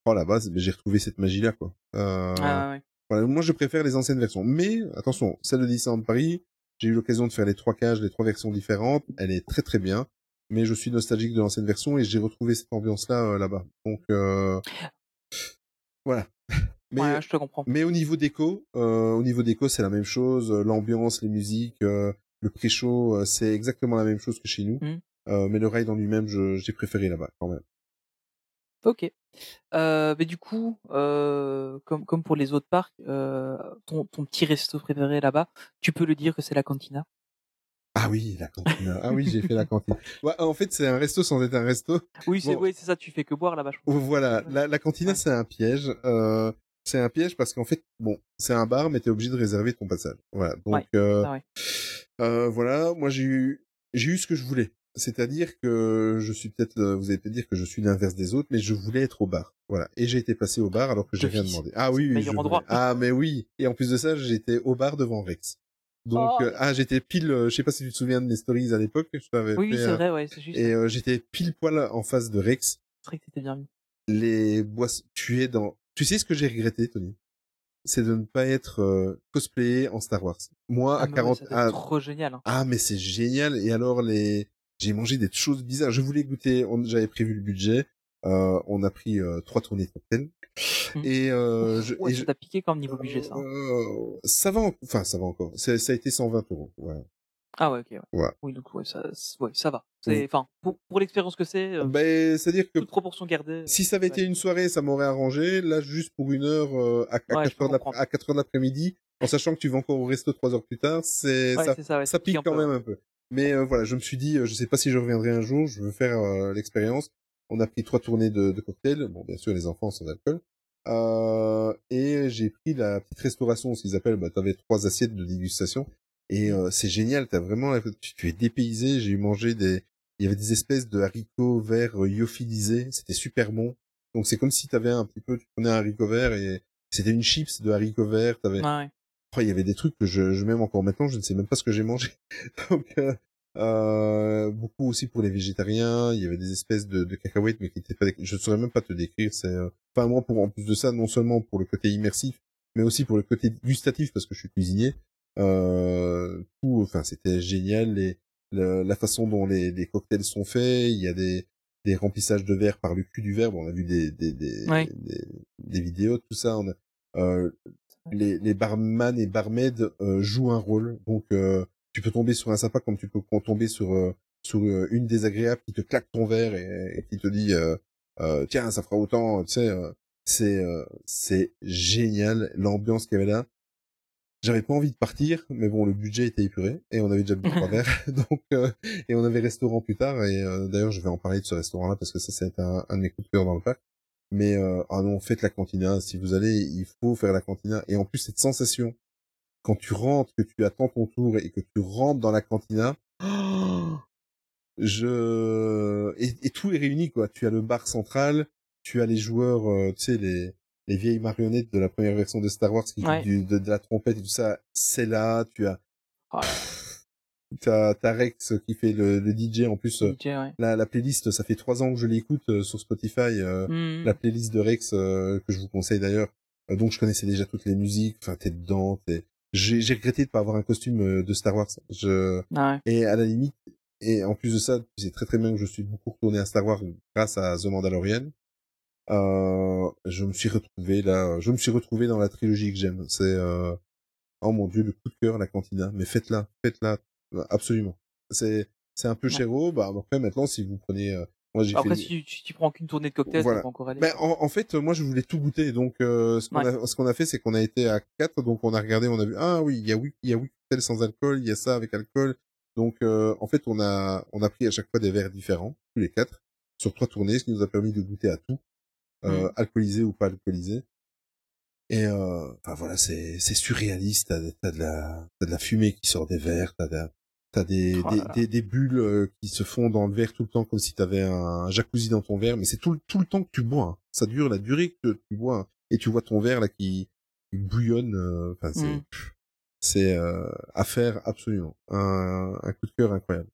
Oh là-bas, c'est- j'ai retrouvé cette magie là quoi. Euh... Ah, ouais. Voilà, moi je préfère les anciennes versions. Mais attention, celle de Disneyland Paris, j'ai eu l'occasion de faire les trois cages, les trois versions différentes. Elle est très très bien. Mais je suis nostalgique de l'ancienne version et j'ai retrouvé cette ambiance-là euh, là-bas. Donc euh, voilà. [LAUGHS] Mais, Ouais, je te comprends. mais au niveau déco, euh, au niveau déco, c'est la même chose. L'ambiance, les musiques, euh, le pré-show, c'est exactement la même chose que chez nous. Euh, mais le ride en lui-même, j'ai préféré là-bas quand même. Ok. Euh, mais du coup, euh, comme, comme pour les autres parcs, euh, ton, ton petit resto préféré là-bas, tu peux le dire que c'est la cantina. Ah oui, la cantine. ah oui, j'ai fait la cantine. Ouais, en fait, c'est un resto sans être un resto. Oui, c'est Bon. oui, c'est ça, tu fais que boire là-bas. crois. Voilà, la, la cantina Ouais. c'est un piège. Euh, c'est un piège parce qu'en fait, bon, c'est un bar, mais t'es obligé de réserver ton passage. Voilà. Donc, Ouais, euh, Ah euh, voilà, moi j'ai eu, j'ai eu ce que je voulais. C'est-à-dire que je suis peut-être, euh, vous allez peut-être dire que je suis l'inverse des autres, mais je voulais être au bar. Voilà. Et j'ai été placé au bar alors que j'ai rien demandé. Ah oui, oui, je voulais. Ah mais oui. Et en plus de ça, j'étais au bar devant Rex. Donc, Oh. euh, ah, j'étais pile, euh, je sais pas si tu te souviens de mes stories à l'époque, je t'avais Oui, c'est euh, vrai, ouais, c'est juste. et j'étais pile poil en face de Rex C'est vrai que c'était bien mis. les boissons. Tu es dans. Tu sais ce que j'ai regretté, Tony? C'est de ne pas être euh, cosplayé en Star Wars. Moi, Ah, à mais ouais, 40, ça, c'est à- trop génial. hein. ah mais c'est génial. Et alors les, j'ai mangé des choses bizarres. Je voulais goûter. on- J'avais prévu le budget. Euh, on a pris euh, trois tournées de cocktail. Mhm. Et, euh, je, Ouais, et ça t'a piqué comme niveau budget, ça. euh, ça va, en- enfin ça va encore. C'est- Ça a été 120 euros. Voilà. Ah ouais, ok. Ouais. Ouais. Oui, donc ouais, ça, c'est- ouais, ça va. C'est, enfin, pour, pour l'expérience que c'est, euh, Ben, c'est-à-dire que toute proportion gardée. si ça avait ouais. été une soirée, ça m'aurait arrangé. Là, juste pour une heure euh, à, à Ouais, je 4 peux heures à 4 heures de l'après-midi, en sachant que tu vas encore au resto trois heures plus tard, c'est Ouais, ça, c'est ça, ouais, ça pique quand peu. même un peu. Mais euh, voilà, je me suis dit, euh, je sais pas si je reviendrai un jour, je veux faire euh, l'expérience. On a pris trois tournées de, de cocktails, bon bien sûr les enfants sans alcool, euh, et j'ai pris la petite restauration, ce qu'ils appellent, bah t'avais trois assiettes de dégustation, et euh, c'est génial, t'as vraiment, tu, tu es dépaysé. J'ai eu mangé des, il y avait des espèces de haricots verts euh, lyophilisés, c'était super bon. Donc c'est comme si t'avais un petit peu, tu prenais un haricot vert et c'était une chips de haricots verts, t'avais, Ouais, Oh, il y avait des trucs que je, je même encore maintenant, je ne sais même pas ce que j'ai mangé. [LAUGHS] Donc, euh, euh, beaucoup aussi pour les végétariens. Il y avait des espèces de, de cacahuètes, mais qui étaient pas. Je ne saurais même pas te décrire. C'est, euh, enfin moi, pour en plus de ça, non seulement pour le côté immersif, mais aussi pour le côté gustatif, parce que je suis cuisinier. Euh, tout, enfin, c'était génial. Les, le- la façon dont les, les cocktails sont faits. Il y a des des remplissages de verre par le cul du verre. Bon, on a vu des des des, Ouais. des, des vidéos, tout ça. On a, euh, les, les barman et barmaids euh, jouent un rôle. Donc, euh, tu peux tomber sur un sympa comme tu peux tomber sur euh, sur une désagréable qui te claque ton verre et, et qui te dit tiens ça fera autant. Tu sais, euh, c'est euh, c'est génial l'ambiance qu'il y avait là. J'avais pas envie de partir, mais bon, le budget était épuré et on avait déjà bu trois [LAUGHS] verres, [LAUGHS] donc euh, et on avait restaurant plus tard. Et euh, d'ailleurs, je vais en parler de ce restaurant-là parce que ça, c'est un, un de mes coups de cœur dans le parc. Mais euh, ah non, faites la cantina. Si vous allez, il faut faire la cantina. Et en plus, cette sensation quand tu rentres, que tu attends ton tour et que tu rentres dans la cantina, [GASPS] je et, et tout est réuni quoi. Tu as le bar central, tu as les joueurs, euh, tu sais les les vieilles marionnettes de la première version de Star Wars qui jouent Ouais. du- de, de la trompette et tout ça. C'est là. Tu as Oh là t'as Rex qui fait le, le DJ en plus. euh, DJ, ouais. La, la playlist, ça fait trois ans que je l'écoute euh, sur Spotify. euh, Mhm. la playlist de Rex euh, que je vous conseille d'ailleurs. Euh, donc je connaissais déjà toutes les musiques. Enfin, t'es dedans. T'es... J'ai, regretté de pas avoir un costume euh, de Star Wars. Je Ah ouais. et à la limite et en plus de ça, sais très très bien que je suis beaucoup retourné à Star Wars grâce à The Mandalorian. Euh, je me suis retrouvé là. Je me suis retrouvé dans la trilogie que j'aime. C'est euh, oh mon dieu le coup de cœur la cantina. Mais faites-la, faites-la absolument. C'est c'est un peu chéro. Bah après maintenant si vous prenez euh, moi j'ai Après, fait si tu, tu prends qu'une tournée de cocktail, Voilà. va encore aller. ben, en, en fait, moi, je voulais tout goûter. Donc, euh, ce qu'on Ouais. a, ce qu'on a fait, c'est qu'on a été à quatre. Donc, on a regardé, on a vu, ah oui, il y a oui, il y a oui, cocktail sans alcool, il y a ça avec alcool. Donc, euh, en fait, on a, on a pris à chaque fois des verres différents, tous les quatre, sur trois tournées, ce qui nous a permis de goûter à tout, euh, Mhm. alcoolisé ou pas alcoolisé. Et, euh, enfin voilà, c'est, c'est surréaliste. T'as, de la, t'as de la fumée qui sort des verres, t'as de- T'as des, Oh des, bulles euh, qui se font dans le verre tout le temps comme si t'avais un jacuzzi dans ton verre, mais c'est tout, le- tout le temps que tu bois. hein. Ça dure la durée que tu bois. hein. Et tu vois ton verre là qui, qui bouillonne. euh, Enfin, c'est, Mm. c'est euh, à faire absolument. Un, un coup de cœur incroyable.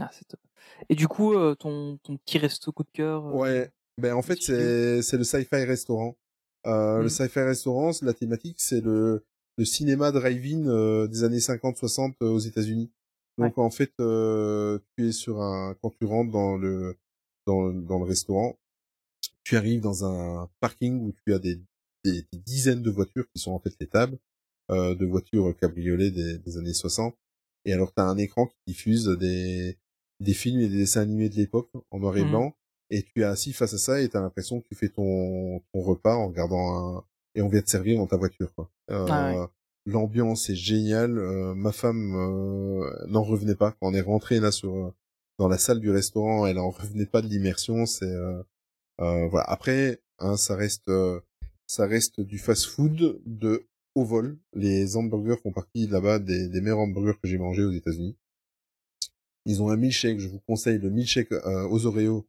Ah, c'est top. Et du coup, euh, ton, ton petit resto coup de cœur. euh, Ouais. Ben en fait c'est c'est le sci-fi restaurant. Euh, Le Mm. sci-fi restaurant, la thématique c'est le le cinéma drive-in euh, des années 50-60 euh, aux États-Unis. Donc en fait, euh, tu es sur un quand tu rentres dans le dans dans le restaurant, tu arrives dans un parking où tu as des des, des dizaines de voitures qui sont en fait les tables euh, de voitures cabriolets des, des années 60. Et alors tu as un écran qui diffuse des des films et des dessins animés de l'époque en noir et Mhm. blanc et tu es assis face à ça et tu as l'impression que tu fais ton, ton repas en regardant un... et on vient te servir dans ta voiture quoi. Euh, Ah L'ambiance est géniale. Euh, ma femme euh, n'en revenait pas quand on est rentré là sur euh, dans la salle du restaurant. Elle en revenait pas de l'immersion. C'est voilà. Après, hein, ça reste ça reste du fast-food de haut vol. Les hamburgers font partie là-bas des, des meilleurs hamburgers que j'ai mangés aux États-Unis. Ils ont un milkshake. Je vous conseille le milkshake aux Oreos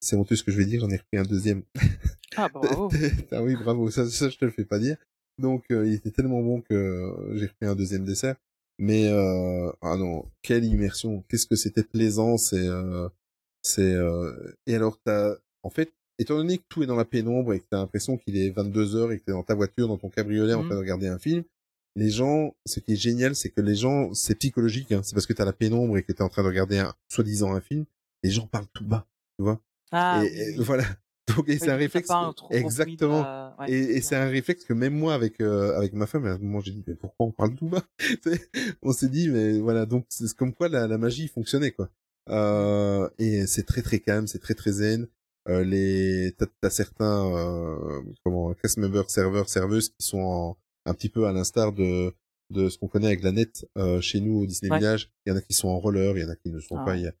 c'est honteux ce que je vais dire, j'en ai repris un deuxième. Ah, [LAUGHS] bravo. ah oui, bravo, ça, ça je te le fais pas dire. Donc euh, il était tellement bon que euh, j'ai repris un deuxième dessert. Mais euh, ah non, quelle immersion, qu'est-ce que c'était plaisant, c'est euh, c'est euh, et alors t'as en fait étant donné que tout est dans la pénombre et que t'as l'impression qu'il est 22 heures et que t'es dans ta voiture, dans ton cabriolet en Mhm. train de regarder un film, les gens, ce qui est génial, c'est que les gens, c'est psychologique, hein, c'est parce que t'as la pénombre et que t'es en train de regarder un, soi-disant un film, les gens parlent tout bas, tu vois? Ah, et, oui, et oui. voilà. [LAUGHS] Donc, et Oui, c'est un réflexe. un exactement. de ouais, Et, c'est un réflexe que même moi avec euh, avec ma femme à un moment j'ai dit mais pourquoi on parle tout bas? [LAUGHS] On s'est dit mais voilà donc c'est comme quoi la, la magie fonctionnait quoi euh, et c'est très très calme c'est très très zen euh, les t'as, t'as certains euh, comment cast members serveurs serveuses qui sont en- un petit peu à l'instar de de ce qu'on connaît avec la net euh, chez nous au Disney Ouais. Village il y en a qui sont en roller il y en a qui ne sont Ah pas ouais. il y a-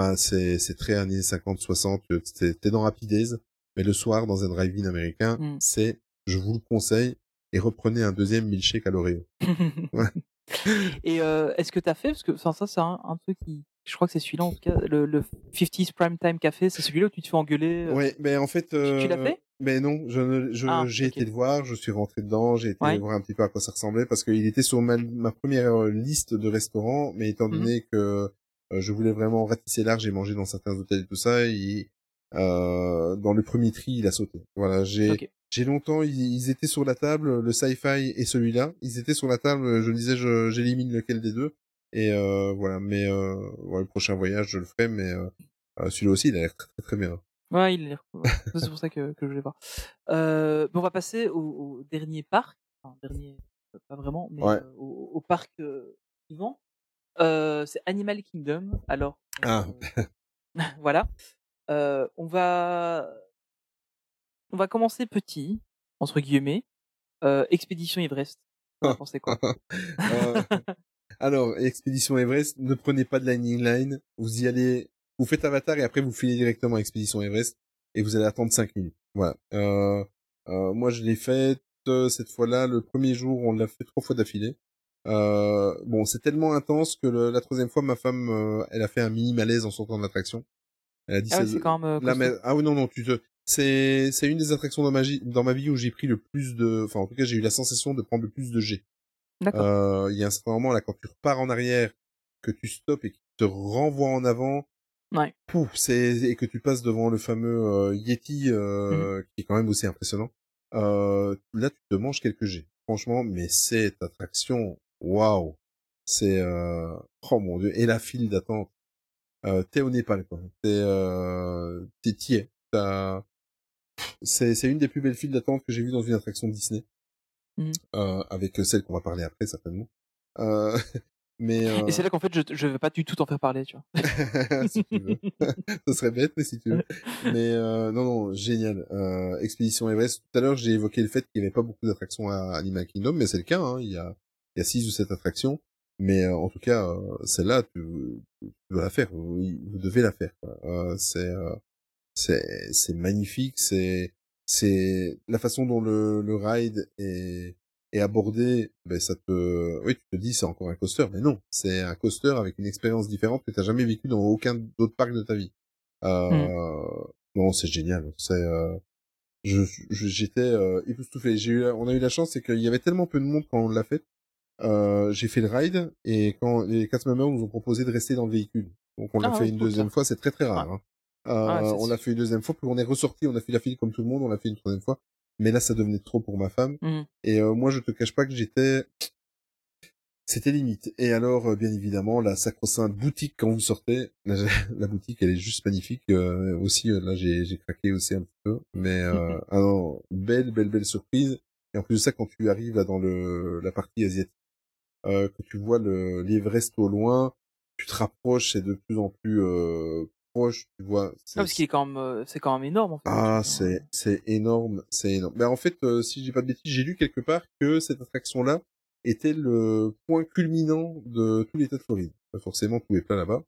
enfin c'est c'est très années 50 60 euh, t'es, t'es dans Days mais le soir dans un drive-in américain Mm. c'est je vous le conseille et reprenez un deuxième milkshake à l'Oreo. [LAUGHS] Ouais. Et euh, est-ce que t'as fait parce que ça c'est un, un truc qui je crois que c'est celui-là en tout cas le, le 50s Prime Time Café c'est celui-là où tu te fais engueuler. euh, Ouais, mais en fait, tu euh, l'as fait? Mais non, je, ne- je Ah, j'ai été le voir, je suis rentré dedans, j'ai été Ouais. voir un petit peu à quoi ça ressemblait parce qu'il était sur ma, ma première euh, liste de restaurants, mais étant Mhm. donné que euh, je voulais vraiment ratisser large et manger dans certains hôtels et tout ça, il, euh, dans le premier tri, il a sauté. Voilà, j'ai longtemps, ils, ils étaient sur la table, le sci-fi et celui-là, ils étaient sur la table. Je me disais, j'élimine lequel des deux. Et euh, voilà, mais euh, voilà, le prochain voyage, je le ferai, mais euh, euh, celui-là aussi, il a l'air très très, très bien. Ouais, il c'est pour ça que, que je vais voir. Euh, on va passer au, au dernier parc. Enfin, dernier, euh, pas vraiment, mais Ouais. euh, au, au parc euh, suivant. Euh, c'est Animal Kingdom. Alors, Ah. [LAUGHS] voilà. Euh, on va, on va commencer petit, entre guillemets. Euh, Expédition Everest. Vous en pensez quoi? [LAUGHS] Euh, alors, Expédition Everest, ne prenez pas de Lightning Line. Vous y allez, vous faites Avatar et après vous filez directement à Expédition Everest et vous allez attendre 5 minutes. Voilà. Moi, je l'ai faite euh, cette fois-là. Le premier jour, on l'a fait trois fois d'affilée. Euh, bon, c'est tellement intense que le- la troisième fois, ma femme, euh, elle a fait un mini malaise en sortant de l'attraction. Elle a dit Ah c'est quand même. euh, Ah oui, non, non, tu te... C'est, c'est une des attractions dans ma, vie, dans ma vie où j'ai pris le plus de, enfin, en tout cas, j'ai eu la sensation de prendre le plus de G. D'accord. Euh, il y a un certain moment, là, quand tu repars en arrière, que tu stoppes et qu'il te renvoie en avant, Ouais. pouf, c'est, et que tu passes devant le fameux euh, Yeti, euh, qui est quand même aussi impressionnant, euh, là, tu te manges quelques G. Franchement, mais cette attraction, waouh! C'est, euh... oh mon dieu, et la file d'attente. Euh, t'es au Népal, quoi. T'es, euh... t'es. T'as- C'est, c'est une des plus belles files d'attente que j'ai vues dans une attraction Disney. Mhm. Euh, avec celle qu'on va parler après, certainement. Euh... [LAUGHS] Mais, euh... Et c'est là qu'en fait, je, je vais pas du tout t'en faire parler, tu vois. [LAUGHS] si tu veux. [LAUGHS] Ce serait bête, mais si tu veux. Mais euh, non, non, génial. Euh, Expédition Everest. Tout à l'heure, j'ai évoqué le fait qu'il n'y avait pas beaucoup d'attractions à Animal Kingdom, mais c'est le cas. Hein. Il y a, il y a six ou sept attractions. Mais euh, en tout cas, euh, celle-là, tu, tu dois la faire. Vous, vous devez la faire. quoi. Euh, c'est, euh, c'est, c'est magnifique. C'est, c'est la façon dont le, le ride est, est abordé. Ben ça te, oui, tu te dis c'est encore un coaster, mais non, c'est un coaster avec une expérience différente que tu n'as jamais vécu dans aucun autre parc de ta vie. Euh, Non, c'est génial. C'est, euh, je, je- j'étais euh, époustouflé. J'ai eu, on a eu la chance, c'est qu'il y avait tellement peu de monde quand on l'a fait. Euh, j'ai fait le ride et quand les cast members nous ont proposé de rester dans le véhicule. Donc on l'a Ah fait une deuxième ça. fois, c'est très très rare. hein. Euh, Ah, c'est on l'a fait une deuxième fois, puis on est ressorti, on a fait la file comme tout le monde, on l'a fait une troisième fois. Mais là, ça devenait trop pour ma femme. Mhm. Et euh, moi, je te cache pas que j'étais, c'était limite. Et alors, euh, bien évidemment, la sacro-sainte boutique quand vous sortez, [LAUGHS] la, boutique, elle est juste magnifique. Euh, aussi, euh, là, j'ai, craqué aussi un petit peu. Mais euh, ah non, belle, belle, belle surprise. Et en plus de ça, quand tu arrives là dans le la partie asiatique, euh, que tu vois le l'Everest au loin, tu te rapproches, c'est de plus en plus euh, proche. Tu vois. c'est- Ah, parce qu'il est quand même, euh, c'est quand même énorme. En fait, ah, truc, c'est hein. c'est énorme, c'est énorme. Ben en fait, euh, si j'ai pas de bêtises, j'ai lu quelque part que cette attraction-là était le point culminant de tout l'État de Floride. Pas forcément tout est plein là-bas,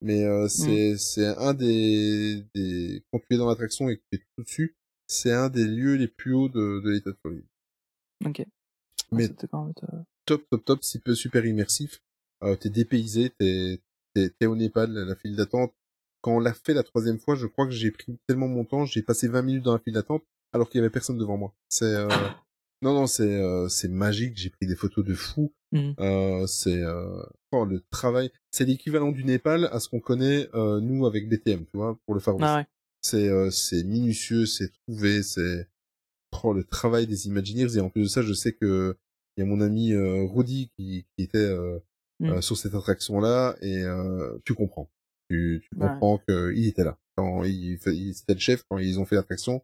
mais euh, c'est c'est un des des quand tu es dans l'attraction et que tu es tout dessus, c'est un des lieux les plus hauts de, de l'État de Floride. Ok. Mais- Ah, c'était quand même, euh, Top, top, top, super, super immersif. Euh, t'es dépaysé, t'es t'es t'es au Népal, la file d'attente. Quand on l'a fait la troisième fois, je crois que j'ai pris tellement mon temps, j'ai passé 20 minutes dans la file d'attente alors qu'il y avait personne devant moi. C'est euh, [COUGHS] non non c'est euh, c'est magique. J'ai pris des photos de fou. Mhm. Euh, c'est euh, oh, le travail. C'est l'équivalent du Népal à ce qu'on connaît euh, nous avec BTM, tu vois, pour le Far West. Ah ouais. C'est euh, c'est minutieux, c'est trouvé, c'est oh, le travail des Imagineers. Et en plus de ça, je sais que il y a mon ami euh, Rudy qui, qui était euh, Mm. euh, sur cette attraction-là et euh, tu comprends. Tu, tu Ouais. comprends qu'il était là. Quand il, il c'était le chef quand ils ont fait l'attraction.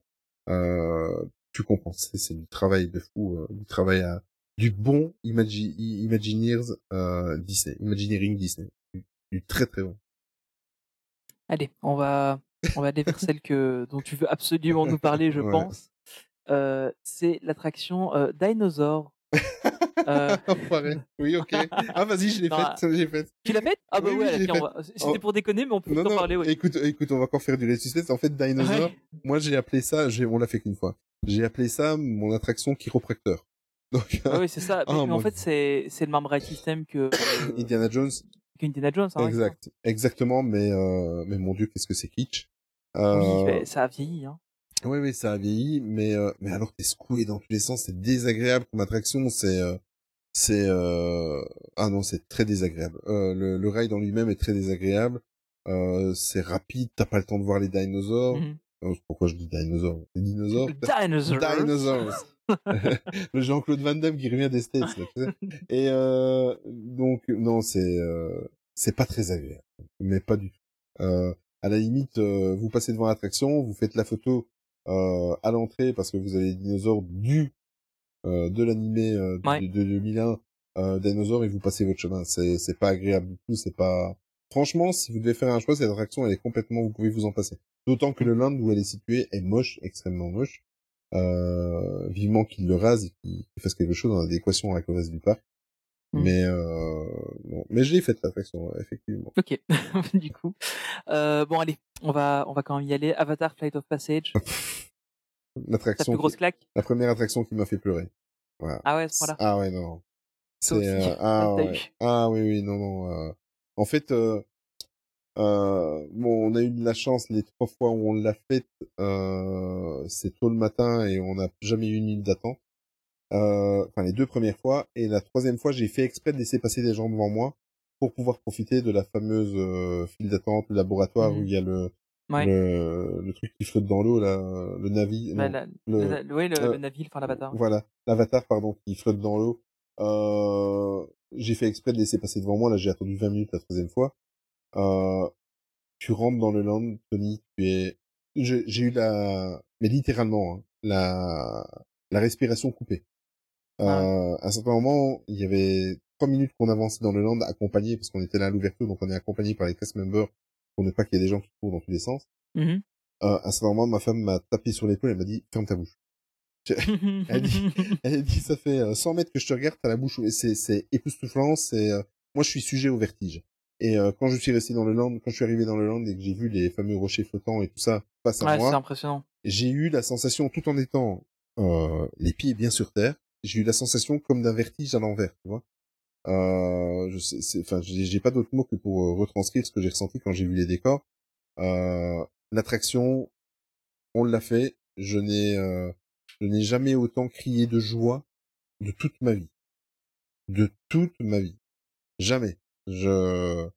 Euh, tu comprends. C'est c'est du travail de fou, euh, du travail à du bon Imagi Imagineers euh, Disney, Imagineering Disney, du, du très très bon. Allez, on va, on va aller vers celle que, dont tu veux absolument nous parler, je [LAUGHS] Ouais. pense. Euh, c'est l'attraction euh, Dinosaur. Euh. [LAUGHS] Oui, ok. Ah, vas-y, je l'ai faite, j'ai faite. tu l'as faite? Ah bah Oui, oui, ouais, va- Oh. c'était pour déconner, mais on peut Non, non, parler, oui. écoute, écoute, on va encore faire du suspense. En fait, Dinosaur, Ouais. moi, j'ai appelé ça, on l'a fait qu'une fois. J'ai appelé ça mon attraction chiropracteur. [LAUGHS] Donc, Ouais, ouais, c'est ça. [LAUGHS] Mais, Ah, mais en fait, c'est c'est le même ride system que euh, [COUGHS] Indiana Jones, qu'Indiana Jones. Hein, exact, exactement, mais, euh, mais mon dieu, qu'est-ce que c'est kitsch. ça. Oui, Euh, mais ça a vieilli. Hein. Oui, oui, ça a vieilli, mais euh, mais alors t'es secoué dans tous les sens, c'est désagréable comme attraction, c'est euh, c'est euh... ah non, c'est très désagréable. Euh, le, le ride en lui-même est très désagréable. Euh, c'est rapide, t'as pas le temps de voir les dinosaures. Euh, pourquoi je dis dinosaures Les dinosaures. [LAUGHS] Dinosaurs. Dinosaurs. [LAUGHS] le Jean-Claude Van Damme qui revient des States. Là, tu sais. [LAUGHS] Et euh, donc non, c'est euh, c'est pas très agréable, mais pas du tout. Euh, à la limite, euh, vous passez devant l'attraction, vous faites la photo euh, à l'entrée parce que vous avez les dinosaures du de l'animé euh, de, Ouais. de 2001 euh, dinosaures et vous passez votre chemin. C'est c'est pas agréable du tout. C'est pas franchement, si vous devez faire un choix, cette attraction elle est complètement, vous pouvez vous en passer. D'autant que le land où elle est située est moche, extrêmement moche. Euh, vivement qu'il le rase et qu'il fasse quelque chose en adéquation avec le reste du parc. Mm. Mais euh, bon. mais je l'ai faite l'attraction, effectivement. Ok, [LAUGHS] du coup. Euh, bon, allez, on va, on va quand même y aller. Avatar Flight of Passage. [LAUGHS] L'attraction, qui- la première attraction qui m'a fait pleurer. Voilà. Ah ouais, à ce point-là? Ah ouais, non. C'est euh, [LAUGHS] ah t'as ouais. Ah oui oui non non. euh, En fait, euh, euh, bon, on a eu de la chance les trois fois où on l'a faite. Euh, c'est tôt le matin et on n'a jamais eu une île d'attente. Euh, enfin les deux premières fois et la troisième fois j'ai fait exprès de laisser passer des gens devant moi pour pouvoir profiter de la fameuse euh, file d'attente, le laboratoire où il y a le, Ouais. le le truc qui flotte dans l'eau là, le navire. Bah, la- le- le- ouais, le, euh, le navire, enfin l'avatar. voilà, l'avatar, pardon, qui flotte dans l'eau. Euh, j'ai fait exprès de laisser passer devant moi, là j'ai attendu 20 minutes la troisième fois. Euh, tu rentres dans le land, Tony, tu es... J'ai eu la... Mais littéralement, hein, la... la respiration coupée. Euh, Ah À un certain moment, il y avait trois minutes qu'on avançait dans le land, accompagné, parce qu'on était là à l'ouverture, donc on est accompagné par les cast members, pour ne pas qu'il y ait des gens qui courent dans tous les sens. Mhm. Euh, à certain moment, ma femme m'a tapé sur l'épaule, elle m'a dit, ferme ta bouche. [LAUGHS] Elle dit- Elle dit, ça fait euh, 100 mètres que je te regarde, t'as la bouche, c'est, c'est époustouflant, c'est, euh, moi je suis sujet au vertige. Et euh, quand je suis resté dans le land, quand je suis arrivé dans le land et que j'ai vu les fameux rochers flottants et tout ça face à Ouais, c'est moi, impressionnant. j'ai eu la sensation, tout en étant euh, les pieds bien sur terre, j'ai eu la sensation comme d'un vertige à l'envers, tu vois. Euh, je sais, enfin, j'ai, pas d'autre mot que pour euh, retranscrire ce que j'ai ressenti quand j'ai vu les décors. Euh, l'attraction, on l'a fait. Je n'ai, euh, je n'ai jamais autant crié de joie de toute ma vie, de toute ma vie, jamais. Je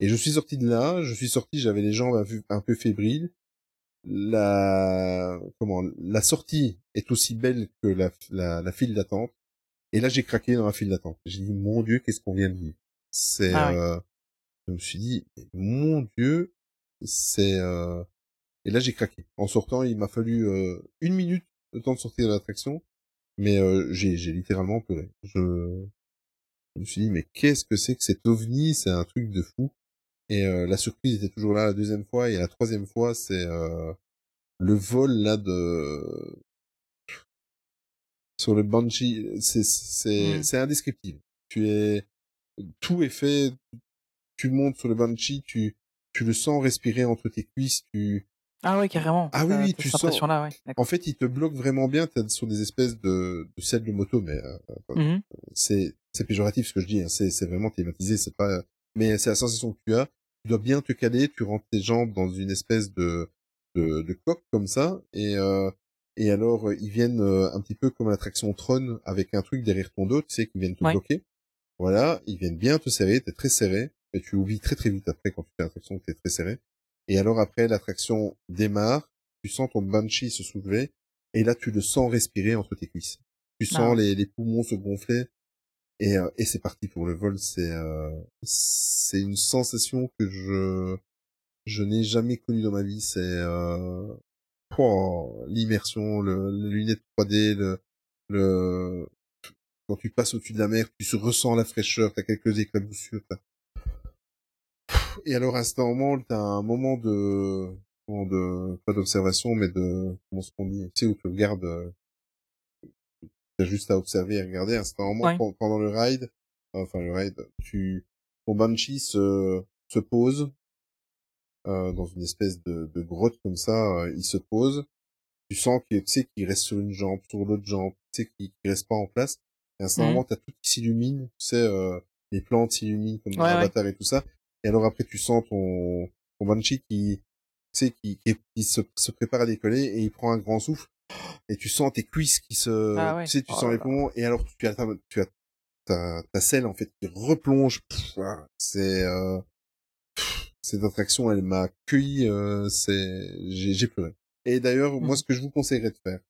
et je suis sorti de là. Je suis sorti, j'avais les jambes un peu fébriles. La comment la sortie est aussi belle que la, la, la file d'attente. Et là, j'ai craqué dans la file d'attente. J'ai dit mon Dieu, qu'est-ce qu'on vient de vivre? C'est, Ah euh, je me suis dit mon Dieu, c'est euh... et là j'ai craqué. En sortant, il m'a fallu euh, une minute le temps de sortir de l'attraction, mais euh, j'ai j'ai littéralement pleuré. Je... je me suis dit mais qu'est-ce que c'est que cet ovni? C'est un truc de fou. Et euh, la surprise était toujours là la deuxième fois et la troisième fois c'est euh, le vol là de sur le Banshee. C'est c'est Mm. c'est indescriptible. Tu es tout est fait. Tu montes sur le Banshee, tu tu le sens respirer entre tes cuisses. Tu Ah ouais, carrément. Ah oui, T'as- oui, t'as tu sens- impression-là, ouais. En fait, il te bloque vraiment bien. T'es sur des espèces de, de selles de moto, mais euh, Mhm. c'est c'est péjoratif ce que je dis. hein. C'est c'est vraiment thématisé. C'est pas. Mais c'est la sensation que tu as. Tu dois bien te caler. Tu rentres tes jambes dans une espèce de de, de coque comme ça, et euh, et alors euh, ils viennent euh, un petit peu comme l'attraction Tron avec un truc derrière ton dos, tu sais, qui viennent te Ouais. bloquer. Voilà, ils viennent bien te serrer. T'es très serré, et tu oublies très très vite après quand tu fais l'attraction que t'es très serré. Et alors après, l'attraction démarre, tu sens ton Banshee se soulever, et là, tu le sens respirer entre tes cuisses. Tu Ah sens les, les poumons se gonfler, et, euh, et c'est parti pour le vol. C'est euh, c'est une sensation que je je n'ai jamais connue dans ma vie. C'est euh, oh, l'immersion, le, les lunettes 3D, le, le quand tu passes au-dessus de la mer, tu se ressens la fraîcheur, t'as quelques éclaboussures. Et alors à ce moment, t'as un moment de de pas d'observation, mais de comment ce qu'on dit, tu sais où tu regardes, euh, t'as juste à observer et regarder. À ce moment, Ouais. pendant le ride, enfin le ride, tu ton banshee se se pose euh, dans une espèce de, de grotte comme ça, euh, il se pose. Tu sens qu'il tu sais qu'il reste sur une jambe, sur l'autre jambe, tu sais qu'il qu'il reste pas en place. Et à ce Mhm. moment, t'as tout qui s'illumine, tu sais, euh, les plantes s'illuminent comme dans Ouais, ouais. Avatar et tout ça. Et alors après, tu sens ton, ton banshee qui, tu sais, qui, qui, qui se, se prépare à décoller et il prend un grand souffle. Et tu sens tes cuisses qui se, Ah ouais. tu sais, tu Oh sens là les poumons. Et alors tu as, ta- tu as ta, ta selle en fait qui replonge. Voilà. C'est, euh, cette attraction, elle m'a cueilli. Euh, c'est, j'ai, j'ai pleuré. Et d'ailleurs, moi, Mhm. ce que je vous conseillerais de faire,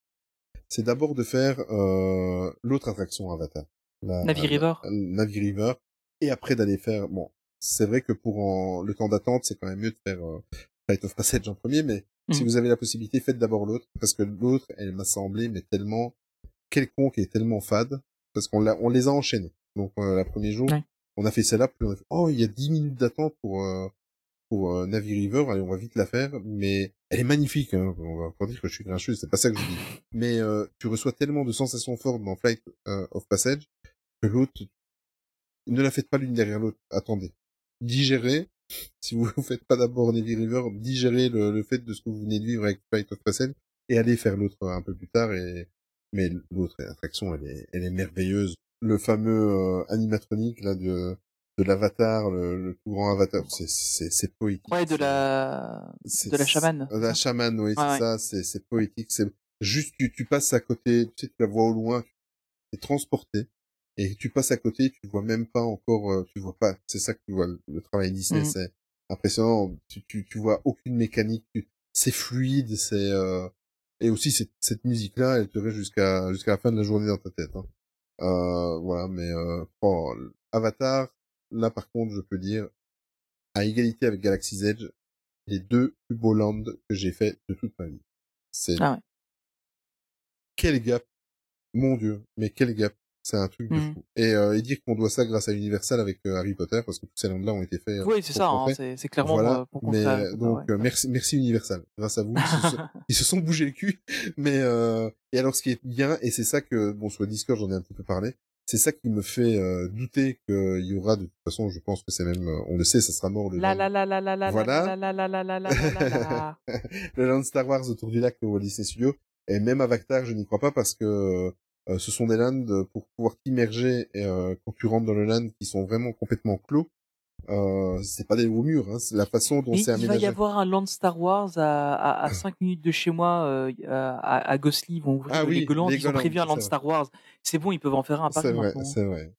c'est d'abord de faire euh, l'autre attraction Avatar. La, Navi River. la- Navi River. Et après d'aller faire... Bon, c'est vrai que pour en- le temps d'attente, c'est quand même mieux de faire euh, Flight of Passage en premier, mais si Mhm. vous avez la possibilité, faites d'abord l'autre, parce que l'autre, elle m'a semblé, mais tellement quelconque et tellement fade, parce qu'on l'a, on les a enchaînés. Donc, euh, le premier jour, Ouais. on a fait celle-là, puis on a fait, oh, il y a 10 minutes d'attente pour, euh, pour euh, Navi River, allez, on va vite la faire, mais elle est magnifique, hein. on va pas dire que je suis grincheux, c'est pas ça que je dis. Mais euh, tu reçois tellement de sensations fortes dans Flight euh, of Passage que l'autre, ne la faites pas l'une derrière l'autre, attendez. Digérez, si vous [LAUGHS] ne faites pas d'abord Navi River, digérez le, le fait de ce que vous venez de vivre avec Flight of Passage et allez faire l'autre un peu plus tard et mais l'autre attraction elle est elle est merveilleuse le fameux euh, animatronique là de de l'avatar le, le tout grand avatar c'est poétique Ouais, de la, de la chamane. c'est- la chamane oui c'est Ouais, ça c'est c'est poétique c'est juste tu tu passes à côté tu sais tu la vois au loin tu es transporté et tu passes à côté tu vois même pas encore euh, tu vois pas c'est ça que tu vois le, le travail Disney Mhm. c'est impressionnant tu, tu tu vois aucune mécanique tu- c'est fluide c'est euh, et aussi cette, cette musique là elle te reste jusqu'à jusqu'à la fin de la journée dans ta tête hein. euh, voilà mais euh, oh, Avatar là par contre je peux dire à égalité avec Galaxy's Edge les deux plus beaux lands que j'ai fait de toute ma vie. C'est Ah ouais. quel gap mon dieu mais quel gap. C'est un truc de Mhm. fou. Et, euh, et dire qu'on doit ça grâce à Universal avec euh, Harry Potter parce que tous ces lands là ont été faits euh, Oui, c'est pour ça, hein, c'est c'est clairement voilà. euh, pour mais euh, donc euh, merci merci Universal. Grâce à vous ils se, sont, [LAUGHS] ils se sont bougés le cul. Mais euh, et alors ce qui est bien et c'est ça que bon sur Discord j'en ai un petit peu parlé c'est ça qui me fait euh, douter qu'il y aura de toute façon, je pense que c'est même, on le sait, ça sera mort le. Voilà. Le land Star Wars autour du lac de Walt Disney Studios et même Avatar, je n'y crois pas parce que euh, ce sont des lands pour pouvoir t'immerger et euh, dans le land qui sont vraiment complètement clos euh, c'est pas des hauts murs hein, c'est la façon dont c'est il va aménagé y avoir un land Star Wars à, à, à [LAUGHS] 5 minutes de chez moi, euh, à, à Gossely, ils vont ouvrir Ah oui, les ils ont prévu un land. Star Wars. C'est bon, ils peuvent en faire un à C'est vrai, c'est vrai.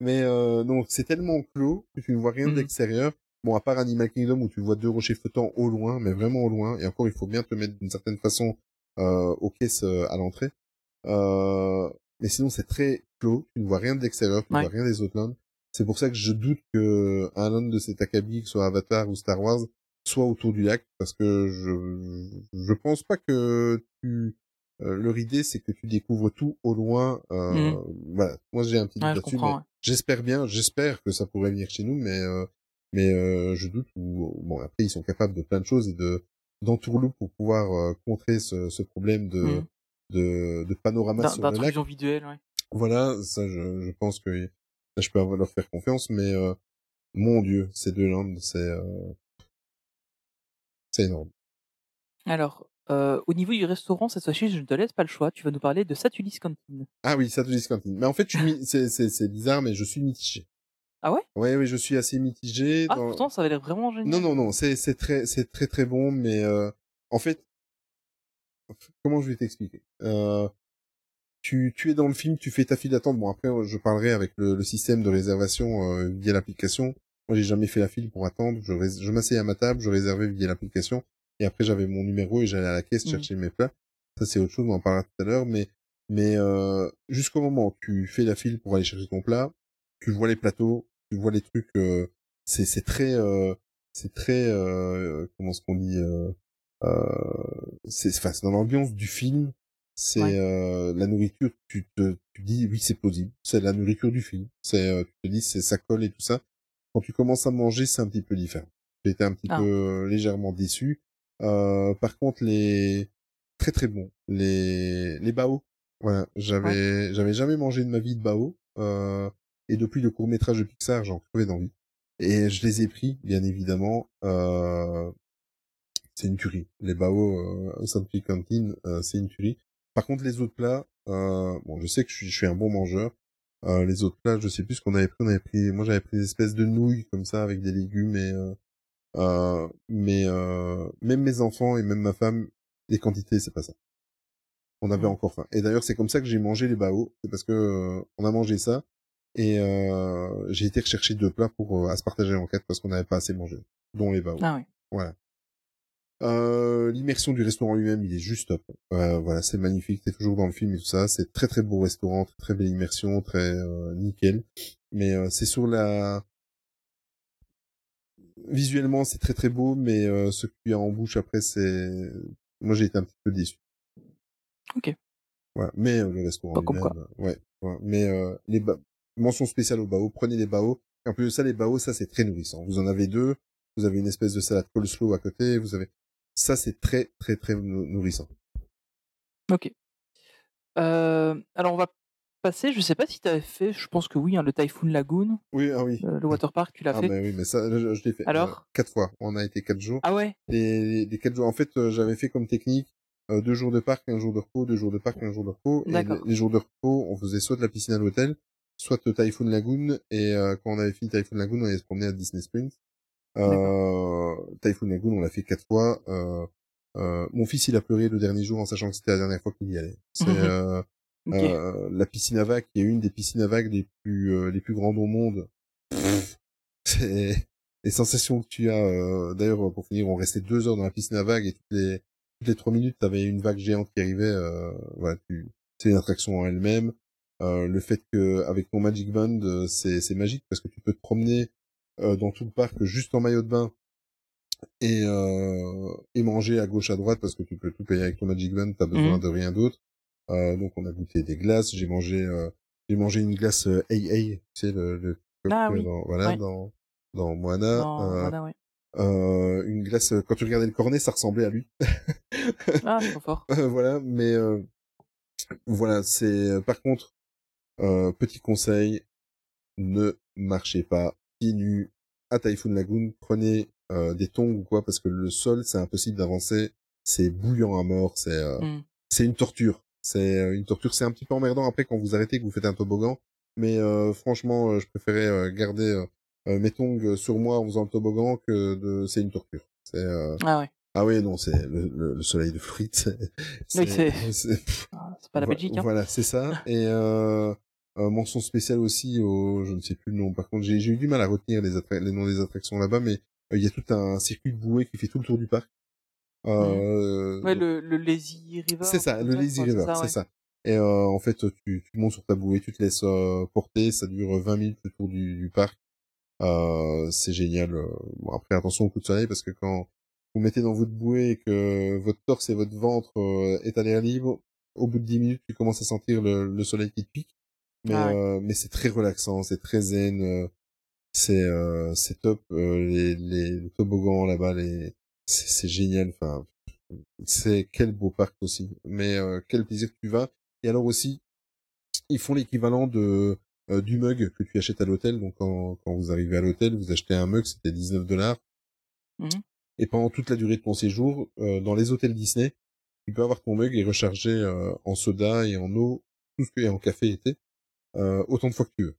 Mais euh, donc c'est tellement clos que tu ne vois rien d'extérieur. Bon, à part Animal Kingdom où tu vois deux rochers flottants au loin, mais vraiment au loin. Et encore, il faut bien te mettre d'une certaine façon euh, aux caisses euh, à l'entrée. Euh, mais sinon, c'est très clos. Tu ne vois rien de l'extérieur, tu ne vois rien des autres lands. C'est pour ça que je doute que un land de cet acabit, que ce soit Avatar ou Star Wars, soit autour du lac, parce que je je pense pas que tu euh, leur idée c'est que tu découvres tout au loin. Euh, Voilà, moi j'ai un petit Ouais, ouais. j'espère bien, j'espère que ça pourrait venir chez nous, mais euh, mais euh, je doute. Ou bon après ils sont capables de plein de choses et de d'entourloupe pour pouvoir euh, contrer ce, ce problème de Mhm. de, de panorama sur le lac. Visuelle, ouais. Voilà, ça je, je pense que je peux leur faire confiance, mais euh, mon dieu, ces deux landes, c'est euh, c'est énorme. Alors, euh, au niveau du restaurant, cette fois-ci, je ne te laisse pas le choix. Tu vas nous parler de Satulis Canteen. Ah oui, dit Cantine. Mais en fait, mi- [LAUGHS] c'est bizarre, mais je suis mitigé. Ah ouais? Ouais, oui, je suis assez mitigé. Ah, dans- pourtant, ça avait l'air vraiment génial. Non, non, non, c'est c'est très c'est très très bon, mais euh, en fait, comment je vais t'expliquer? Euh, Tu tu es dans le film, tu fais ta file d'attente. Bon après, je parlerai avec le, le système de réservation euh, via l'application. Moi, j'ai jamais fait la file pour attendre. Je, je m'asseyais à ma table, je réservais via l'application, et après j'avais mon numéro et j'allais à la caisse Mhm. chercher mes plats. Ça, c'est autre chose, on en parlera tout à l'heure, mais mais euh, jusqu'au moment où tu fais la file pour aller chercher ton plat, tu vois les plateaux, tu vois les trucs. euh, c'est très euh, c'est très euh, comment ce qu'on dit euh, euh, c'est dans l'ambiance du film. C'est Ouais. euh, la nourriture. Tu te tu dis oui c'est plausible. C'est la nourriture du film. C'est euh, tu te dis c'est ça colle et tout ça. Quand tu commences à manger, c'est un petit peu différent. Été un petit Ah. peu euh, légèrement déçu. Euh, par contre, les très très bons, les les bao. Voilà, j'avais j'avais jamais mangé de ma vie de bao. Euh, et depuis le court métrage de Pixar, j'en crevais d'envie. Et je les ai pris, bien évidemment. Euh, c'est une tuerie. Les bao euh, au Century Canteen, euh, c'est une tuerie. Par contre, les autres plats, euh, bon, je sais que je suis, je suis un bon mangeur. Euh, les autres plats, je sais plus ce qu'on avait pris. On avait pris, moi, j'avais pris des espèces de nouilles comme ça avec des légumes et euh, euh, mais euh, même mes enfants et même ma femme, les quantités, c'est pas ça. On avait Mhm. encore faim. Et d'ailleurs, c'est comme ça que j'ai mangé les bao. C'est parce que euh, on a mangé ça et euh, j'ai été rechercher deux plats pour euh, à se partager en quatre parce qu'on n'avait pas assez mangé, dont les bao. Ah oui. Voilà. Euh, l'immersion du restaurant lui-même, il est juste top. Euh, voilà, c'est magnifique. T'es toujours dans le film et tout ça. C'est très très beau restaurant, très, très belle immersion, très euh, nickel. Mais euh, c'est sur la. Visuellement, c'est très très beau, mais euh, ce qu'il y a en bouche après, c'est. Moi, j'ai été un petit peu déçu. Ok. Voilà. Mais euh, le restaurant Pas comme euh, ouais. ouais. Mais euh, les ba... mention spéciale au bao. Prenez les bao. En plus de ça, les bao, ça c'est très nourrissant. Vous en avez deux. Vous avez une espèce de salade coleslaw à côté. Vous avez ça, c'est très très très nou- nourrissant. Ok. Euh, alors on va passer. Je sais pas si tu avais fait. Je pense que oui. Hein, le Typhoon Lagoon, Oui, ah oui. euh, le waterpark, tu l'as Ah fait? mais oui, mais ça, je, je l'ai fait. Alors? euh, quatre fois. On a été quatre jours. Ah ouais? Les quatre jours. En fait, euh, j'avais fait comme technique deux jours de parc, un jour de repos, deux jours de parc, un jour de repos. Et D'accord. les, les jours de repos, on faisait soit de la piscine à l'hôtel, soit de Typhoon Lagoon. Et quand on avait fini Typhoon Lagoon, on allait se promener à Disney Springs. Euh, Typhoon Lagoon, on l'a fait quatre fois. Euh, euh, mon fils, il a pleuré le dernier jour en sachant que c'était la dernière fois qu'il y allait. [LAUGHS] C'est euh, euh, la piscine à vagues, qui est une des piscines à vagues les plus euh, les plus grandes au monde. C'est les sensations que tu as. euh, D'ailleurs, pour finir, on restait deux heures dans la piscine à vagues et toutes les toutes les trois minutes, t'avais une vague géante qui arrivait. Euh, voilà, tu... c'est une attraction en elle-même. Euh, le fait que avec ton Magic Band, euh, c'est c'est magique parce que tu peux te promener dans tout le parc juste en maillot de bain et euh, et manger à gauche à droite parce que tu peux tout payer avec ton Magic Band, t'as besoin Mhm. de rien d'autre. Euh, donc on a goûté des glaces, j'ai mangé euh, j'ai mangé une glace euh, AA, tu sais le, le Ah euh, oui. dans, voilà Ouais. dans dans Moana euh, ouais. euh, une glace euh, quand tu regardais le cornet ça ressemblait à lui. Ah, c'est trop fort. Euh, [LAUGHS] voilà, mais euh, voilà, c'est euh, par contre euh, petit conseil, ne marchez pas nus à Typhoon Lagoon, prenez euh, des tongs ou quoi parce que le sol c'est impossible d'avancer, c'est bouillant à mort, c'est euh, c'est une torture. C'est euh, une torture, c'est un petit peu emmerdant après quand vous arrêtez que vous faites un toboggan, mais euh, franchement, je préférais garder mes tongs sur moi en faisant le toboggan que de c'est une torture. C'est Ah ouais. ah oui, non, c'est le, le, le soleil de. C'est, Oui, c'est- [LAUGHS] Ah, C'est pas la Belgique. Hein. Voilà, c'est ça. Et euh, euh, mention spéciale aussi au, je ne sais plus le nom. Par contre, j'ai, eu du mal à retenir les, les noms des attractions là-bas, mais euh, il y a tout un circuit de bouée qui fait tout le tour du parc. Euh, Ouais, le, le Lazy River. c'est ça, le Lazy River, ouais. c'est ça. Et euh, en fait, tu, tu montes sur ta bouée, tu te laisses euh, porter, ça dure 20 minutes le tour du, du parc. Euh, c'est génial. Bon, après, attention au coup de soleil, parce que quand vous mettez dans votre bouée et que votre torse et votre ventre est à l'air libre, au bout de 10 minutes, tu commences à sentir le, le soleil qui te pique. Mais, Ah ouais. euh, mais c'est très relaxant, c'est très zen, euh, c'est euh, c'est top. euh, les, les, les toboggans là-bas, les c'est génial. Enfin, c'est quel beau parc aussi. Mais euh, quel plaisir que tu vas. Et alors aussi, ils font l'équivalent de euh, du mug que tu achètes à l'hôtel. Donc quand, quand vous arrivez à l'hôtel, vous achetez un mug, c'était 19 dollars. Mhm. Et pendant toute la durée de ton séjour, euh, dans les hôtels Disney, tu peux avoir ton mug et recharger euh, en soda et en eau, tout ce que et en café était, euh, autant de fois que tu veux.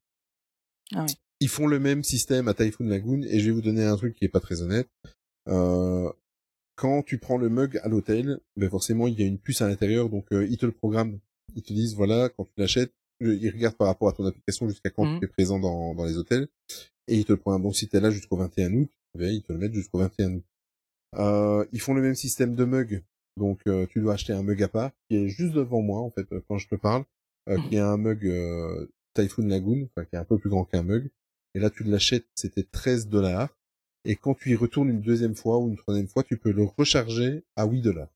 Ah oui. Ils font le même système à Typhoon Lagoon et je vais vous donner un truc qui est pas très honnête. Euh, quand tu prends le mug à l'hôtel, ben forcément il y a une puce à l'intérieur, donc euh, ils te le programment. Ils te disent voilà, quand tu l'achètes, euh, il regarde par rapport à ton application jusqu'à quand Mhm. tu es présent dans, dans les hôtels, et il te le prend. Donc si tu es là jusqu'au 21 août, ben, ils te le mettent jusqu'au 21 août. Euh, ils font le même système de mug, donc euh, tu dois acheter un mug à part, qui est juste devant moi en fait, euh, quand je te parle, euh, qui est un mug euh, Typhoon Lagoon, enfin qui est un peu plus grand qu'un mug, et là tu l'achètes, c'était 13 dollars, et quand tu y retournes une deuxième fois ou une troisième fois, tu peux le recharger à 8 dollars.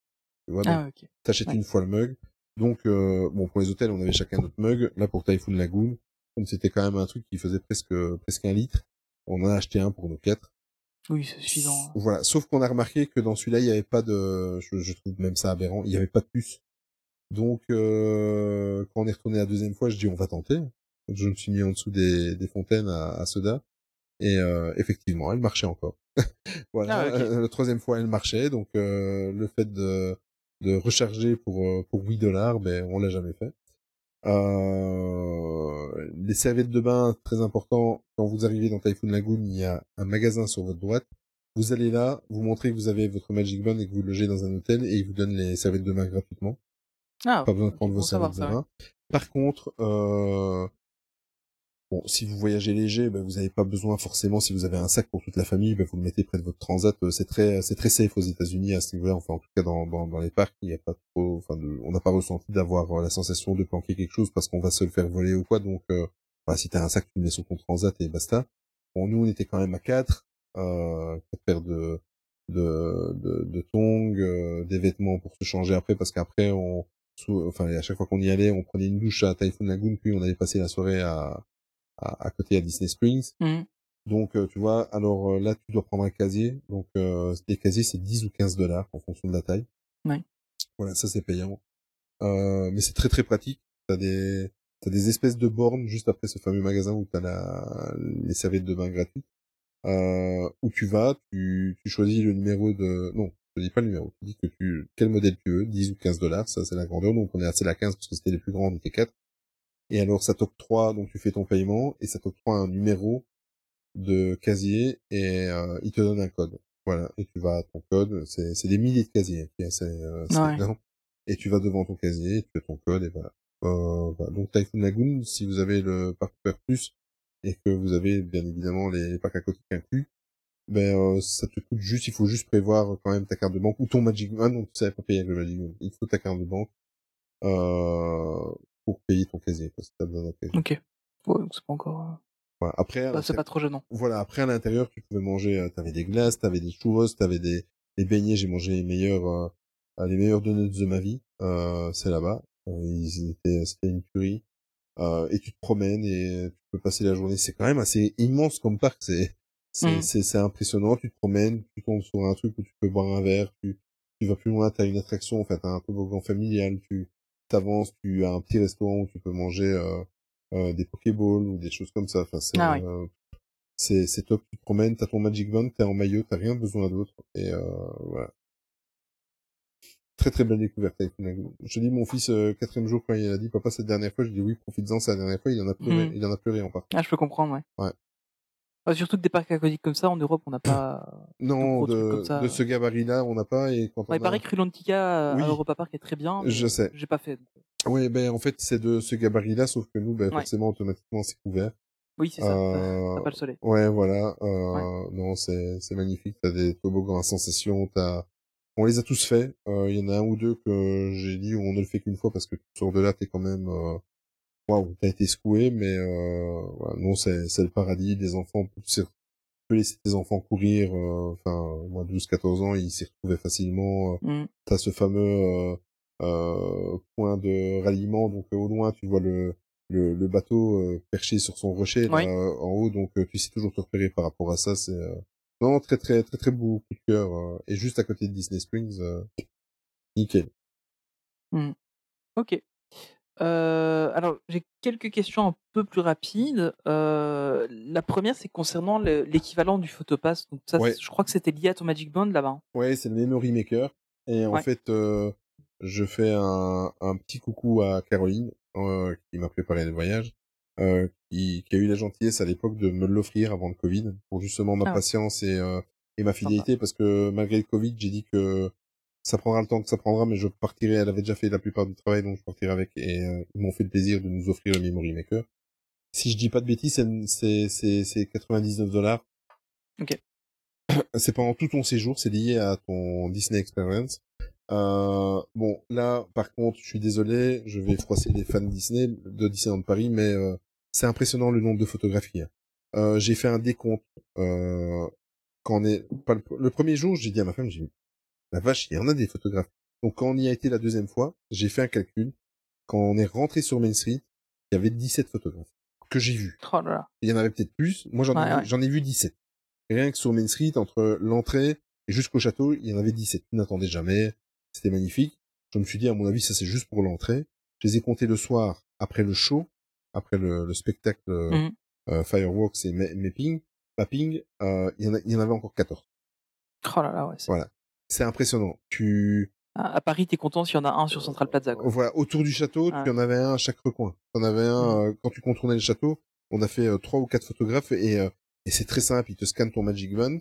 Tu vois, donc Ah, t'achètes Ouais. une fois le mug. Donc, euh, bon, pour les hôtels, on avait chacun notre mug. Là, pour Typhoon Lagoon, comme c'était quand même un truc qui faisait presque presque un litre, on en a acheté un pour nos quatre. Oui, c'est suffisant. Voilà. Sauf qu'on a remarqué que dans celui-là, il n'y avait pas de, je, je trouve même ça aberrant, il n'y avait pas de puce. Donc, euh, quand on est retourné la deuxième fois, je dis on va tenter. Je me suis mis en dessous des, des fontaines à, à soda. Et euh, effectivement, elle marchait encore. [LAUGHS] voilà. Ah, La troisième fois, elle marchait. Donc, euh, le fait de, de recharger pour euh, pour 8 dollars, ben on l'a jamais fait. Euh, les serviettes de bain, très important. Quand vous arrivez dans Typhoon Lagoon, il y a un magasin sur votre droite. Vous allez là, vous montrez que vous avez votre Magic Band et que vous logez dans un hôtel et ils vous donnent les serviettes de bain gratuitement. Ah, Pas besoin de prendre vos savoir ça, bain. Par contre, euh, bon, si vous voyagez léger, ben, vous n'avez pas besoin forcément. Si vous avez un sac pour toute la famille, ben, vous le mettez près de votre transat. Euh, C'est très, c'est très safe aux États-Unis à ce niveau-là. Enfin, en tout cas, dans, dans, dans les parcs, il n'y a pas trop, enfin, de, on n'a pas ressenti d'avoir euh, la sensation de planquer quelque chose parce qu'on va se le faire voler ou quoi. Donc, euh, voilà, si t'as un sac, tu le mets sur ton transat et basta. Bon, nous, on était quand même à quatre, euh, quatre paires de, de, de, de tongs, euh, des vêtements pour se changer après parce qu'après, on, sous- enfin à chaque fois qu'on y allait, on prenait une douche à Typhoon Lagoon, puis on allait passer la soirée à, à, à côté à Disney Springs. Mhm. Donc euh, tu vois, alors euh, là tu dois prendre un casier. Donc euh, les casiers c'est 10 ou 15 dollars en fonction de la taille. Ouais. Voilà, ça c'est payant. Euh, mais c'est très très pratique. T'as des t'as des espèces de bornes juste après ce fameux magasin où t'as la les serviettes de bain gratuites. Euh, où tu vas, tu, tu choisis le numéro de non, je dis pas le numéro, tu dis que tu quel modèle tu veux, 10 ou 15 dollars, ça c'est la grandeur. Donc on est assez la 15 parce que c'était les plus grands, on était 4. Et alors ça t'octroie, donc tu fais ton paiement et ça t'octroie un numéro de casier et euh, il te donne un code. Voilà, et tu vas à ton code, c'est des milliers de casiers, hein, c'est euh, c'est Ouais. Et tu vas devant ton casier, tu fais ton code et voilà. Euh, voilà. Donc Typhoon Lagoon, si vous avez le Parc Plus et que vous avez bien évidemment les parcs aquatiques inclus, ben euh, ça te coûte juste, il faut juste prévoir quand même ta carte de banque ou ton Magic Man, donc tu savais pas payer avec le Magic Man. Il faut ta carte de banque euh, pour payer ton casier, parce que t'as besoin d'un casier. Ok. Ouais, donc c'est pas encore. euh, Voilà. Après, bah, c'est pas trop gênant. voilà, après à l'intérieur, tu pouvais manger, euh, t'avais des glaces, t'avais des churros, t'avais des, des beignets, j'ai mangé les meilleurs, euh, euh, les meilleurs donuts de ma vie, euh, c'est là-bas. Euh, ils étaient, c'était une tuerie. Euh, et tu te promènes et tu peux passer la journée. C'est quand même assez immense comme parc. C'est, c'est, Mhm. c'est, impressionnant. Tu te promènes, tu tombes sur un truc où tu peux boire un verre, tu, tu vas plus loin, t'as une attraction, en fait, t'as un toboggan familial, tu t'avances, tu as un petit restaurant où tu peux manger, euh, euh, des Pokéballs ou des choses comme ça. Enfin, c'est, Ah euh, c'est top. Tu te promènes, t'as ton Magic Band, t'es en maillot, t'as rien besoin d'autre. Et, voilà. Très très belle découverte. Je dis mon fils quatrième jour quand il a dit papa cette dernière fois, je dis oui profites-en c'est la dernière fois, il en a pleuré, Mhm. il en a pleuré en part. Ah, je peux comprendre, ouais. Ouais. Surtout que des parcs aquatiques comme ça, en Europe, on n'a pas. Non, de, ce gabarit-là, on n'a pas et quand Ouais, il on a... paraît que Rulantica Oui. à Europa Park est très bien. Je sais. J'ai pas fait. donc. Oui, ben en fait c'est de ce gabarit-là, sauf que nous, ben Ouais. forcément automatiquement c'est couvert. Oui, c'est ça. Euh, [LAUGHS] T'as pas le soleil. Ouais, voilà. Euh, Non, c'est c'est magnifique. T'as des toboggans à sensation. T'as, on les a tous faits. Euh, Il y en a un ou deux que j'ai dit on ne le fait qu'une fois parce que tu sors de là, t'es quand même, euh, waouh, t'as été secoué, mais euh, non, c'est c'est le paradis. Des enfants, tu peux laisser tes enfants courir. euh, Enfin, moi, 12-14 ans, ils s'y retrouvaient facilement. euh, Mm. T'as ce fameux euh, euh, point de ralliement, donc euh, au loin, tu vois le le, le bateau euh, perché sur son rocher là, Oui. euh, en haut, donc euh, tu sais toujours te repérer par rapport à ça. C'est euh, non très très très très beau coup de cœur euh, et juste à côté de Disney Springs, euh, nickel. Ok. Euh, alors, j'ai quelques questions un peu plus rapides. Euh, la première, c'est concernant le- l'équivalent du Photopass. Donc ça, Ouais. je crois que c'était lié à ton Magic Band là-bas. hein. Ouais, c'est le Memory Maker et en Ouais. fait euh, je fais un, un petit coucou à Caroline qui m'a préparé le voyage. Qui, qui a eu la gentillesse à l'époque de me l'offrir avant le Covid pour justement ma Ah. patience et, et ma fidélité parce que malgré le Covid j'ai dit que ça prendra le temps que ça prendra, mais je partirai. Elle avait déjà fait la plupart du travail, donc je partirai avec. Et euh, ils m'ont fait le plaisir de nous offrir le Memory Maker. Si je dis pas de bêtises, c'est- c'est c'est c'est 99 dollars. Ok. [COUGHS] C'est pendant tout ton séjour, c'est lié à ton Disney Experience. Euh, bon, là, par contre, je suis désolé, je vais froisser les fans Disney de Disneyland Paris, mais euh, c'est impressionnant le nombre de photographies. hein. Euh, j'ai fait un décompte. Euh, quand on est pas le, le premier jour, j'ai dit à ma femme, j'ai la vache, il y en a des photographes. Donc quand on y a été la deuxième fois, j'ai fait un calcul. Quand on est rentré sur Main Street, il y avait 17 photographes que j'ai vus. Oh là là. Il y en avait peut-être plus. Moi, j'en ai, Ouais, j'en ai vu 17. Rien que sur Main Street, entre l'entrée et jusqu'au château, il y en avait 17. Je n'attendais jamais. C'était magnifique. Je me suis dit, à mon avis, ça c'est juste pour l'entrée. Je les ai comptés le soir, après le show, après le, le spectacle euh, Mhm. euh, Fireworks et Ma- Mapping, Mapping euh, il, y en a- il y en avait encore 14. Oh là là, ouais. Voilà. C'est impressionnant. Tu, À à Paris, t'es content s'il y en a un sur Central Plaza. Quoi. voilà, autour du château, Ouais. tu en avais un à chaque recoin. Tu en avais un, euh, quand tu contournais le château, on a fait euh, trois ou quatre photographes et, euh, et c'est très simple, ils te scannent ton Magic Band.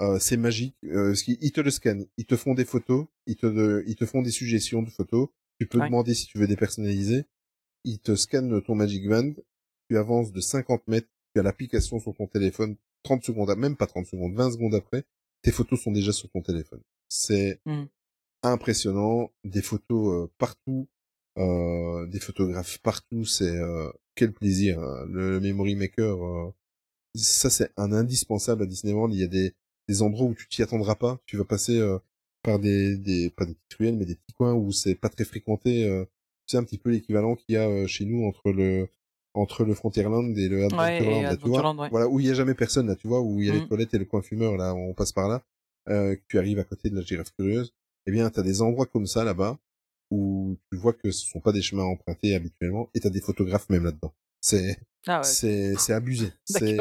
Euh, c'est magique. Euh, ils te le scannent, ils te font des photos, ils te, de- ils te font des suggestions de photos. Tu peux Ouais. demander si tu veux dépersonnaliser. Ils te scannent ton Magic Band. Tu avances de 50 mètres. Tu as l'application sur ton téléphone. 30 secondes, à- même pas 30 secondes, 20 secondes après, tes photos sont déjà sur ton téléphone. C'est Mhm. impressionnant. Des photos euh, partout, euh, des photographes partout. C'est euh, quel plaisir. hein. Le, Memory Maker, euh, ça c'est un indispensable à Disneyland. Il y a des, des endroits où tu t'y attendras pas. Tu vas passer euh, par des, des pas des petites ruelles, mais des petits coins où c'est pas très fréquenté. euh, c'est un petit peu l'équivalent qu'il y a euh, chez nous entre le entre le Frontierland et le Adventureland, et là, tu vois? Adventureland, ouais. Voilà, où il y a jamais personne, là, tu vois, où il y a les Mhm. toilettes et le coin fumeur, là, on passe par là, euh, que tu arrives à côté de la girafe curieuse. Eh bien, t'as des endroits comme ça, là-bas, où tu vois que ce sont pas des chemins empruntés habituellement, et t'as des photographes même là-dedans. C'est, Ah ouais. c'est, c'est abusé. [LAUGHS] C'est,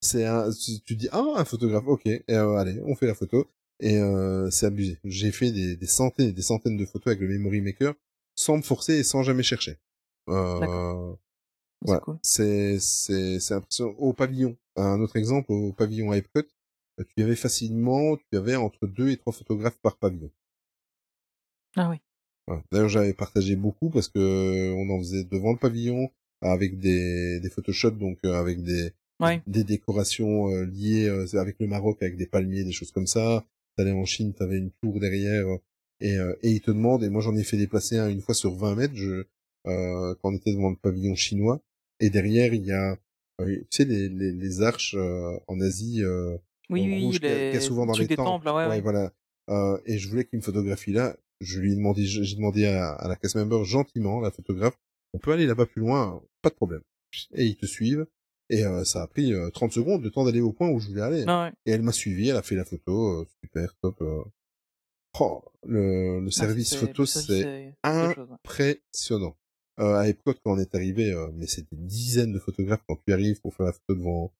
c'est un, tu, tu dis, ah, un photographe, ok, et, euh, allez, on fait la photo, et euh, c'est abusé. J'ai fait des, des centaines et des centaines de photos avec le Memory Maker, sans me forcer et sans jamais chercher. Euh. C'est Ouais, cool. c'est impressionnant. Au pavillon, un autre exemple, au pavillon à Epcot, tu avais facilement, tu avais entre deux et trois photographes par pavillon. Ah oui. D'ailleurs, j'avais partagé beaucoup parce que on en faisait devant le pavillon avec des des photoshots, donc euh, avec des Ouais. des décorations euh, liées euh, avec le Maroc, avec des palmiers, des choses comme ça. T'allais en Chine, t'avais une tour derrière euh, et euh, et ils te demandent. Et moi, j'en ai fait déplacer un une fois sur 20 mètres. Je euh, quand on était devant le pavillon chinois. Et derrière, il y a, euh, tu sais, les, les, les arches euh, en Asie, euh, Oui, oui, rouge, qu'il y a les souvent dans les temples, ouais, ouais. voilà. Euh, et je voulais qu'il me photographie là. Je lui ai demandé, j'ai demandé à, à la cast member gentiment, la photographe, on peut aller là-bas plus loin, pas de problème. Et ils te suivent. Et euh, ça a pris euh, 30 secondes, le temps d'aller au point où je voulais aller. Ah. Et elle m'a suivi, elle a fait la photo, euh, super, top. euh. Oh, le, le Ah, service photo, c'est ouais. impressionnant. Euh, à Epcot, quand on est arrivé, euh, mais c'est des dizaines de photographes quand tu arrives pour faire la photo devant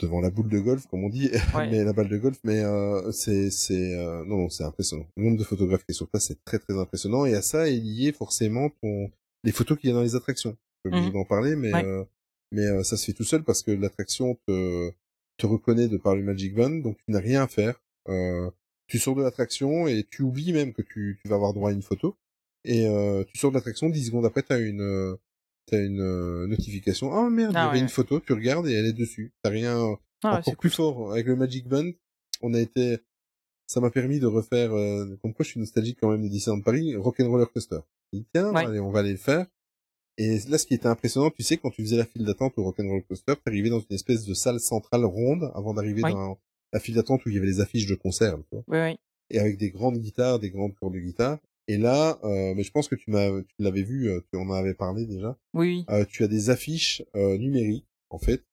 devant la boule de golf, comme on dit, [LAUGHS] Ouais. mais la balle de golf, mais euh, c'est c'est euh, non non c'est impressionnant. Le nombre de photographes qui sur place, c'est très très impressionnant. Et à ça est lié forcément ton les photos qu'il y a dans les attractions. Je suis obligé Mhm. d'en parler, mais Ouais. euh, mais euh, ça se fait tout seul parce que l'attraction te te reconnaît de par le Magic Band, donc tu n'as rien à faire. Euh, tu sors de l'attraction et tu oublies même que tu, tu vas avoir droit à une photo. Et euh, tu sors de l'attraction, 10 secondes après, t'as une euh, t'as une euh, notification. Ah merde, il y Ah avait ouais, une photo, tu regardes et elle est dessus. T'as rien Ah ouais, encore c'est plus cool. fort. Avec le Magic Band, on a été... Ça m'a permis de refaire... Euh, comme quoi je suis nostalgique quand même de Disneyland Paris, Rock'n'Roller Coaster. Tiens, Ouais. allez, on va aller le faire. Et là, ce qui était impressionnant, tu sais, quand tu faisais la file d'attente au Rock'n'Roller Coaster, t'arrivais dans une espèce de salle centrale ronde avant d'arriver dans la file d'attente où il y avait les affiches de concert. tu vois Oui, oui. et avec des grandes guitares, des grandes cours de guitare. Et là, euh, mais je pense que tu m'as, tu l'avais vu, euh, tu en avais parlé déjà. Oui. Euh, tu as des affiches euh, numériques en fait,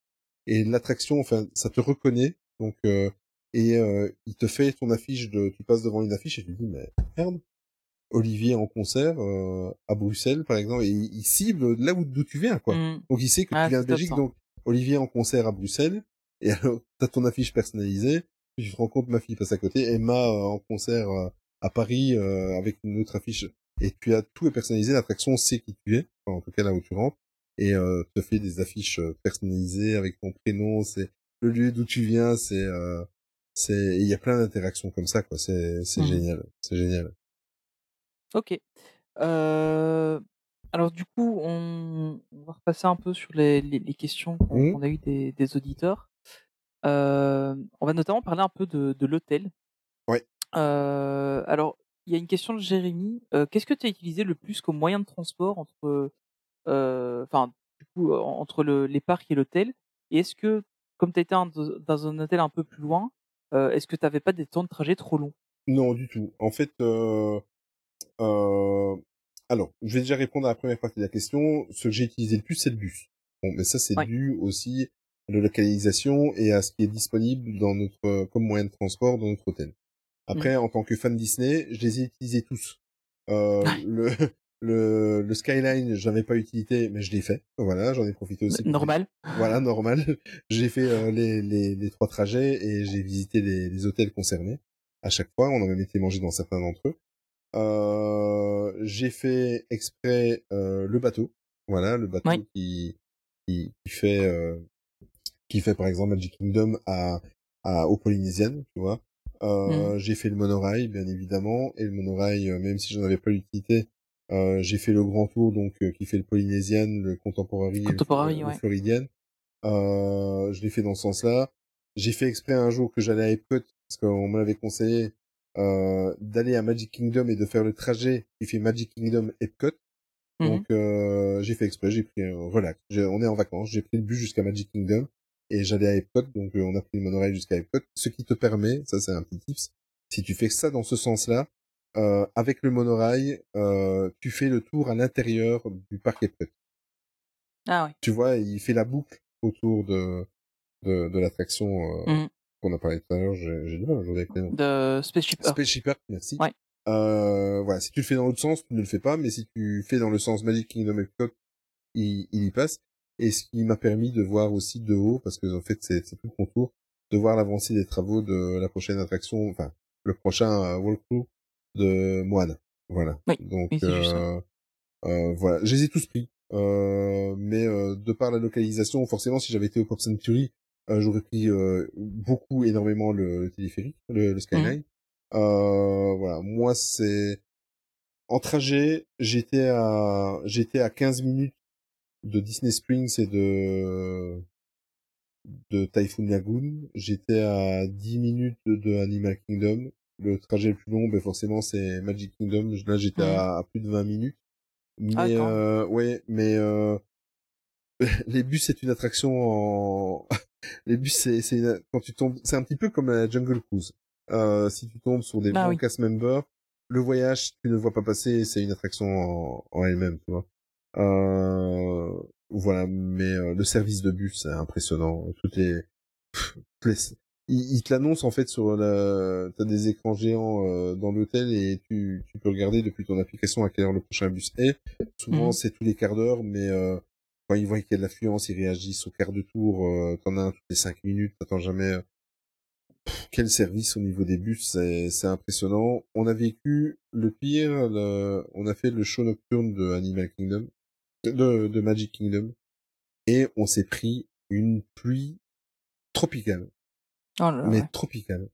et l'attraction, enfin, ça te reconnaît. Donc, euh, et euh, il te fait ton affiche de, tu passes devant une affiche et tu te dis mais merde, Olivier en concert euh, à Bruxelles par exemple, et il, il cible là où d'où tu viens quoi. Mhm. Donc il sait que Ah, tu viens de Belgique, donc Olivier en concert à Bruxelles, et alors t'as ton affiche personnalisée, puis tu te rends compte ma fille passe à côté, Emma euh, en concert euh, à Paris euh, avec une autre affiche, et tu as tout est personnalisé, l'attraction sait qui tu es, enfin, en tout cas là où tu rentres, et euh, te fait des affiches euh, personnalisées avec ton prénom, c'est le lieu d'où tu viens, c'est euh, c'est il y a plein d'interactions comme ça quoi. C'est c'est Mhm. génial, c'est génial. Ok. Euh, alors du coup, on, on va repasser un peu sur les, les, les questions qu'on Mhm. qu'on a eues des, des auditeurs. Euh, on va notamment parler un peu de, de l'hôtel. Euh, alors, il y a une question de Jérémy. Euh, Qu'est-ce que tu as utilisé le plus comme moyen de transport entre, enfin, du coup, en- entre le, les parcs et l'hôtel? Et est-ce que, comme tu étais un- dans un hôtel un peu plus loin, euh, est-ce que tu n'avais pas des temps de trajet trop longs? Non, du tout. En fait, euh, euh, alors, je vais déjà répondre à la première partie de la question. Ce que j'ai utilisé le plus, c'est le bus. Bon, mais ça, c'est Ouais. dû aussi à la localisation et à ce qui est disponible dans notre, comme moyen de transport dans notre hôtel. Après, en tant que fan Disney, je les ai utilisés tous. Euh, le, [LAUGHS] le, le Skyline, j'avais pas utilité, mais je l'ai fait. Voilà, j'en ai profité aussi. pour- Normal. Voilà, normal. [LAUGHS] J'ai fait euh, les, les, les trois trajets et j'ai visité les, les hôtels concernés à chaque fois. On a même été manger dans certains d'entre eux. Euh, j'ai fait exprès euh, le bateau. Voilà, le bateau qui, qui, qui fait euh, qui fait par exemple Magic Kingdom à, à aux Polynésiennes, tu vois. Euh, J'ai fait le monorail, bien évidemment, et le monorail, euh, même si j'en avais pas l'utilité, euh, j'ai fait le grand tour, donc euh, qui fait le Polynésien, le Contemporary, et le- ouais. Floridian. Euh, je l'ai fait dans ce sens-là. J'ai fait exprès un jour que j'allais à Epcot, parce qu'on m'avait conseillé euh, d'aller à Magic Kingdom et de faire le trajet qui fait Magic Kingdom Epcot. Mhm. Donc euh, j'ai fait exprès, j'ai pris relax. On est en vacances, j'ai pris le bus jusqu'à Magic Kingdom et j'allais à Epcot, donc euh, on a pris le monorail jusqu'à Epcot, ce qui te permet, ça c'est un petit tips, si tu fais ça dans ce sens-là, euh, avec le monorail, euh, tu fais le tour à l'intérieur du parc Epcot. Ah oui. Tu vois, il fait la boucle autour de de, de l'attraction euh, Mhm. qu'on a parlé tout à l'heure. J'ai du mal aujourd'hui avec. De Spaceship Earth. Spaceship Earth, merci. Ouais. Euh, voilà, si tu le fais dans l'autre sens, tu ne le fais pas, mais si tu fais dans le sens Magic Kingdom Epcot, il, il y passe. Et ce qui m'a permis de voir aussi de haut, parce que en fait c'est tout le contour, de voir l'avancée des travaux de la prochaine attraction, enfin le prochain euh, walkthrough de Moana. Voilà. Oui. Donc euh, euh, voilà, je les ai tous pris. Euh, mais euh, de par la localisation, forcément, si j'avais été au Pop Century, euh, j'aurais pris euh, beaucoup, énormément le, le téléphérique, le, le Skyline. Euh, voilà, moi c'est en trajet, j'étais à j'étais à 15 minutes de Disney Springs et de de Typhoon Lagoon. J'étais à 10 minutes de, Animal Kingdom. Le trajet le plus long, ben forcément, c'est Magic Kingdom. Là, j'étais à, à plus de 20 minutes. Mais Ah, même. euh, ouais, mais euh, [LAUGHS] les bus c'est une attraction en [LAUGHS] les bus c'est c'est une- quand tu tombes c'est un petit peu comme la Jungle Cruise. Euh, si tu tombes sur des Ah oui. cast members, le voyage tu ne le vois pas passer, c'est une attraction en, en elle-même, tu vois. Euh, voilà, mais euh, le service de bus c'est impressionnant. Toutes les, pff, ils te l'annoncent en fait sur la, t'as des écrans géants euh, dans l'hôtel et tu, tu peux regarder depuis ton application à quelle heure le prochain bus est. Souvent Mhm. c'est tous les quarts d'heure, mais euh, quand ils voient qu'il y a de l'affluence, ils réagissent au quart de tour. Euh, T'en as un toutes les cinq minutes, t'attends jamais. euh, pff, quel service au niveau des bus, c'est c'est impressionnant. On a vécu le pire, le- on a fait le show nocturne de Animal Kingdom, de, de Magic Kingdom, et on s'est pris une pluie tropicale Oh là là, mais ouais. tropicale.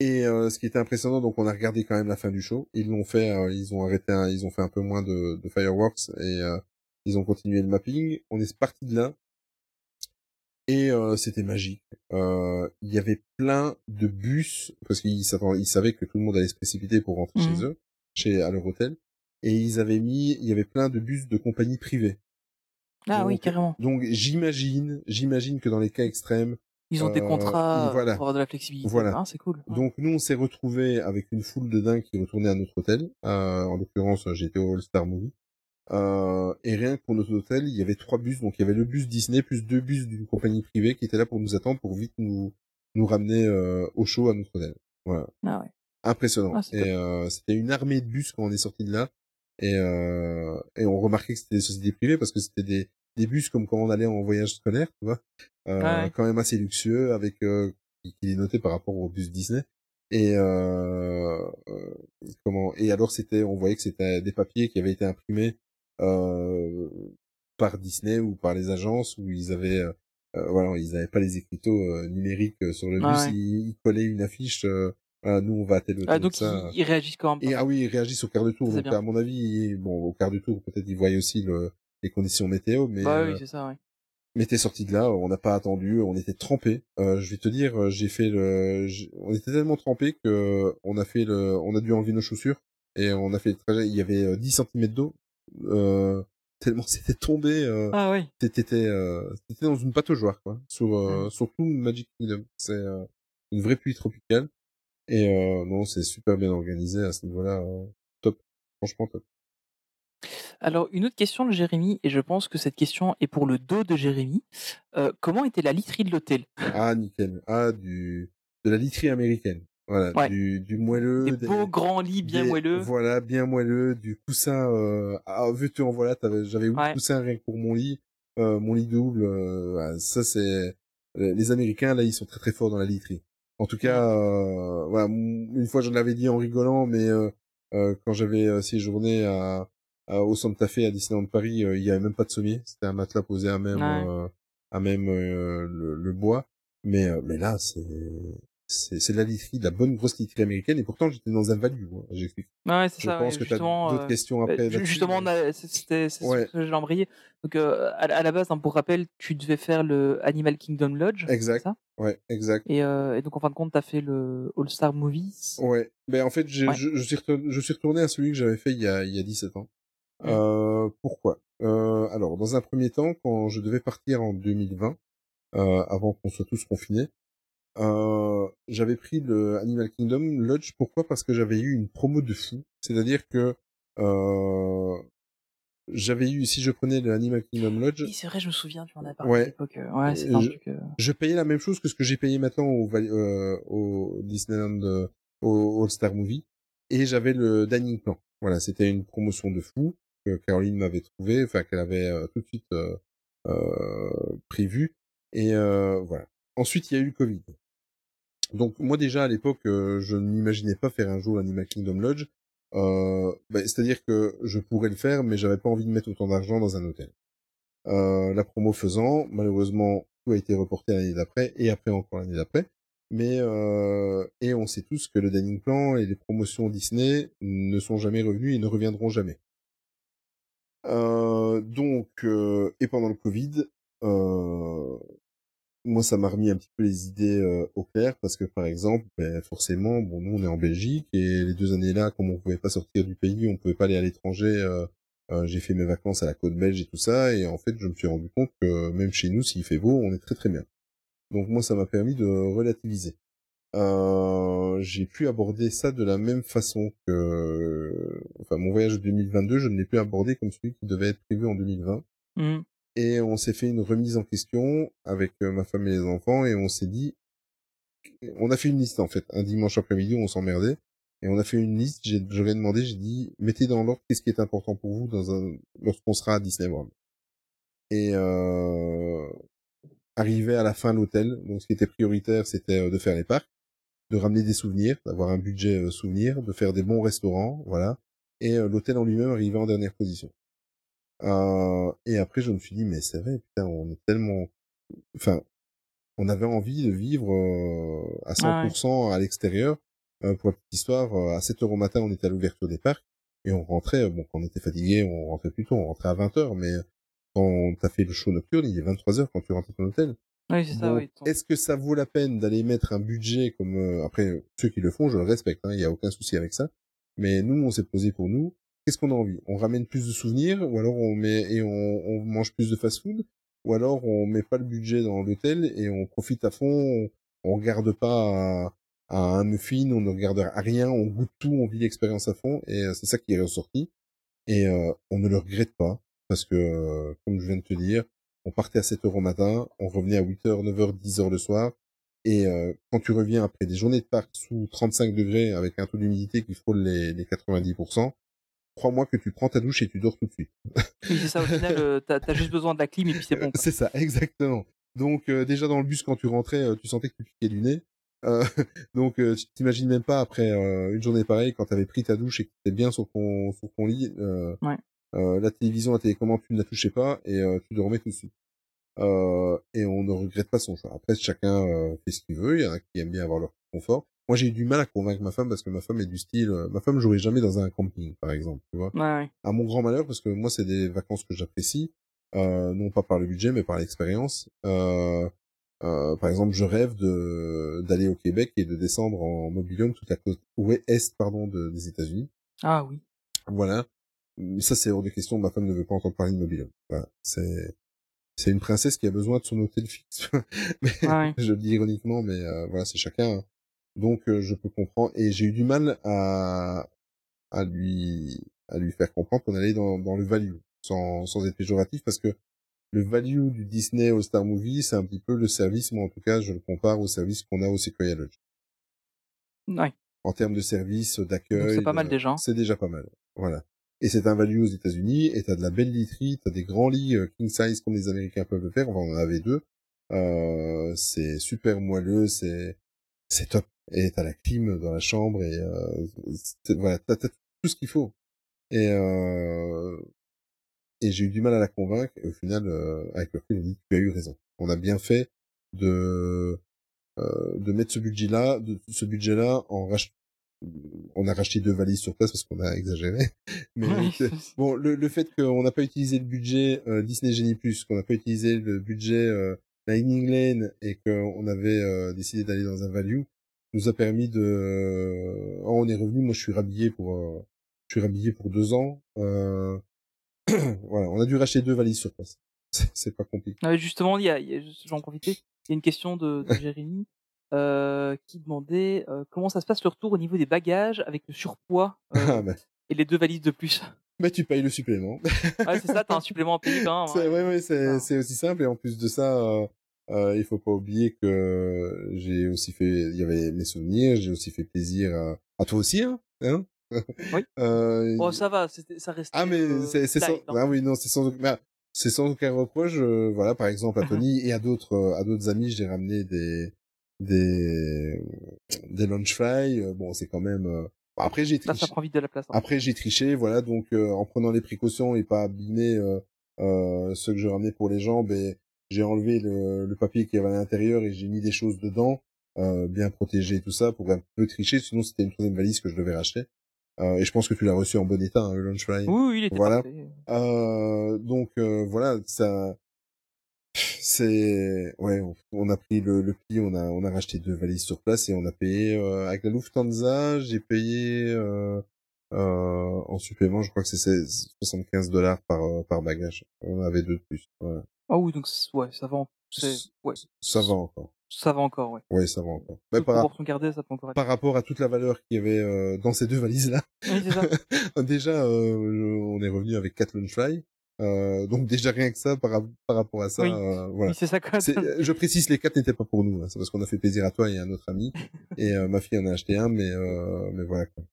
Et euh, ce qui était impressionnant, donc on a regardé quand même la fin du show. Ils l'ont fait, euh, ils ont arrêté, un- ils ont fait un peu moins de, de fireworks et euh, ils ont continué le mapping. On est parti de là et euh, c'était magique. Euh, Il y avait plein de bus parce qu'ils ils savaient que tout le monde allait se précipiter pour rentrer chez eux, chez à leur hôtel, et ils avaient mis, il y avait plein de bus de compagnies privées. Ah oui, carrément. Donc j'imagine, j'imagine que dans les cas extrêmes Ils ont des euh, contrats voilà. pour avoir de la flexibilité. Voilà. Ah, c'est cool. Ouais. Donc nous, on s'est retrouvés avec une foule de dingues qui retournaient à notre hôtel. Euh, en l'occurrence, j'étais au All Star Movie. Euh, et rien que pour notre hôtel, il y avait trois bus. Donc il y avait le bus Disney plus deux bus d'une compagnie privée qui étaient là pour nous attendre pour vite nous nous ramener euh, au show à notre hôtel. Voilà, Ah ouais. impressionnant. Ah, et euh, c'était une armée de bus quand on est sorti de là. Et euh, et on remarquait que c'était des sociétés privées parce que c'était des des bus comme quand on allait en voyage scolaire, tu vois, euh, Ouais. quand même assez luxueux avec euh, qui qui est noté par rapport au bus Disney. Et euh, euh, comment Et alors c'était, on voyait que c'était des papiers qui avaient été imprimés euh, par Disney ou par les agences où ils avaient euh, euh, voilà, ils avaient pas les écriteaux euh, numériques euh, sur le Ah bus, ouais. ils, ils collaient une affiche. Euh, voilà, nous on va à tel hôtel. Ah, donc ça. ils, ils réagissent quand même. Et ah oui, ils réagissent au quart de tour. Donc à mon avis, bon, au quart de tour, peut-être ils voient aussi le, les conditions météo, mais bah euh, oui, c'est ça, ouais. mais t'es sorti de là, on n'a pas attendu, on était trempés. Euh, je vais te dire, euh, j'ai fait le, on était tellement trempés que on a fait le, on a dû enlever nos chaussures et on a fait le trajet. Il y avait euh, 10 cm d'eau, euh, [LAUGHS] tellement c'était tombé. Euh, Ah oui. T'étais, euh, t'étais dans une pataugeoire quoi, sur euh, Mm. sur tout Magic Kingdom. C'est euh, une vraie pluie tropicale et euh, non, c'est super bien organisé à ce niveau-là. euh, top, franchement top. Alors, une autre question de Jérémy, et je pense que cette question est pour le dos de Jérémy. Euh, comment était la literie de l'hôtel? Ah nickel, ah du de la literie américaine. Voilà, Ouais. du du moelleux. Des beaux grands lits bien des- moelleux. Voilà, bien moelleux, du coussin. Euh, ah, veux-tu en voilà, j'avais Ouais. coussins rien que pour mon lit, euh, mon lit double. euh, voilà, ça c'est les Américains là, ils sont très très forts dans la literie. En tout cas, euh, voilà, une fois je l'avais dit en rigolant, mais euh, euh, quand j'avais euh, séjourné à, à au Santa Fe à Disneyland Paris, euh, il y avait même pas de sommier, c'était un matelas posé à même Ouais. euh, à même euh, le, le bois. Mais euh, mais là c'est c'est c'est de la literie, de la bonne grosse literie américaine, et pourtant j'étais dans un value. hein, j'explique. Ouais, c'est Je ça. pense ouais, que tu as d'autres euh, questions bah, après. là-dessus, justement, mais- c'était c'est Ouais. ce que j'ai embrayé. Donc, euh, à, à la base, hein, pour rappel, tu devais faire le Animal Kingdom Lodge. Exact. ça? Ouais, exact. et, euh, et donc, en fin de compte, tu as fait le All Star Movies. Ouais. Ben en fait, Ouais. je, je, suis retourné, je suis retourné à celui que j'avais fait il y a, il y a 17 ans. Mm. Euh, pourquoi? Euh, Alors, dans un premier temps, quand je devais partir en 2020, euh, avant qu'on soit tous confinés, euh, j'avais pris le Animal Kingdom Lodge. Pourquoi? Parce que j'avais eu une promo de fou. C'est-à-dire que euh, j'avais eu, si je prenais le Animal Kingdom Lodge, c'est vrai, je me souviens, tu en as parlé Ouais. à l'époque. euh, Ouais, c'est un je- truc. euh, je payais la même chose que ce que j'ai payé maintenant au, Disneyland, au All Star Movie, et j'avais le dining plan. Voilà, c'était une promotion de fou que Caroline m'avait trouvé, enfin qu'elle avait tout de suite prévu, et voilà. Ensuite, il y a eu le Covid. Donc moi déjà à l'époque, euh, je n'imaginais pas faire un jour l'Animal Kingdom Lodge. Euh, bah, C'est-à-dire que je pourrais le faire, mais j'avais pas envie de mettre autant d'argent dans un hôtel. Euh, la promo faisant, malheureusement, tout a été reporté l'année d'après et après encore l'année d'après. Mais euh, et on sait tous que le dining plan et les promotions Disney ne sont jamais revenus et ne reviendront jamais. Donc et pendant le Covid, moi ça m'a remis un petit peu les idées euh, au clair parce que par exemple, ben, forcément, bon nous on est en Belgique et les deux années là, comme on pouvait pas sortir du pays, on pouvait pas aller à l'étranger. euh, euh, j'ai fait mes vacances à la côte belge et tout ça, et en fait, je me suis rendu compte que même chez nous, s'il fait beau, on est très très bien. Donc moi, ça m'a permis de relativiser. Euh, j'ai pu aborder ça de la même façon que, enfin, mon voyage de 2022, je ne l'ai plus abordé comme celui qui devait être prévu en 2020. hmm. Et on s'est fait une remise en question avec euh, ma femme et les enfants, et on s'est dit, on a fait une liste en fait, un dimanche après-midi on s'emmerdait, et on a fait une liste. Ai demandé, j'ai dit, mettez dans l'ordre qu'est-ce qui est important pour vous dans un, lorsqu'on sera à Disney World. Et euh, arrivé à la fin l'hôtel, donc ce qui était prioritaire, c'était euh, de faire les parcs, de ramener des souvenirs, d'avoir un budget euh, souvenir, de faire des bons restaurants, voilà. Et l'hôtel en lui-même arrivait en dernière position. Euh, et après, je me suis dit, mais c'est vrai, putain, on est tellement, enfin, on avait envie de vivre euh, à 100% à l'extérieur. Euh, pour la petite histoire, euh, à 7 heures au matin, on était à l'ouverture des parcs et on rentrait, euh, bon, quand on était fatigué, on rentrait plus tôt, on rentrait à 20 heures, mais quand t'as fait le show nocturne, il est 23 heures quand tu rentres à ton hôtel. Oui, c'est ça, Donc, oui. Est-ce que ça vaut la peine d'aller mettre un budget comme euh, après ceux qui le font, je le respecte, il n'y a aucun souci avec ça. Mais nous, on s'est posé pour nous. Qu'est-ce qu'on a envie? On ramène plus de souvenirs, ou alors on met et on, on mange plus de fast-food, ou alors on met pas le budget dans l'hôtel et on profite à fond. On, on regarde pas à, à un muffin, on ne regarde rien, on goûte tout, on vit l'expérience à fond et euh, c'est ça qui est ressorti. Et euh, on ne le regrette pas parce que, euh, comme je viens de te dire, on partait à 7 heures au matin, on revenait à 8 heures, 9 heures, 10 heures le soir. Et euh, quand tu reviens après des journées de parc sous 35 degrés avec un taux d'humidité qui frôle les, les 90%, crois-moi que tu prends ta douche et tu dors tout de suite. Oui, c'est ça, au final, euh, t'as as juste besoin de la clim et puis c'est bon. quoi. C'est ça, exactement. Donc euh, déjà dans le bus quand tu rentrais, euh, tu sentais que tu piquais du nez. Euh, [LAUGHS] donc euh, tu t'imagines même pas après euh, une journée pareille quand tu avais pris ta douche et que tu étais bien sur ton sur ton lit. euh, Ouais. euh, la télévision, la télécommande, tu ne la touchais pas et euh, tu dormais tout de suite. Euh, et on ne regrette pas son choix. Après, chacun euh, fait ce qu'il veut. Il y en a qui aiment bien avoir leur confort. Moi, j'ai eu du mal à convaincre ma femme parce que ma femme est du style. euh, ma femme jouerait jamais dans un camping, par exemple. Tu vois? Ouais, ouais. À mon grand malheur, parce que moi, c'est des vacances que j'apprécie, euh, non pas par le budget, mais par l'expérience. Euh, euh, par exemple, je rêve de d'aller au Québec et de descendre en mobilhome toute la côte ouest, pardon, de, des États-Unis. Ah oui. Voilà. Mais ça, c'est hors de question. Ma femme ne veut pas entendre parler de mobilhome. Voilà. C'est c'est une princesse qui a besoin de son hôtel fixe. [LAUGHS] mais, ouais. je le dis ironiquement, mais euh, voilà, c'est chacun. Donc, euh, je peux comprendre. Et j'ai eu du mal à à lui à lui faire comprendre qu'on allait dans dans le value, sans sans être péjoratif, parce que le value du Disney All Star Movie, c'est un petit peu le service. Moi, en tout cas, je le compare au service qu'on a au Sequoia Lodge Ouais. en termes de service, d'accueil. Donc c'est pas mal de- déjà. C'est déjà pas mal. Voilà. Et c'est un value aux États-Unis, et t'as de la belle literie, t'as des grands lits euh, king size comme les Américains peuvent le faire. Enfin, on en avait deux. Euh, c'est super moelleux, c'est c'est top. Et t'as la clim dans la chambre et euh, voilà, t'as, tout ce qu'il faut. Et euh, et j'ai eu du mal à la convaincre. Et au final, euh, avec le recul, elle dit tu as eu raison. On a bien fait de euh, de mettre ce budget-là, de ce budget-là en rach... on a racheté deux valises sur place parce qu'on a exagéré. [LAUGHS] Mais Oui. bon, le, le fait qu'on n'a pas utilisé le budget euh, Disney Genie Plus, qu'on n'a pas utilisé le budget euh, Lightning Lane et qu'on avait décidé d'aller dans un value, nous a permis de. Oh, on est revenu. Moi, je suis rhabillé pour. euh, Je suis rhabillé pour deux ans. Euh... [CLEARS THROAT] voilà, on a dû racheter deux valises sur place. [LAUGHS] C'est pas compliqué. Justement, il y a, j'en profiter. Il y a une question de, de [LAUGHS] Jérémy euh, qui demandait euh, comment ça se passe le retour au niveau des bagages avec le surpoids euh, Ah, bah, et les deux valises de plus? bah, tu payes le supplément. Ouais, c'est ça, t'as un supplément à payer quand même. [LAUGHS] C'est, hein. ouais, ouais, c'est, Ah. c'est aussi simple. Et en plus de ça, euh, euh, il faut pas oublier que j'ai aussi fait, il y avait mes souvenirs, j'ai aussi fait plaisir à, à toi aussi, hein, hein? Oui. [LAUGHS] Euh, Bon, ça va, ça reste. ah, mais c'est, c'est sans, hein. ah oui, non, c'est sans, bah, c'est sans aucun reproche. euh, voilà, par exemple, à Tony et à d'autres, euh, à d'autres amis, j'ai ramené des, des, des lunch fly. Euh, Bon, c'est quand même, euh, après, j'ai Là, ça triché. prend vite de la place. hein. Après, j'ai triché, voilà, donc euh, en prenant les précautions et pas abîmer euh, euh, ce que je ramenais pour les gens, ben, j'ai enlevé le, le papier qui avait à l'intérieur et j'ai mis des choses dedans, euh, bien protégé et tout ça, pour un peu tricher, sinon c'était une troisième valise que je devais racheter. Euh, et je pense que tu l'as reçu en bon état, hein, le Launchfly. Oui, oui, il était Voilà. Euh, donc euh, voilà, ça, c'est, ouais, on, on a pris le, le pli, on a, on a racheté deux valises sur place et on a payé euh, avec la Lufthansa, j'ai payé euh, euh, en supplément, je crois que c'est 16 75 dollars par par bagage. On avait deux de plus. Voilà. Ah oui, donc ouais, ça va. Ouais, Ça va encore. ça va encore, ouais. Ouais, ça va encore. Mais par, garder, ça peut encore être. par rapport à toute la valeur qu'il y avait euh, dans ces deux valises là, Oui, [LAUGHS] déjà euh, on est revenu avec quatre Lunchfly. Euh, donc déjà rien que ça par, par rapport à ça, Oui. euh, voilà. Oui, c'est ça je précise, les quatre n'étaient pas pour nous. hein. C'est parce qu'on a fait plaisir à toi et à un autre ami. et euh, ma fille en a acheté un, mais euh, mais voilà. Quoi.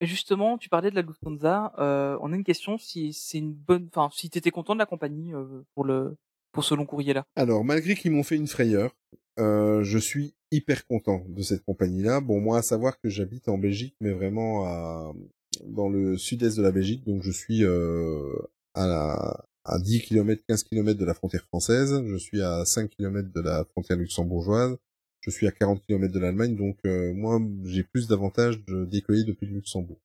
Justement, tu parlais de la Lufthansa. Euh, on a une question si c'est une bonne, enfin, si t'étais content de la compagnie euh, pour le pour ce long courrier là. Alors malgré qu'ils m'ont fait une frayeur, euh, je suis hyper content de cette compagnie-là. Bon, moi à savoir que j'habite en Belgique, mais vraiment à dans le sud-est de la Belgique, donc je suis euh, à la à 10 km, 15 km de la frontière française, je suis à 5 km de la frontière luxembourgeoise, je suis à 40 km de l'Allemagne, donc euh, moi j'ai plus d'avantages de décoller depuis le Luxembourg.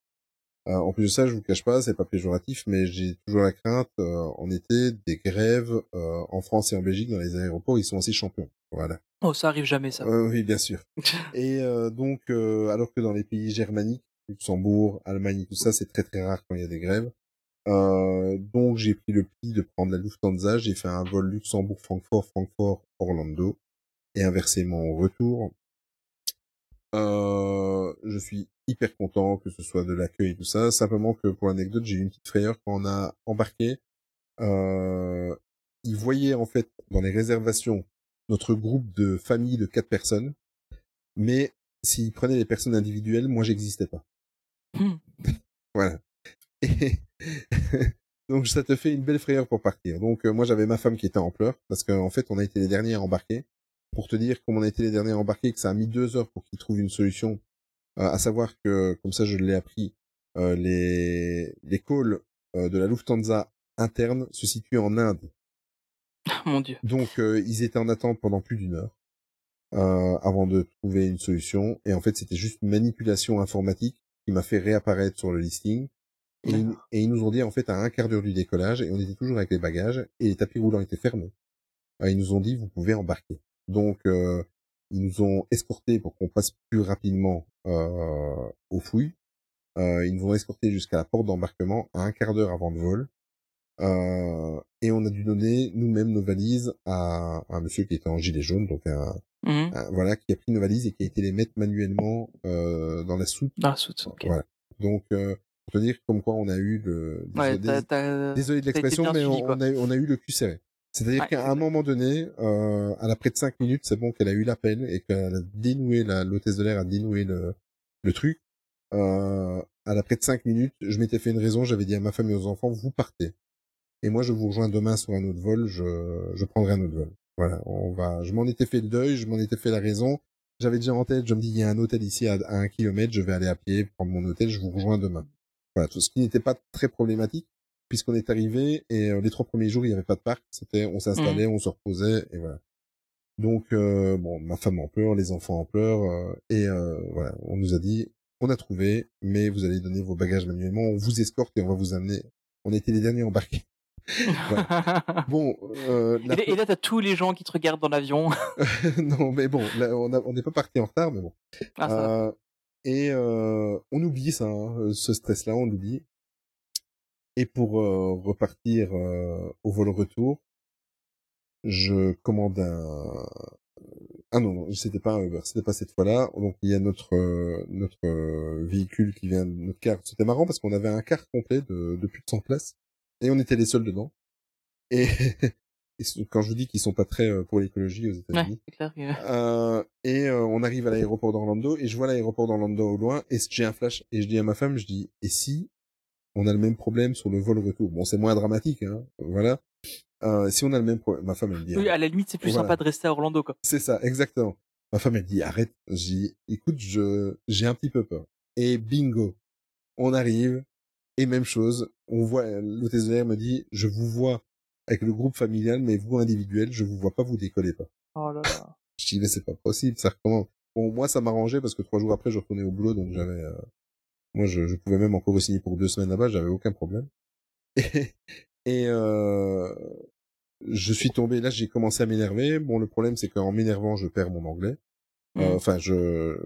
Euh, en plus de ça, je vous cache pas, c'est pas péjoratif, mais j'ai toujours la crainte euh, en été des grèves en France et en Belgique dans les aéroports, ils sont aussi champions. Voilà. Oh, ça arrive jamais ça. Oui, bien sûr. [LAUGHS] Et donc, alors que dans les pays germaniques, Luxembourg, Allemagne, tout ça, c'est très très rare quand il y a des grèves. Euh, donc j'ai pris le pli de prendre la Lufthansa, j'ai fait un vol Luxembourg-Francfort, Francfort-Orlando, et inversement au retour. Euh, je suis hyper content que ce soit de l'accueil et tout ça. Simplement que pour l'anecdote, j'ai eu une petite frayeur quand on a embarqué. Euh, ils voyaient en fait dans les réservations notre groupe de famille de quatre personnes, mais s'ils prenaient les personnes individuelles, moi j'existais pas. Hmm. [LAUGHS] voilà. Et [LAUGHS] donc ça te fait une belle frayeur pour partir. Donc euh, moi j'avais ma femme qui était en pleurs parce qu'en fait on a été les derniers à embarquer. Pour te dire comme on a été les derniers à embarquer, que ça a mis deux heures pour qu'ils trouvent une solution. Euh, à savoir que comme ça je l'ai appris, euh, les les calls euh, de la Lufthansa interne se situe en Inde. [LAUGHS] Mon dieu. Donc euh, ils étaient en attente pendant plus d'une heure euh, avant de trouver une solution. Et en fait, c'était juste une manipulation informatique qui m'a fait réapparaître sur le listing. Et, ils- D'accord. et ils nous ont dit en fait à un quart d'heure du décollage, et on était toujours avec les bagages, et les tapis roulants étaient fermés. Euh, ils nous ont dit vous pouvez embarquer. Donc euh, ils nous ont escortés pour qu'on passe plus rapidement euh, aux fouilles. Euh, ils nous ont escortés jusqu'à la porte d'embarquement à un quart d'heure avant le vol. Euh, et on a dû donner nous-mêmes nos valises à, à un monsieur qui était en gilet jaune, donc un, un- voilà, qui a pris nos valises et qui a été les mettre manuellement euh, dans la soute. Dans la soute. ok. Voilà. Donc, euh, pour te dire comme quoi on a eu le. Désolé, de l'expression, mais on, a, on a eu le cul serré. C'est-à-dire Ouais, qu'à un moment donné, euh, à l'après de cinq minutes, c'est bon qu'elle a eu l'appel et qu'elle a dénoué, la- l'hôtesse de l'air a dénoué le, le truc. Euh, à l'après de cinq minutes, je m'étais fait une raison, j'avais dit à ma femme et aux enfants, vous partez. Et moi, je vous rejoins demain sur un autre vol, je, je prendrai un autre vol. Voilà, on va, je m'en étais fait le deuil, je m'en étais fait la raison. J'avais déjà en tête, je me dis, il y a un hôtel ici à, à un kilomètre, je vais aller à pied, prendre mon hôtel, je vous rejoins demain. Voilà, tout ce qui n'était pas très problématique, puisqu'on est arrivé et euh, les trois premiers jours, il n'y avait pas de parc, c'était, on s'installait, on se reposait, et voilà. Donc, euh, bon, ma femme en pleure, les enfants en pleurent, euh, et euh, voilà, on nous a dit, on a trouvé, mais vous allez donner vos bagages manuellement, on vous escorte et on va vous amener. On était les derniers embarqués. [LAUGHS] Bon, euh, la- et, là- t'as tous les gens qui te regardent dans l'avion. [LAUGHS] non, mais bon, là, on n'est pas parti en retard, mais bon. Ah, ça. Euh, et euh, on oublie ça, hein, ce stress-là, on l'oublie. Et pour euh, repartir euh, au vol retour, je commande un. Ah non, non, c'était pas un Uber, c'était pas cette fois-là. Donc il y a notre euh, notre euh, véhicule qui vient, notre car. C'était marrant parce qu'on avait un car complet de, de plus de 100 places et on était les seuls dedans. Et, [LAUGHS] et quand je vous dis qu'ils sont pas très euh, pour l'écologie aux États-Unis, Ouais, que... euh, et euh, on arrive à l'aéroport d'Orlando et je vois l'aéroport d'Orlando au loin et j'ai un flash et je dis à ma femme, je dis et si on a le même problème sur le vol retour Bon, c'est moins dramatique, hein, voilà. Euh, si on a le même problème, ma femme elle me dit, Oui, à la limite, c'est plus Voilà. sympa de rester à Orlando, quoi. c'est ça, exactement. Ma femme elle dit arrête. J'ai écoute, je j'ai un petit peu peur. Et bingo, on arrive et même chose. On voit l'hôtesse de l'air me dit, je vous vois avec le groupe familial, mais vous individuel, je vous vois pas, vous décollez pas. Oh là là. Je dis mais c'est pas possible, ça recommence. Bon moi ça m'arrangeait parce que trois jours après je retournais au boulot donc j'avais, euh, moi je, je pouvais même encore signer pour deux semaines là-bas, j'avais aucun problème. [LAUGHS] Et, et euh, je suis tombé là, j'ai commencé à m'énerver. Bon le problème c'est qu'en m'énervant je perds mon anglais. Euh, Mhm. Enfin je,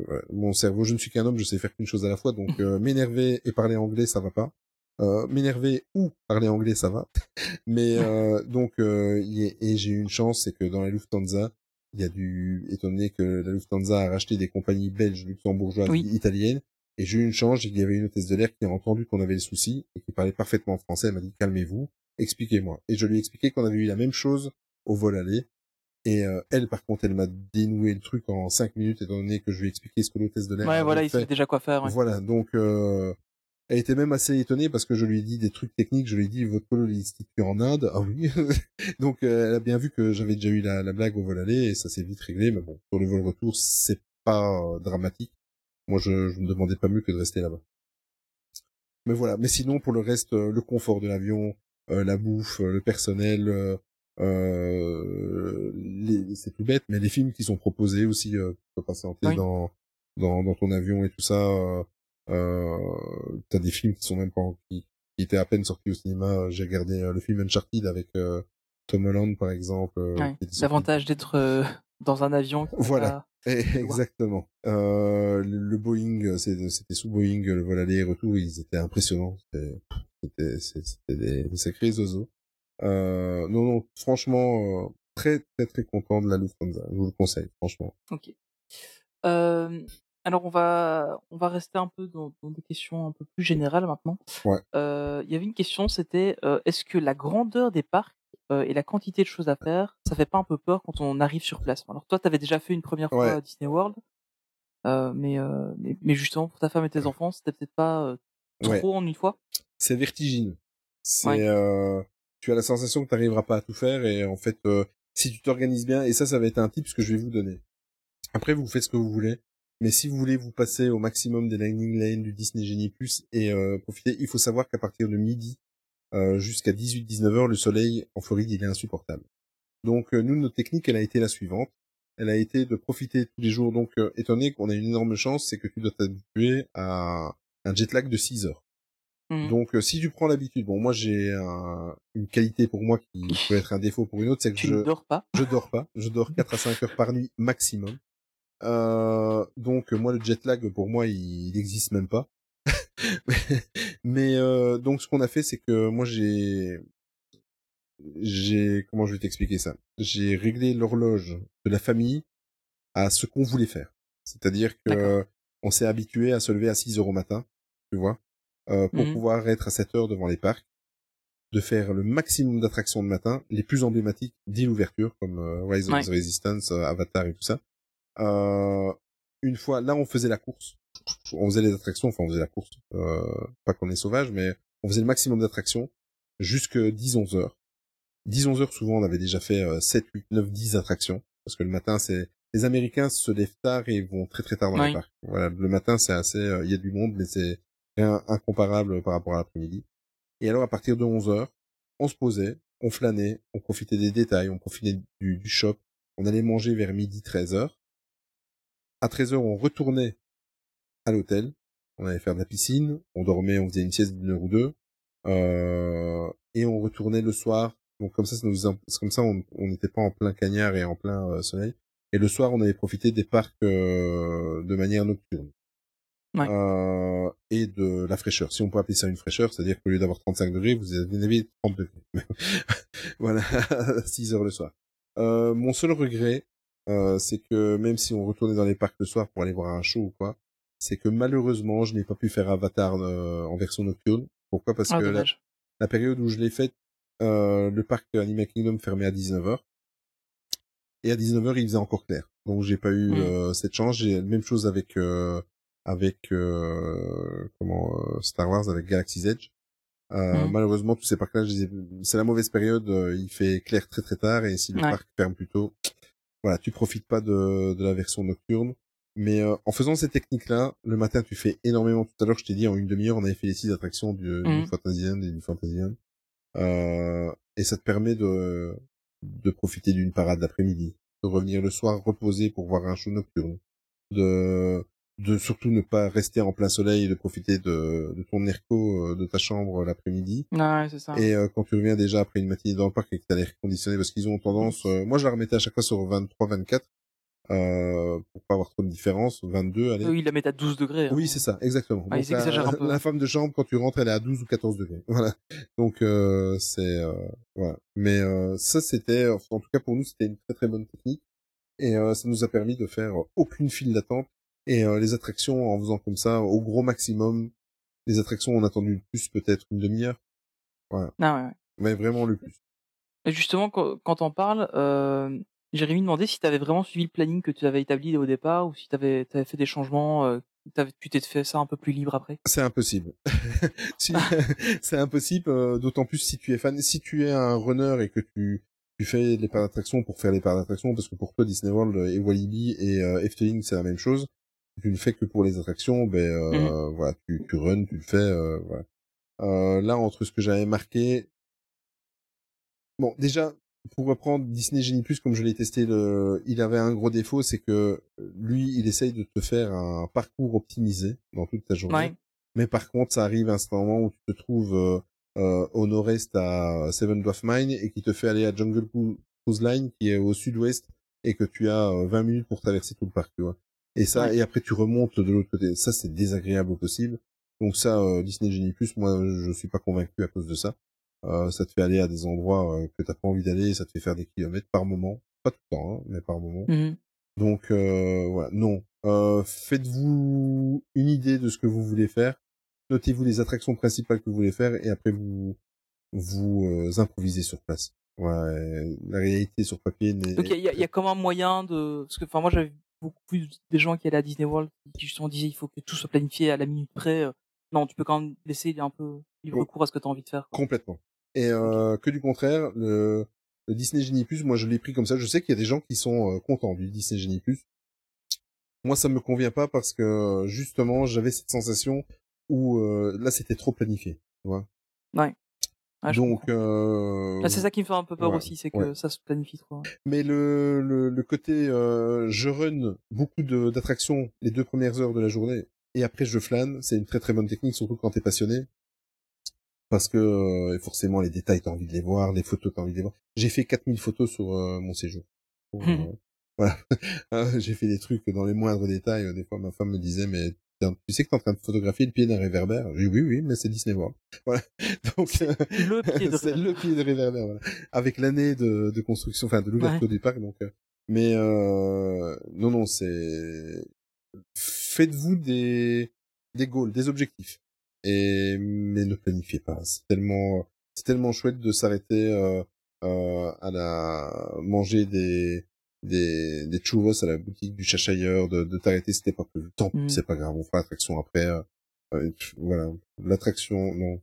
ouais, mon cerveau, je ne suis qu'un homme, je sais faire qu'une chose à la fois donc euh, m'énerver et parler anglais ça va pas. Euh, m'énerver ou parler anglais ça va. [LAUGHS] Mais euh, donc euh, y et j'ai eu une chance c'est que dans la Lufthansa il y a du étant donné que la Lufthansa a racheté des compagnies belges, luxembourgeoises, Oui. italiennes, et j'ai eu une chance, il y avait une hôtesse de l'air qui a entendu qu'on avait le souci et qui parlait parfaitement français, elle m'a dit calmez-vous, expliquez-moi. Et je lui ai expliqué qu'on avait eu la même chose au vol aller. Et euh, elle, par contre, elle m'a dénoué le truc en cinq minutes, étant donné que je lui ai expliqué ce que l'hôtesse de l'air Ouais, voilà, il sait déjà quoi faire. ouais. Voilà, donc euh, elle était même assez étonnée parce que je lui ai dit des trucs techniques, je lui ai dit votre polo se situe en Inde, ah oui. [LAUGHS] donc euh, elle a bien vu que j'avais déjà eu la, la blague au vol aller et ça s'est vite réglé, mais bon, sur le vol retour, c'est pas euh, dramatique. Moi, je, je me demandais pas mieux que de rester là-bas. Mais voilà, mais sinon pour le reste, euh, le confort de l'avion, euh, la bouffe, euh, le personnel, euh, les- c'est tout bête, mais les films qui sont proposés aussi euh, pour patienter Oui. dans, dans dans ton avion et tout ça. Euh, T'as des films qui sont même pas qui, qui étaient à peine sortis au cinéma. J'ai regardé le film Uncharted avec Tom Holland par exemple. Ouais. L'avantage d'être euh, dans un avion. Voilà. Eh, Exactement. Euh, le, Boeing, c'était sous Boeing, le vol aller et retour, ils étaient impressionnants. C'était- des, sacrés zozos. Euh, non, non, franchement, euh, très, très, très content de la Lufthansa. Je vous le conseille, franchement. Ok. Euh, alors on va on va rester un peu dans, dans des questions un peu plus générales maintenant. Ouais. Euh, Il y avait une question, c'était euh, est-ce que la grandeur des parcs euh, et la quantité de choses à faire, ça fait pas un peu peur quand on arrive sur place Alors toi, tu avais déjà fait une première fois Ouais. à Disney World, euh, mais, euh, mais mais justement pour ta femme et tes enfants, c'était peut-être pas euh, trop Ouais. en une fois? C'est vertigineux. C'est, Ouais. euh, tu as la sensation que tu n'arriveras pas à tout faire et en fait, euh, si tu t'organises bien, et ça, ça va être un tip que je vais vous donner. Après, vous faites ce que vous voulez, mais si vous voulez vous passer au maximum des landing lanes du Disney Genie Plus et euh, profiter, il faut savoir qu'à partir de midi, euh, jusqu'à 18-19 heures, le soleil en Floride, il est insupportable. Donc euh, nous, notre technique, elle a été la suivante. Elle a été de profiter tous les jours. Donc, euh, étant donné qu'on a une énorme chance, c'est que tu dois t'habituer à un jet lag de 6 heures. Mhm. Donc, euh, si tu prends l'habitude, bon, moi j'ai un- une qualité pour moi qui [LAUGHS] peut être un défaut pour une autre, c'est que Tu je ne dors pas. je dors pas. Je dors 4 à 5 heures par nuit maximum. Euh, donc moi le jet lag pour moi il n'existe même pas. [LAUGHS] Mais euh, donc ce qu'on a fait c'est que moi j'ai j'ai comment je vais t'expliquer ça? J'ai réglé l'horloge de la famille à ce qu'on voulait faire. C'est-à-dire que on s'est habitué à se lever à 6 heures au matin, tu vois, euh, pour Mhm. pouvoir être à 7 heures devant les parcs, de faire le maximum d'attractions de matin, les plus emblématiques dès l'ouverture, comme euh, Rise of Ouais. the Resistance, euh, Avatar et tout ça. Euh, une fois, là, on faisait la course. On faisait les attractions, enfin, on faisait la course. Euh, pas qu'on est sauvage, mais on faisait le maximum d'attractions jusque 10-11 heures. 10-11 heures, souvent, on avait déjà fait euh, 7, 8, 9, 10 attractions. Parce que le matin, c'est... Les Américains se lèvent tard et vont très très tard dans Oui. les parcs. Voilà, le matin, c'est assez... euh, Il y a du monde, mais c'est rien incomparable par rapport à l'après-midi. Et alors, à partir de 11 heures, on se posait, on flânait, on profitait des détails, on profitait du, du shop. On allait manger vers midi, 13 heures. À 13 heures, on retournait à l'hôtel. On allait faire de la piscine. On dormait, on faisait une sieste d'une heure ou deux. Euh, et on retournait le soir. Donc comme ça, ça nous, comme ça, on n'était pas en plein cagnard et en plein euh, soleil. Et le soir, on avait profité des parcs euh, de manière nocturne. Ouais. Euh, et de la fraîcheur. Si on peut appeler ça une fraîcheur, c'est-à-dire qu'au lieu d'avoir 35 degrés, vous avez 30 degrés. [LAUGHS] voilà, [LAUGHS] à 6 heures le soir. Euh, mon seul regret, euh, c'est que même si on retournait dans les parcs le soir pour aller voir un show ou quoi, c'est que malheureusement, je n'ai pas pu faire Avatar euh, en version nocturne. Pourquoi? Parce Ah, que la, période où je l'ai faite, euh, le parc Animal Kingdom fermait à 19h. Et à 19h, il faisait encore clair. Donc j'ai pas eu Mm. euh, cette chance. J'ai la même chose avec euh, avec euh, comment euh, Star Wars avec Galaxy's Edge. Euh, Mm. Malheureusement, tous ces parcs-là, c'est la mauvaise période. euh, Il fait clair très très tard et si le Ouais. parc ferme plus tôt, voilà, tu profites pas de, de la version nocturne. Mais euh, en faisant ces techniques-là, le matin, tu fais énormément. Tout à l'heure, je t'ai dit, en une demi-heure, on avait fait les six attractions du, du Mhm. Fantasyland et du Fantasyland. Euh, et ça te permet de, de profiter d'une parade d'après-midi, de revenir le soir reposer pour voir un show nocturne, de, de surtout ne pas rester en plein soleil et de profiter de, de ton airco euh, de ta chambre l'après-midi. Ouais, c'est ça. Et euh, quand tu reviens déjà après une matinée dans le parc et que t'as l'air conditionné, parce qu'ils ont tendance, euh, moi je la remettais à chaque fois sur 23-24, euh, pour pas avoir trop de différence, 22, allez. Eux, ils la mettent à 12 degrés. hein. Oui, c'est ça, exactement. Ah, ils la, un peu. la femme de chambre, quand tu rentres, elle est à 12 ou 14 degrés. [LAUGHS] Voilà. Donc, euh, c'est... Euh, voilà. Mais euh, ça, c'était... En tout cas, pour nous, c'était une très très bonne technique. Et euh, ça nous a permis de faire aucune file d'attente. Et euh, les attractions, en faisant comme ça, au gros maximum, les attractions, on a attendu le plus, peut-être une demi-heure. Ah ouais, ouais. Mais vraiment le plus. Et justement, quand, quand on parle, euh, Jérémy demandait si tu avais vraiment suivi le planning que tu avais établi au départ ou si tu avais, fait des changements, euh, tu t'es fait ça un peu plus libre après. C'est impossible. [LAUGHS] Si- [LAUGHS] c'est impossible, euh, d'autant plus si tu es fan. Si tu es un runner et que tu, tu fais les parcs d'attraction pour faire les parcs d'attraction, parce que pour toi Disney World et Walibi et euh, Efteling c'est la même chose. Tu ne fais que pour les attractions, ben euh, voilà, tu, tu runs, tu le fais. Euh, voilà. Euh, là, entre ce que j'avais marqué, bon, déjà pour reprendre Disney Genie Plus comme je l'ai testé, le... il avait un gros défaut, c'est que lui, il essaye de te faire un parcours optimisé dans toute ta journée. Ouais. Mais par contre, ça arrive à un moment où tu te trouves euh, euh, au nord-est à Seven Dwarf Mine et qui te fait aller à Jungle Cru- Cruise Line qui est au sud-ouest et que tu as euh, 20 minutes pour traverser tout le parc, tu vois. Et ça, Ouais. et après tu remontes de l'autre côté. Ça, c'est désagréable au possible. Donc ça, euh, Disney Genie Plus, moi, je suis pas convaincu à cause de ça. Euh, ça te fait aller à des endroits euh, que t'as pas envie d'aller, ça te fait faire des kilomètres par moment. Pas tout le temps, hein, mais par moment. Mhm. Donc euh, voilà, non. Euh, Faites-vous une idée de ce que vous voulez faire. Notez-vous les attractions principales que vous voulez faire et après vous vous euh, improvisez sur place. Ouais, la réalité sur papier n'est. Donc il y a, y a- comme un moyen de... Parce que enfin, moi j'avais beaucoup plus des gens qui allaient à Disney World qui justement disaient il faut que tout soit planifié à la minute près. Non, tu peux quand même laisser un peu libre cours à ce que tu as envie de faire. quoi. Complètement. Et euh, que du contraire, le, le Disney Genie Plus, moi je l'ai pris comme ça. Je sais qu'il y a des gens qui sont euh, contents du Disney Genie Plus. Moi ça me convient pas parce que justement j'avais cette sensation où euh, là c'était trop planifié. Tu vois Ouais. Donc, euh, c'est ça qui me fait un peu peur ouais, aussi, c'est que ouais. ça se planifie trop. Mais le, le, le côté je run beaucoup de- d'attractions les deux premières heures de la journée et après je flâne, c'est une très très bonne technique, surtout quand t'es passionné. Parce que euh, forcément les détails t'as envie de les voir, les photos t'as envie de les voir. J'ai fait 4000 photos sur euh, mon séjour. Pour, euh, [LAUGHS] voilà, Euh, j'ai fait des trucs dans les moindres détails. Des fois ma femme me disait mais tu sais que t'es en train de photographier le pied d'un réverbère? J'ai dit oui oui mais c'est Disney World. [LAUGHS] Voilà. Donc euh, Le pied de [LAUGHS] c'est réverbère. le pied de réverbère, voilà. Avec l'année de, de construction, enfin de l'ouverture du parc, donc. euh, mais euh, non, non, c'est faites-vous des des goals, des objectifs, et mais ne planifiez pas. C'est tellement c'est tellement chouette de s'arrêter euh, euh, à la manger des des des churros à la boutique du Cheshire, de, de t'arrêter c'était pas prévu. Tant pis, Mm. c'est pas grave, on fera l'attraction après. euh, euh, voilà, l'attraction, non.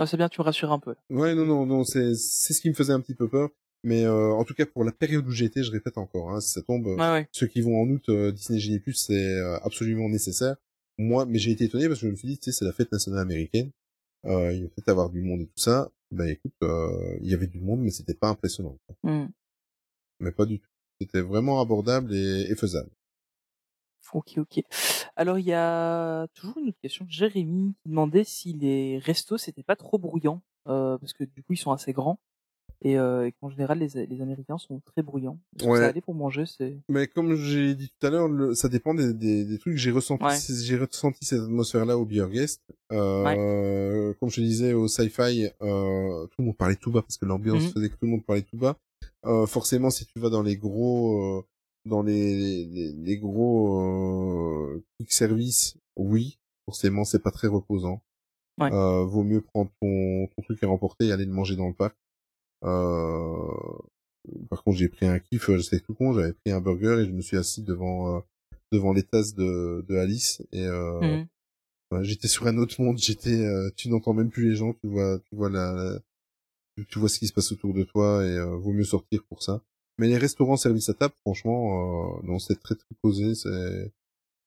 Ah, c'est bien, tu me rassures un peu. Ouais, non, non, non, c'est c'est ce qui me faisait un petit peu peur. Mais euh, en tout cas, pour la période où j'étais, je répète encore, hein, si ça tombe, Ouais, ouais. ceux qui vont en août, euh, Disney Genie Plus, c'est euh, absolument nécessaire. Moi, mais j'ai été étonné parce que je me suis dit, tu sais, c'est la fête nationale américaine. Euh, il va peut-être avoir du monde et tout ça. Ben écoute, euh, il y avait du monde, mais c'était pas impressionnant. Hmm. Mais pas du tout. C'était vraiment abordable et, et faisable. Ok, ok. Alors, il y a toujours une autre question de Jérémy qui demandait si les restos, c'était pas trop bruyant, euh, parce que du coup, ils sont assez grands, et, euh, et qu'en général, les, les Américains sont très bruyants. Ouais. ça allait pour manger c'est... Mais comme j'ai dit tout à l'heure, le- ça dépend des, des, des trucs. J'ai ressenti, Ouais. j'ai ressenti cette atmosphère-là au Beer Guest. Euh, Comme je te disais au Sci-Fi, euh, tout le monde parlait tout bas parce que l'ambiance Mhm. faisait que tout le monde parlait tout bas. Euh, forcément, si tu vas dans les gros, euh, dans les, les, les gros euh, quick service, oui, forcément, c'est pas très reposant. Ouais. Euh, vaut mieux prendre ton, ton truc à remporter et aller le manger dans le parc. Euh, par contre, j'ai pris un kiff, euh, c'était tout con, j'avais pris un burger et je me suis assis devant euh, devant les tasses de, de Alice et ouais, j'étais sur un autre monde, j'étais euh, tu n'entends même plus les gens, tu vois tu vois la, la- tu, vois ce qui se passe autour de toi et euh, vaut mieux sortir pour ça. Mais les restaurants service à table, franchement, euh, non, c'est très très posé, c'est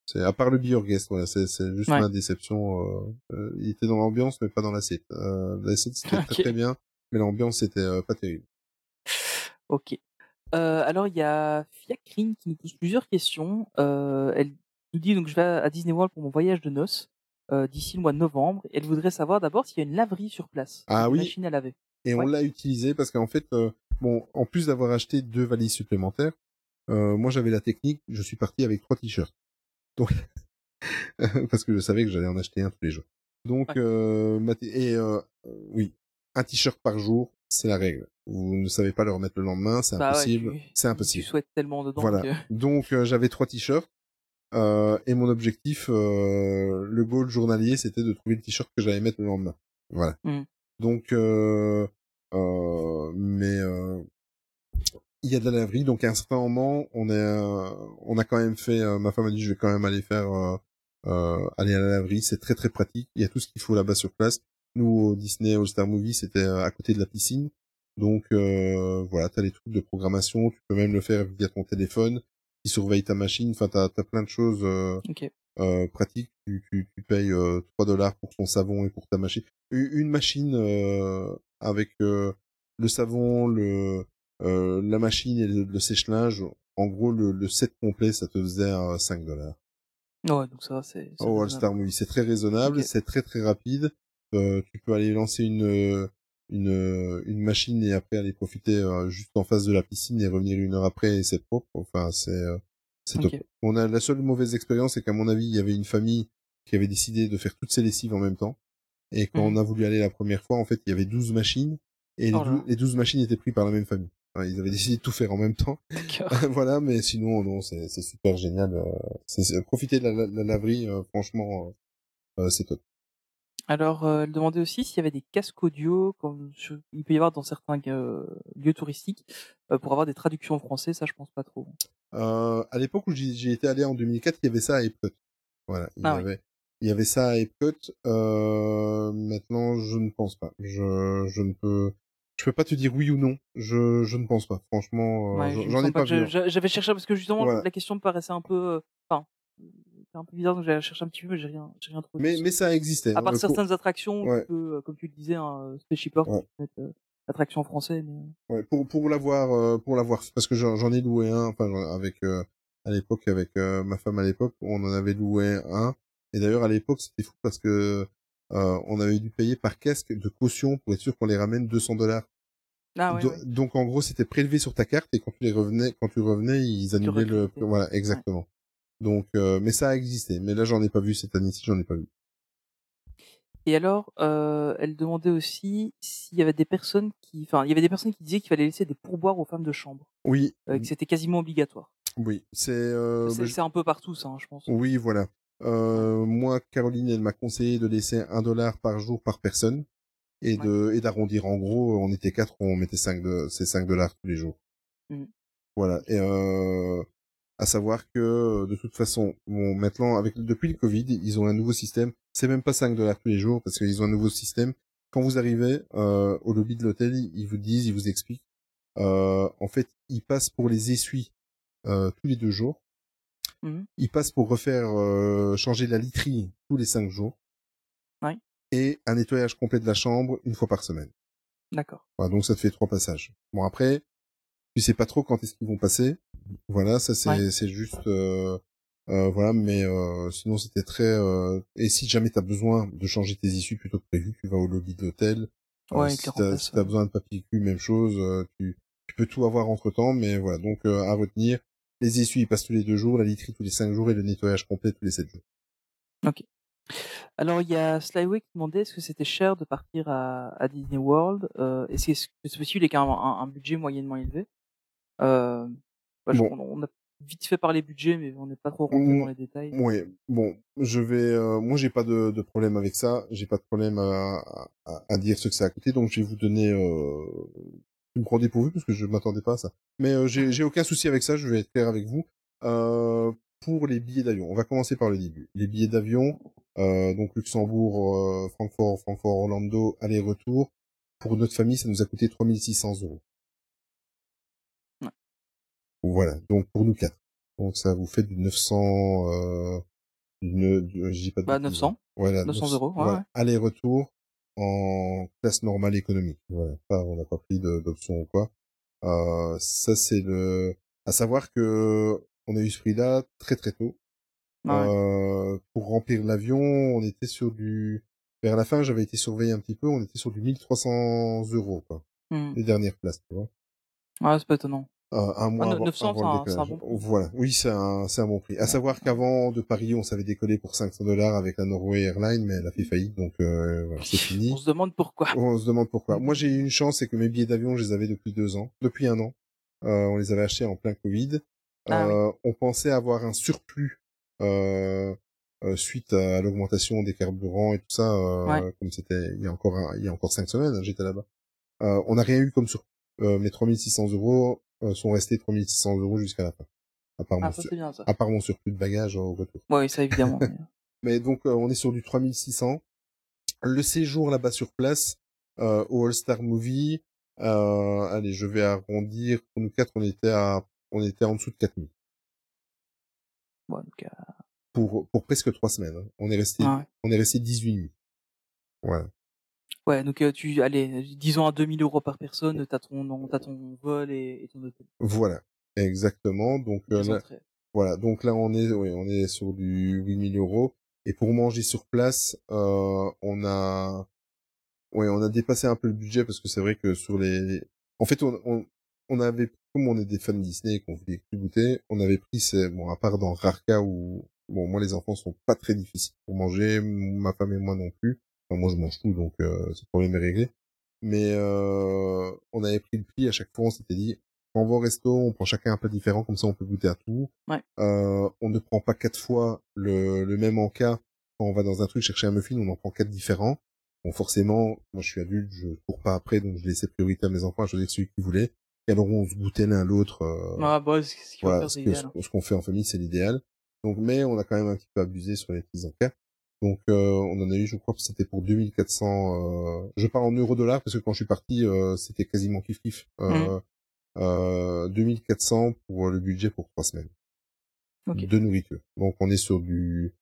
c'est à part le beer guest, voilà, c'est c'est juste Ouais. ma déception. Euh, il était dans l'ambiance, mais pas dans l'assiette. Euh, l'assiette c'était [LAUGHS] Ok. très très bien, mais l'ambiance c'était euh, pas terrible. Ok. Euh, alors, il y a Fiacrine qui nous pose plusieurs questions. Euh, elle nous dit donc je vais à Disney World pour mon voyage de noces euh, d'ici le mois de novembre. Elle voudrait savoir d'abord s'il y a une laverie sur place. Ah une oui. Machine à laver. Et on l'a utilisé parce qu'en fait, euh, bon, en plus d'avoir acheté deux valises supplémentaires, euh, moi j'avais la technique, je suis parti avec trois t-shirts. Donc, [LAUGHS] parce que je savais que j'allais en acheter un tous les jours. Donc, Ouais. euh, et euh, oui, un t-shirt par jour, c'est la règle. Vous ne savez pas le remettre le lendemain, c'est Bah impossible. tu- c'est Tu impossible. souhaites tellement dedans Voilà. que... [LAUGHS] Donc euh, j'avais trois t-shirts. Euh, et mon objectif, euh, le goal journalier, c'était de trouver le t-shirt que j'allais mettre le lendemain. Voilà. Mhm. Donc, euh, euh, mais euh, il y a de la laverie, donc à un certain moment, on est, euh, on a quand même fait. euh, ma femme a dit, je vais quand même aller faire, euh, euh, aller à la laverie. C'est très très pratique. Il y a tout ce qu'il faut là-bas sur place. Nous au Disney All Star Movie, c'était euh, à côté de la piscine. Donc euh, voilà, t'as les trucs de programmation. Tu peux même le faire via ton téléphone qui surveille ta machine. Enfin, t'as as plein de choses euh, euh, pratiques. Tu, tu, tu payes euh, 3 dollars pour ton savon et pour ta machine. Une machine euh, avec euh, le savon, le euh, la machine et le, le sèche-linge. En gros, le, le set complet, ça te faisait euh, 5 dollars. Ouais, donc ça, c'est... Oh, All raisonnable. Star Movie, c'est très raisonnable, c'est très très rapide. Euh, tu peux aller lancer une euh, une euh, une machine et après aller profiter euh, juste en face de la piscine et revenir une heure après et c'est propre. Enfin, c'est euh, c'est top. On a la seule mauvaise expérience, c'est qu'à mon avis, il y avait une famille qui avait décidé de faire toutes ses lessives en même temps. Et quand on a voulu aller la première fois, en fait, il y avait 12 machines et les, Oh là 12, là. les 12 machines étaient prises par la même famille. Enfin, ils avaient décidé de tout faire en même temps. [LAUGHS] Voilà, mais sinon, non, c'est super génial. euh, c'est- c'est- profiter de la, la, la laverie, euh, franchement, c'est top. Alors, euh, elle demandait aussi s'il y avait des casques audio, comme il peut y avoir dans certains euh, lieux touristiques, euh, pour avoir des traductions en français. Ça, je pense pas trop. À l'époque où j'y étais allé en 2004, il y avait ça à Epcot. Voilà, il y Ah oui. avait, il y avait ça à Epcot. Maintenant, je ne pense pas. Je, je ne peux, je peux pas te dire oui ou non. Je, je ne pense pas. Franchement, Ouais, j'en- je ai pas j'a- J'avais cherché parce que justement Voilà. la question me paraissait un peu, enfin, c'est un peu bizarre, donc j'ai cherché un petit peu, mais j'ai rien, j'ai rien trouvé. Mais, mais ça existait. à part Euh, pour- certaines attractions, Ouais. euh, comme tu le disais, un Spaceship Earth, Ouais. euh, attraction en français, mais Ouais, pour pour l'avoir euh, pour l'avoir parce que j'en ai loué un enfin avec euh, à l'époque avec euh, ma femme à l'époque on en avait loué un et d'ailleurs à l'époque c'était fou parce que euh, on avait dû payer par casque de caution pour être sûr qu'on les ramène 200 dollars ah ouais, Do- ouais. donc en gros c'était prélevé sur ta carte et quand tu les revenais quand tu revenais ils annulaient le voilà exactement donc euh, mais ça a existé mais là j'en ai pas vu cette année-ci j'en ai pas vu Et alors, euh, elle demandait aussi s'il y avait des personnes qui, enfin, il y avait des personnes qui disaient qu'il fallait laisser des pourboires aux femmes de chambre, oui euh, que c'était quasiment obligatoire. oui c'est euh, c'est bah, je- c'est un peu partout, ça, hein, je pense. Oui, voilà. Euh, moi, Caroline, elle m'a conseillé de laisser un dollar par jour par personne et de et d'arrondir. En gros, on était quatre, on mettait cinq de c'est cinq dollars tous les jours. Mhm. Voilà. Et euh, à savoir que de toute façon, bon, maintenant avec depuis le Covid, ils ont un nouveau système. C'est même pas 5 dollars tous les jours parce qu'ils ont un nouveau système. Quand vous arrivez euh, au lobby de l'hôtel, ils vous disent, ils vous expliquent. Euh, en fait, ils passent pour les essuies euh, tous les deux jours. Mhm. Ils passent pour refaire euh, changer la literie tous les cinq jours. Ouais. Et un nettoyage complet de la chambre une fois par semaine. D'accord. Voilà, donc ça te fait trois passages. Bon après, tu sais pas trop quand est-ce qu'ils vont passer. Voilà, ça c'est Ouais. c'est juste euh, euh, voilà, mais euh, sinon c'était très euh, et si jamais t'as besoin de changer tes issues plutôt que prévu, tu vas au lobby de l'hôtel. Euh, Ouais, si t'as si ouais. besoin de papier cul, même chose. euh, tu tu peux tout avoir entre temps, mais voilà donc euh, à retenir. Les essuies ils passent tous les deux jours, la literie tous les cinq jours et le nettoyage complet tous les sept jours. Alors, il y a Slyway qui demandait est-ce que c'était cher de partir à, à Disney World euh, Est-ce que c'est possible avec un, un, un budget moyennement élevé? Euh, je- Bon. on, on a vite fait parler budget, mais on n'est pas trop rentré Mm. dans les détails. Ouais, bon, je vais, euh, moi j'ai pas de, de problème avec ça, j'ai pas de problème à, à, à dire ce que ça a coûté, donc je vais vous donner, euh, une me dépourvu parce que je m'attendais pas à ça. Mais euh, j'ai j'ai aucun souci avec ça, je vais être clair avec vous. Euh, pour les billets d'avion, on va commencer par le début. Les billets d'avion, euh, donc Luxembourg, euh, Francfort, Francfort, Orlando, aller-retour. Pour notre famille, ça nous a coûté 3600 euros. Voilà, donc pour nous quatre. Donc ça vous fait du 900, euh, une, du- je dis pas de Bah, bêtises, 900. hein. Voilà, 900 900 euros, ouais, voilà. ouais. Aller-retour en classe normale économique. Voilà, pas, on n'a pas pris d'option ou quoi. Euh, ça c'est le, à savoir que on a eu ce prix-là très très tôt. Ouais. Euh, pour remplir l'avion, on était sur du, vers la fin, j'avais été surveillé un petit peu, on était sur du 1300 euros, quoi. Hmm. Les dernières places, tu vois. Ouais, c'est pas étonnant. Euh, un mois Ah, avant, 900, avant le un- c'est un décollage. bon prix. Voilà, oui, c'est un, c'est un bon prix. À savoir qu'avant de Paris, on savait décoller pour 500 dollars avec la Norway Airlines, mais elle a fait faillite, donc euh, voilà, c'est fini. On se demande pourquoi. On se demande pourquoi. Moi, j'ai eu une chance, c'est que mes billets d'avion, je les avais depuis deux ans, depuis un an. Euh, on les avait achetés en plein Covid. Ah Euh, On pensait avoir un surplus euh, euh, suite à l'augmentation des carburants et tout ça, euh, Ouais. comme c'était il y a encore un- il y a encore cinq semaines, hein, j'étais là-bas. Euh, on n'a rien eu comme surplus. Euh, mes 3600 euros sont restés 3600 euros jusqu'à la fin. À part, Ah, mon, ça sur- bien ça. à part mon surplus de bagages au retour. Ouais, ça évidemment. [LAUGHS] mais- Mais donc euh, on est sur du 3600. Le séjour là-bas sur place euh, au All Star Movie, euh, allez, je vais arrondir. Pour nous quatre, on était à, on était en dessous de 4000 bon, donc, euh, pour pour presque trois semaines. hein. On est resté, ouais. on est resté 18 nuits. Voilà. Ouais, donc euh, tu, allez, disons à 2000 euros par personne, t'as ton, t'as ton vol et, et ton hôtel. Voilà. Exactement. Donc euh, là, voilà. Donc là, on est, oui, on est sur du 8000 euros. Et pour manger sur place, euh, on a, ouais, on a dépassé un peu le budget parce que c'est vrai que sur les, en fait, on, on, on avait, comme on est des fans Disney et qu'on voulait goûter, on avait pris, c'est, bon, à part dans rare cas où, bon, moi les enfants sont pas très difficiles pour manger, ma femme et moi non plus. Enfin, moi je mange tout, donc euh, ce problème est réglé. Mais euh, on avait pris le prix à chaque fois, on s'était dit, quand on va au resto, on prend chacun un plat différent, comme ça on peut goûter à tout. Ouais. Euh, on ne prend pas quatre fois le, le même encas. Quand on va dans un truc chercher un muffin, on en prend quatre différents. Bon, forcément, moi je suis adulte, je cours pas après, donc je laissais priorité à mes enfants à choisir celui qu'ils voulaient. Et alors on se goûtait l'un l'autre. euh, Ah, bah, ce qu'on fait en famille, c'est l'idéal. Donc, mais on a quand même un petit peu abusé sur les petits encas. Donc, euh, on en a eu, je crois que c'était pour 2400. Euh... Je parle en euro-dollars parce que quand je suis parti, euh, c'était quasiment kiff kiff. Euh, Mmh. euh, 2400 pour le budget pour trois semaines. De nourriture. Donc on est sur du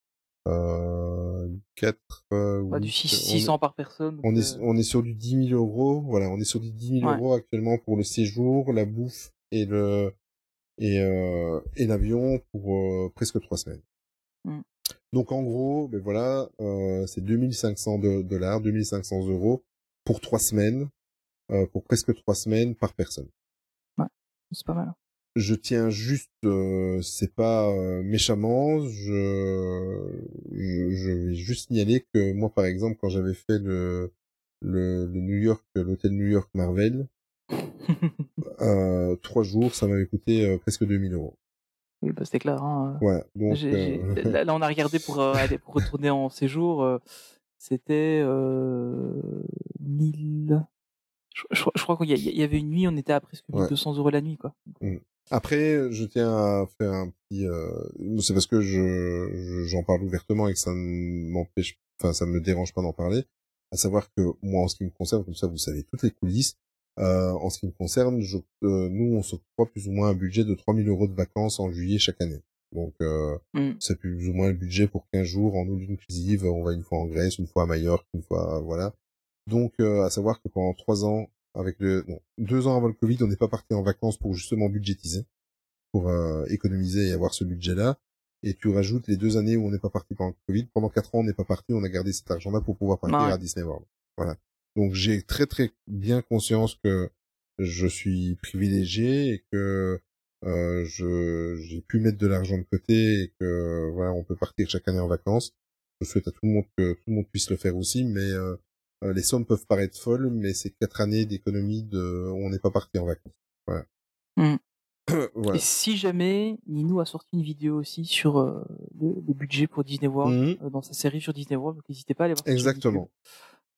euh, 4 euh, Bah, du huit, six- on est- 600 par personne. on est, euh, on est sur du 10 000 euros. Voilà, on est sur du 10 000 Ouais. euros actuellement pour le séjour, la bouffe et le et euh, et l'avion pour presque trois semaines. Mm. Donc en gros, ben voilà, euh, c'est 2500 de- dollars, 2500 euros pour trois semaines, euh, pour presque trois semaines par personne. c'est pas mal. Je tiens juste, euh, c'est pas euh, méchamment, je, je je vais juste signaler que moi par exemple quand j'avais fait le le, le New York, l'hôtel New York Marvel, [LAUGHS] euh, trois jours, ça m'avait coûté euh, presque 2000 euros. Oui, bah, c'était clair. Hein. Voilà. Donc, J'ai- j'ai- euh, là, là, on a regardé pour, euh, aller, pour retourner en séjour. euh, c'était euh, 1000. Je, je, je crois qu'il y, avait une nuit, on était à presque Ouais. 1200 euros la nuit, quoi. Après, je tiens à faire un petit. Euh... C'est parce que je je- j'en parle ouvertement et que ça ne m'empêche, enfin ça me dérange pas d'en parler. À savoir que moi, en ce qui me concerne, comme ça, vous savez toutes les coulisses. Euh, en ce qui me concerne, je, euh, nous, on s'octroie plus ou moins un budget de 3000 euros de vacances en juillet chaque année. Donc, euh, Mm. c'est plus ou moins le budget pour 15 jours en all inclusive. On va une fois en Grèce, une fois à Majorque, une fois, voilà. Donc, euh, à savoir que pendant trois ans, avec le, deux ans avant le Covid, on n'est pas parti en vacances pour justement budgétiser, pour euh, économiser et avoir ce budget-là. Et tu rajoutes les deux années où on n'est pas parti pendant le Covid. Pendant quatre ans, on n'est pas parti, on a gardé cet argent-là pour pouvoir partir Ouais. à Disney World. Voilà. Donc, j'ai très très bien conscience que je suis privilégié et que euh, je j'ai pu mettre de l'argent de côté et que voilà, on peut partir chaque année en vacances. Je souhaite à tout le monde que tout le monde puisse le faire aussi, mais euh, euh, les sommes peuvent paraître folles, mais c'est quatre années d'économie de, on n'est pas parti en vacances. Voilà. Mm. [CLEARS THROAT] voilà. Et si jamais Ninou a sorti une vidéo aussi sur euh, le, le budget pour Disney World, euh, dans sa série sur Disney World, donc n'hésitez pas à aller voir. cette Exactement. vidéo.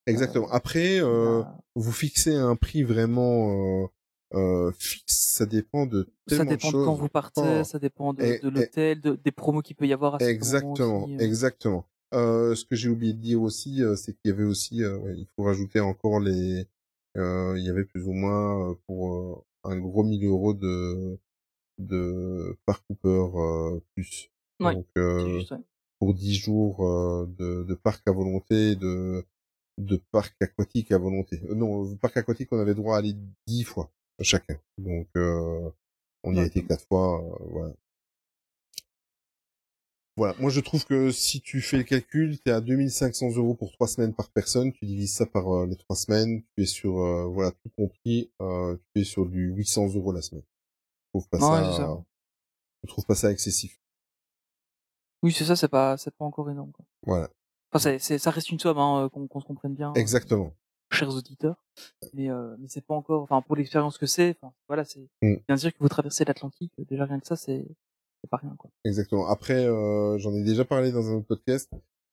Exactement. Après, euh, vous fixez un prix vraiment euh, euh, fixe, ça dépend de ça tellement dépend de de choses. quand vous partez, Oh. ça dépend de, de l'hôtel, de- des promos qu'il peut y avoir à Exactement, euh. exactement. Euh, ce que j'ai oublié de dire aussi, euh, c'est qu'il y avait aussi, euh, il faut rajouter encore les, euh, il y avait plus ou moins euh, pour un gros 1000 euros de de par Cooper euh, plus. Ouais, Donc euh, juste, ouais. pour 10 jours de, de parc à volonté, de de parc aquatique à volonté. Euh, non, euh, parc aquatique, on avait droit à aller 10 fois chacun. Donc euh, on y a été quatre fois, euh, voilà. Voilà, moi je trouve que si tu fais le calcul, tu es à 2500 euros pour trois semaines par personne, tu divises ça par euh, les trois semaines, tu es sur, euh, voilà, tout compris, euh, tu es sur du 800 euros la semaine. Je trouve pas Ouais, ça, c'est ça. je trouve pas ça excessif. Oui, c'est ça, c'est pas, c'est pas encore énorme. Quoi. Voilà, Enfin, c'est, c'est- ça reste une somme, hein, euh, qu'on, qu'on se comprenne bien, euh, exactement. chers auditeurs. Mais, euh, mais c'est pas encore, enfin, pour l'expérience que c'est, enfin, voilà, c'est Mm. bien dire que vous traversez l'Atlantique, euh, déjà rien que ça, c'est, c'est pas rien, quoi. Exactement. Après, euh, j'en ai déjà parlé dans un autre podcast.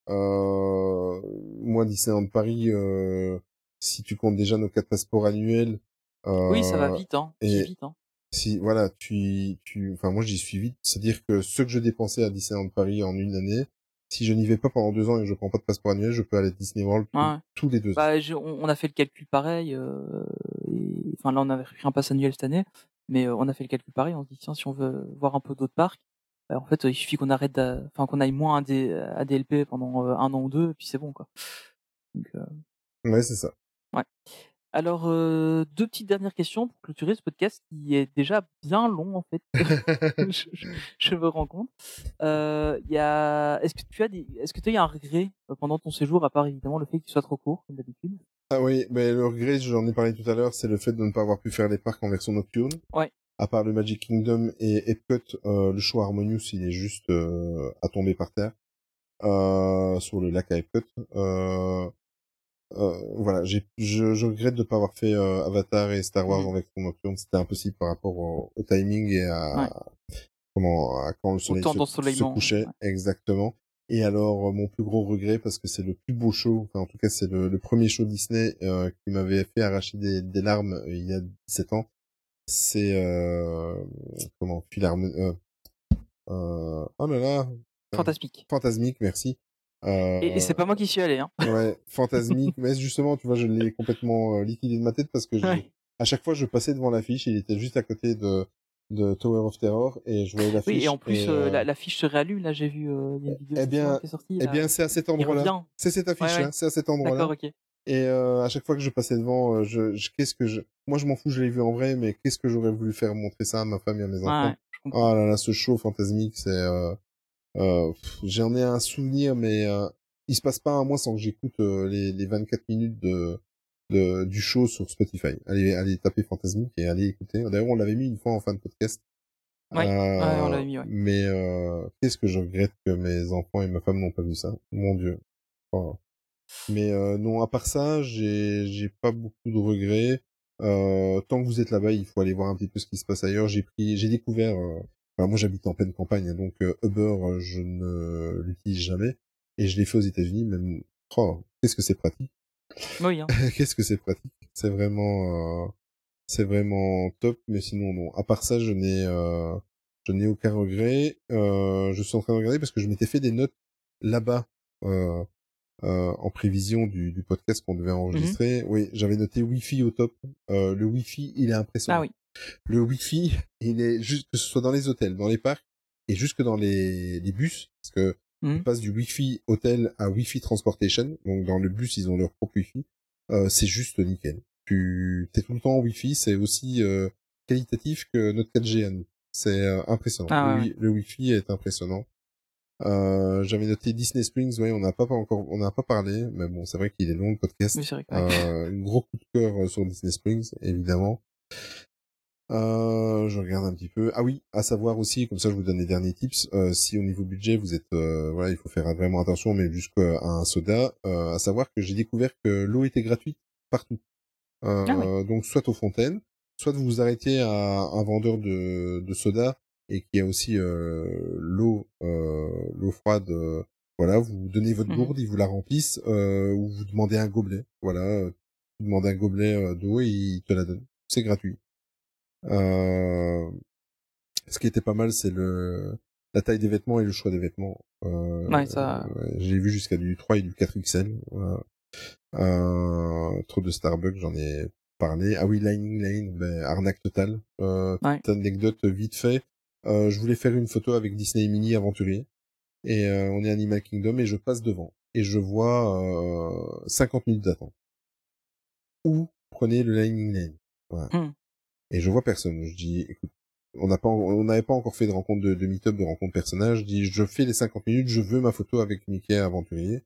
Euh, moi, Disneyland Paris, euh, si tu comptes déjà nos quatre passeports annuels, euh, Oui, ça va vite, hein. et- vite, hein. si voilà, tu, tu, enfin moi j'y suis vite. C'est-à-dire que ce que je dépensais à Disneyland Paris en une année, si je n'y vais pas pendant deux ans et que je prends pas de passeport annuel, je peux aller à Disney World tous- Ouais. tous les deux ans. Bah, j'ai- on, on a fait le calcul pareil. Euh, et, enfin, là, on avait pris un pass annuel cette année, mais euh, on a fait le calcul pareil. On se dit tiens, si on veut voir un peu d'autres parcs, bah, en fait, euh, il suffit qu'on arrête, enfin, qu'on aille moins à, DLP pendant euh, un an ou deux, et puis c'est bon, quoi. Donc, euh, Ouais, c'est ça. Alors, euh, deux petites dernières questions pour clôturer ce podcast qui est déjà bien long en fait. [LAUGHS] [LAUGHS] je, je- je me rends compte. Euh, il y a, est-ce que tu as des, est-ce que tu as eu un regret euh, pendant ton séjour à part évidemment le fait qu'il soit trop court comme d'habitude? Ah oui, mais le regret, j'en ai parlé tout à l'heure, c'est le fait de ne pas avoir pu faire les parcs en version nocturne. Ouais. À part le Magic Kingdom et Epcot, euh, le show Harmonious, il est juste à tomber par terre sur le lac à Epcot. Euh, euh, voilà, j'ai, je, je regrette de ne pas avoir fait euh, Avatar et Star Wars Mhm. en version nocturne. C'était impossible par rapport au, au timing et à comment à quand le soleil se, se couchait ouais. exactement. Et alors, euh, mon plus gros regret, parce que c'est le plus beau show, enfin en tout cas c'est le, le premier show Disney euh, qui m'avait fait arracher des, des larmes euh, il y a 17 ans, c'est euh, comment. Euh, euh, oh là là, Fantasmique. fantasmique, merci. Euh, Et, et c'est pas moi qui suis allé, hein. [LAUGHS] Ouais, fantasmique, [LAUGHS] mais justement, tu vois, je l'ai complètement euh, liquidé de ma tête parce que Ouais. à chaque fois je passais devant l'affiche, il était juste à côté de de Tower of Terror et je voyais l'affiche. Oui, et en plus, et, euh, euh, la, la se réallume. Là, j'ai vu euh, une vidéo Eh bien- qui est sortie. eh là. bien, c'est à cet endroit-là. C'est cette affiche-là, Ouais, ouais. c'est à cet endroit-là. D'accord, ok. Et euh, à chaque fois que je passais devant, euh, je, je- qu'est-ce que je, moi je m'en fous, je l'ai vu en vrai, mais qu'est-ce que j'aurais voulu faire montrer ça à ma femme et à mes enfants? Ouais. Oh là là, ce show fantasmique, c'est, euh, euh, j'en ai un souvenir, mais euh, il se passe pas un mois sans que j'écoute euh, les, les 24 minutes de, de du show sur Spotify. Allez, allez taper fantasmique et allez écouter. D'ailleurs, on l'avait mis une fois en fin de podcast. Ouais, Euh, ouais, on l'avait mis, ouais. Mais euh, qu'est-ce que je regrette que mes enfants et ma femme n'ont pas vu ça? Mon Dieu. Mais euh, non, à part ça, j'ai j'ai pas beaucoup de regrets. Euh, tant que vous êtes là-bas, il faut aller voir un petit peu ce qui se passe ailleurs. J'ai pris, j'ai découvert. Enfin, moi, j'habite en pleine campagne, donc euh, Uber, euh, je ne l'utilise jamais. Et je l'ai fait aux États-Unis, même. Oh, qu'est-ce que c'est pratique? Oui, hein. [LAUGHS] Qu'est-ce que c'est pratique? C'est vraiment, euh, c'est vraiment top. Mais sinon, non. À part ça, je n'ai, euh, je n'ai aucun regret. Euh, je suis en train de regarder parce que je m'étais fait des notes là-bas. Euh, euh, en prévision du, du podcast qu'on devait enregistrer. Oui, j'avais noté Wi-Fi au top. Euh, le Wi-Fi, il est impressionnant. Ah oui. Le Wi-Fi, il est juste que ce soit dans les hôtels, dans les parcs et jusque dans les, les bus, parce que on passe du Wi-Fi hôtel à Wi-Fi transportation. Donc dans le bus, ils ont leur propre Wi-Fi. Euh, c'est juste nickel. Tu es tout le temps en Wi-Fi, c'est aussi euh, qualitatif que notre 4G à nous. C'est euh, impressionnant. Ah le, ouais, Wi- le Wi-Fi est impressionnant. Euh, j'avais noté Disney Springs, ouais, on n'a pas encore, on n'a pas parlé, mais bon, c'est vrai qu'il est long le podcast. Oui, c'est vrai. que-. Euh, un gros coup de cœur euh, sur Disney Springs, évidemment. Euh, je regarde un petit peu. Ah oui, à savoir aussi, comme ça je vous donne les derniers tips. Euh, si au niveau budget vous êtes, euh, voilà, il faut faire vraiment attention, mais jusqu'à un soda. Euh, à savoir que j'ai découvert que l'eau était gratuite partout. Euh, Ah Donc soit aux fontaines, soit vous vous arrêtez à un vendeur de, de soda et qui a aussi euh, l'eau, euh, l'eau froide. euh, voilà, vous donnez votre Mhm. gourde, ils vous la remplissent, euh, ou vous demandez un gobelet. Voilà, euh, vous demandez un gobelet euh, d'eau et ils te la donnent. C'est gratuit. Euh, ce qui était pas mal, c'est le la taille des vêtements et le choix des vêtements. Euh, Ouais, ça- J'ai vu jusqu'à du 3 et du 4XL. Voilà. Euh, trop de Starbucks, j'en ai parlé. Ah oui, Lightning Lane, ben, arnaque totale. Euh, Ouais. petite anecdote vite fait. Euh, je voulais faire une photo avec Disney Mini Aventurier. Et euh, on est Animal Kingdom et je passe devant. Et je vois euh, 50 minutes d'attente. Ou prenez le Lightning Lane. Voilà. Hmm. Et je vois personne. Je dis, écoute, on n'a pas, on n'avait pas encore fait de rencontre de, de meet-up, de rencontre personnage. Je dis, je fais les 50 minutes, je veux ma photo avec Mickey Aventurier.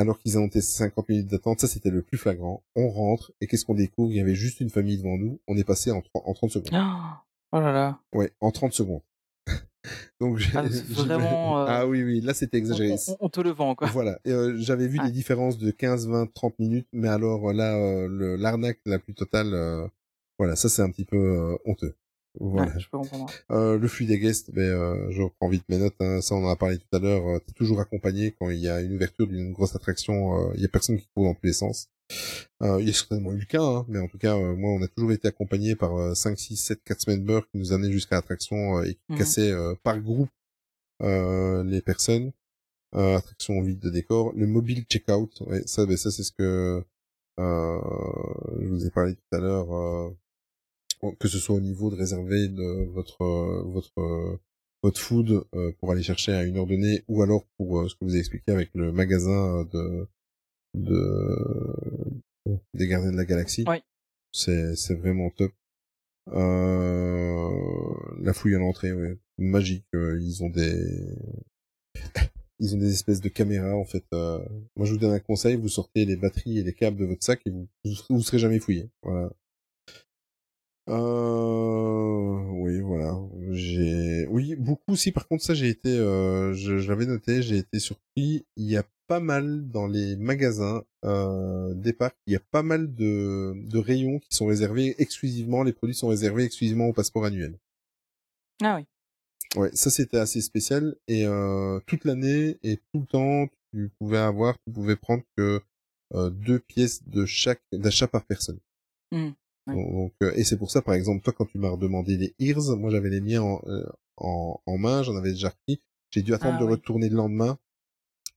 Alors qu'ils ont été 50 minutes d'attente, ça c'était le plus flagrant. On rentre, et qu'est-ce qu'on découvre? Il y avait juste une famille devant nous. On est passé en, tro- en 30 secondes. Ah, Oh là là. Ouais, en 30 secondes. [LAUGHS] Donc, Ah, vraiment, euh, Ah oui, oui, là c'était exagéré. on- on te le vend, quoi. Voilà. Euh, j'avais vu des différences de 15, 20, 30 minutes, mais alors là, euh, l'arnaque la plus totale, euh, voilà, ça c'est un petit peu euh, honteux. Voilà. Ouais, je peux comprendre. [LAUGHS] Euh, le flux des guests, ben, euh, je reprends vite mes notes. hein, ça, on en a parlé tout à l'heure. Euh, t'es toujours accompagné quand il y a une ouverture d'une grosse attraction. euh, Il y a personne qui court dans tous les sens. Euh, il y a certainement eu le cas, hein, mais en tout cas, euh, moi, on a toujours été accompagné par euh, 5, 6, 7, 4 semaines beurre qui nous amenaient jusqu'à l'attraction euh, et qui Mhm. cassaient euh, par groupe euh, les personnes. Euh, attraction vide de décor. Le mobile checkout, ouais, ça, ben, ça c'est ce que euh, je vous ai parlé tout à l'heure. Euh, que ce soit au niveau de réserver de votre euh, votre euh, votre food euh, pour aller chercher à une heure donnée ou alors pour euh, ce que vous avez expliqué avec le magasin de de des gardiens de la galaxie. Ouais. C'est c'est vraiment top. Euh, la fouille à l'entrée, ouais, magique. euh, ils ont des [LAUGHS] ils ont des espèces de caméras en fait. euh. Moi, je vous donne un conseil vous sortez les batteries et les câbles de votre sac et vous vous, vous serez jamais fouillé. Voilà. Euh, oui, voilà. J'ai, oui, beaucoup. Si par contre ça, j'ai été, euh, je, je l'avais noté, j'ai été surpris. Il y a pas mal dans les magasins euh, des parcs, il y a pas mal de, de rayons qui sont réservés exclusivement. Les produits sont réservés exclusivement au passeport annuel. Ah oui. Ouais, ça c'était assez spécial et euh, toute l'année et tout le temps, tu pouvais avoir, tu pouvais prendre que euh, deux pièces de chaque d'achat par personne. Mhm. Ouais. Donc, euh, et c'est pour ça, par exemple, toi quand tu m'as redemandé les ears, moi j'avais les miens en, euh, en, en main, j'en avais déjà repris. J'ai dû attendre Ah de oui. retourner le lendemain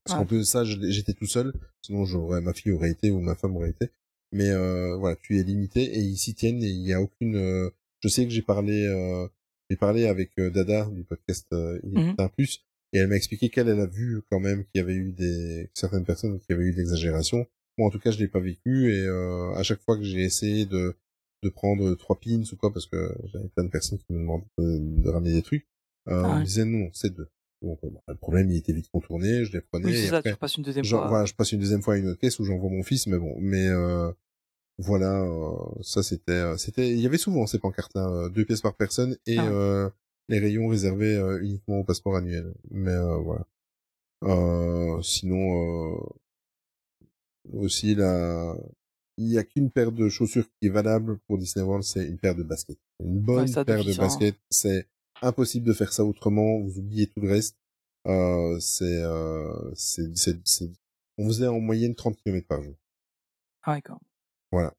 parce Ah. qu'en plus de ça, j'étais tout seul. Sinon, j'aurais ma fille aurait été ou ma femme aurait été. Mais euh, voilà, tu es limité et ils s'y tiennent et il y a aucune. euh, je sais que j'ai parlé. Euh, j'ai parlé avec euh, Dada du podcast euh, Il un plus, et elle m'a expliqué qu'elle elle a vu quand même qu'il y avait eu des certaines personnes qui avaient eu des exagérations. Moi, en tout cas, je l'ai pas vécu, et euh, à chaque fois que j'ai essayé de de prendre trois pins ou quoi, parce que j'avais plein de personnes qui me demandaient de, de ramener des trucs, euh, Ah on me disait non, c'est deux. Donc, euh, bah, le problème, il était vite contourné, je les prenais, Oui, et ça, après, tu repasses une deuxième Genre, fois. voilà, je passe une deuxième fois à une autre caisse où j'envoie mon fils, mais bon, mais euh, voilà, euh, ça c'était, euh, c'était, il y avait souvent ces pancartes là, euh, deux pièces par personne et Ah. euh, les rayons réservés euh, uniquement au passeport annuel. Mais euh, voilà. Euh, sinon, euh, aussi là, il y a qu'une paire de chaussures qui est valable pour Disney World, c'est une paire de baskets. Une bonne Ouais, paire de hein. baskets, c'est impossible de faire ça autrement. Vous oubliez tout le reste. Euh, c'est, euh, c'est, c'est, c'est- on faisait en moyenne 30 km par jour. Ah, d'accord. Voilà.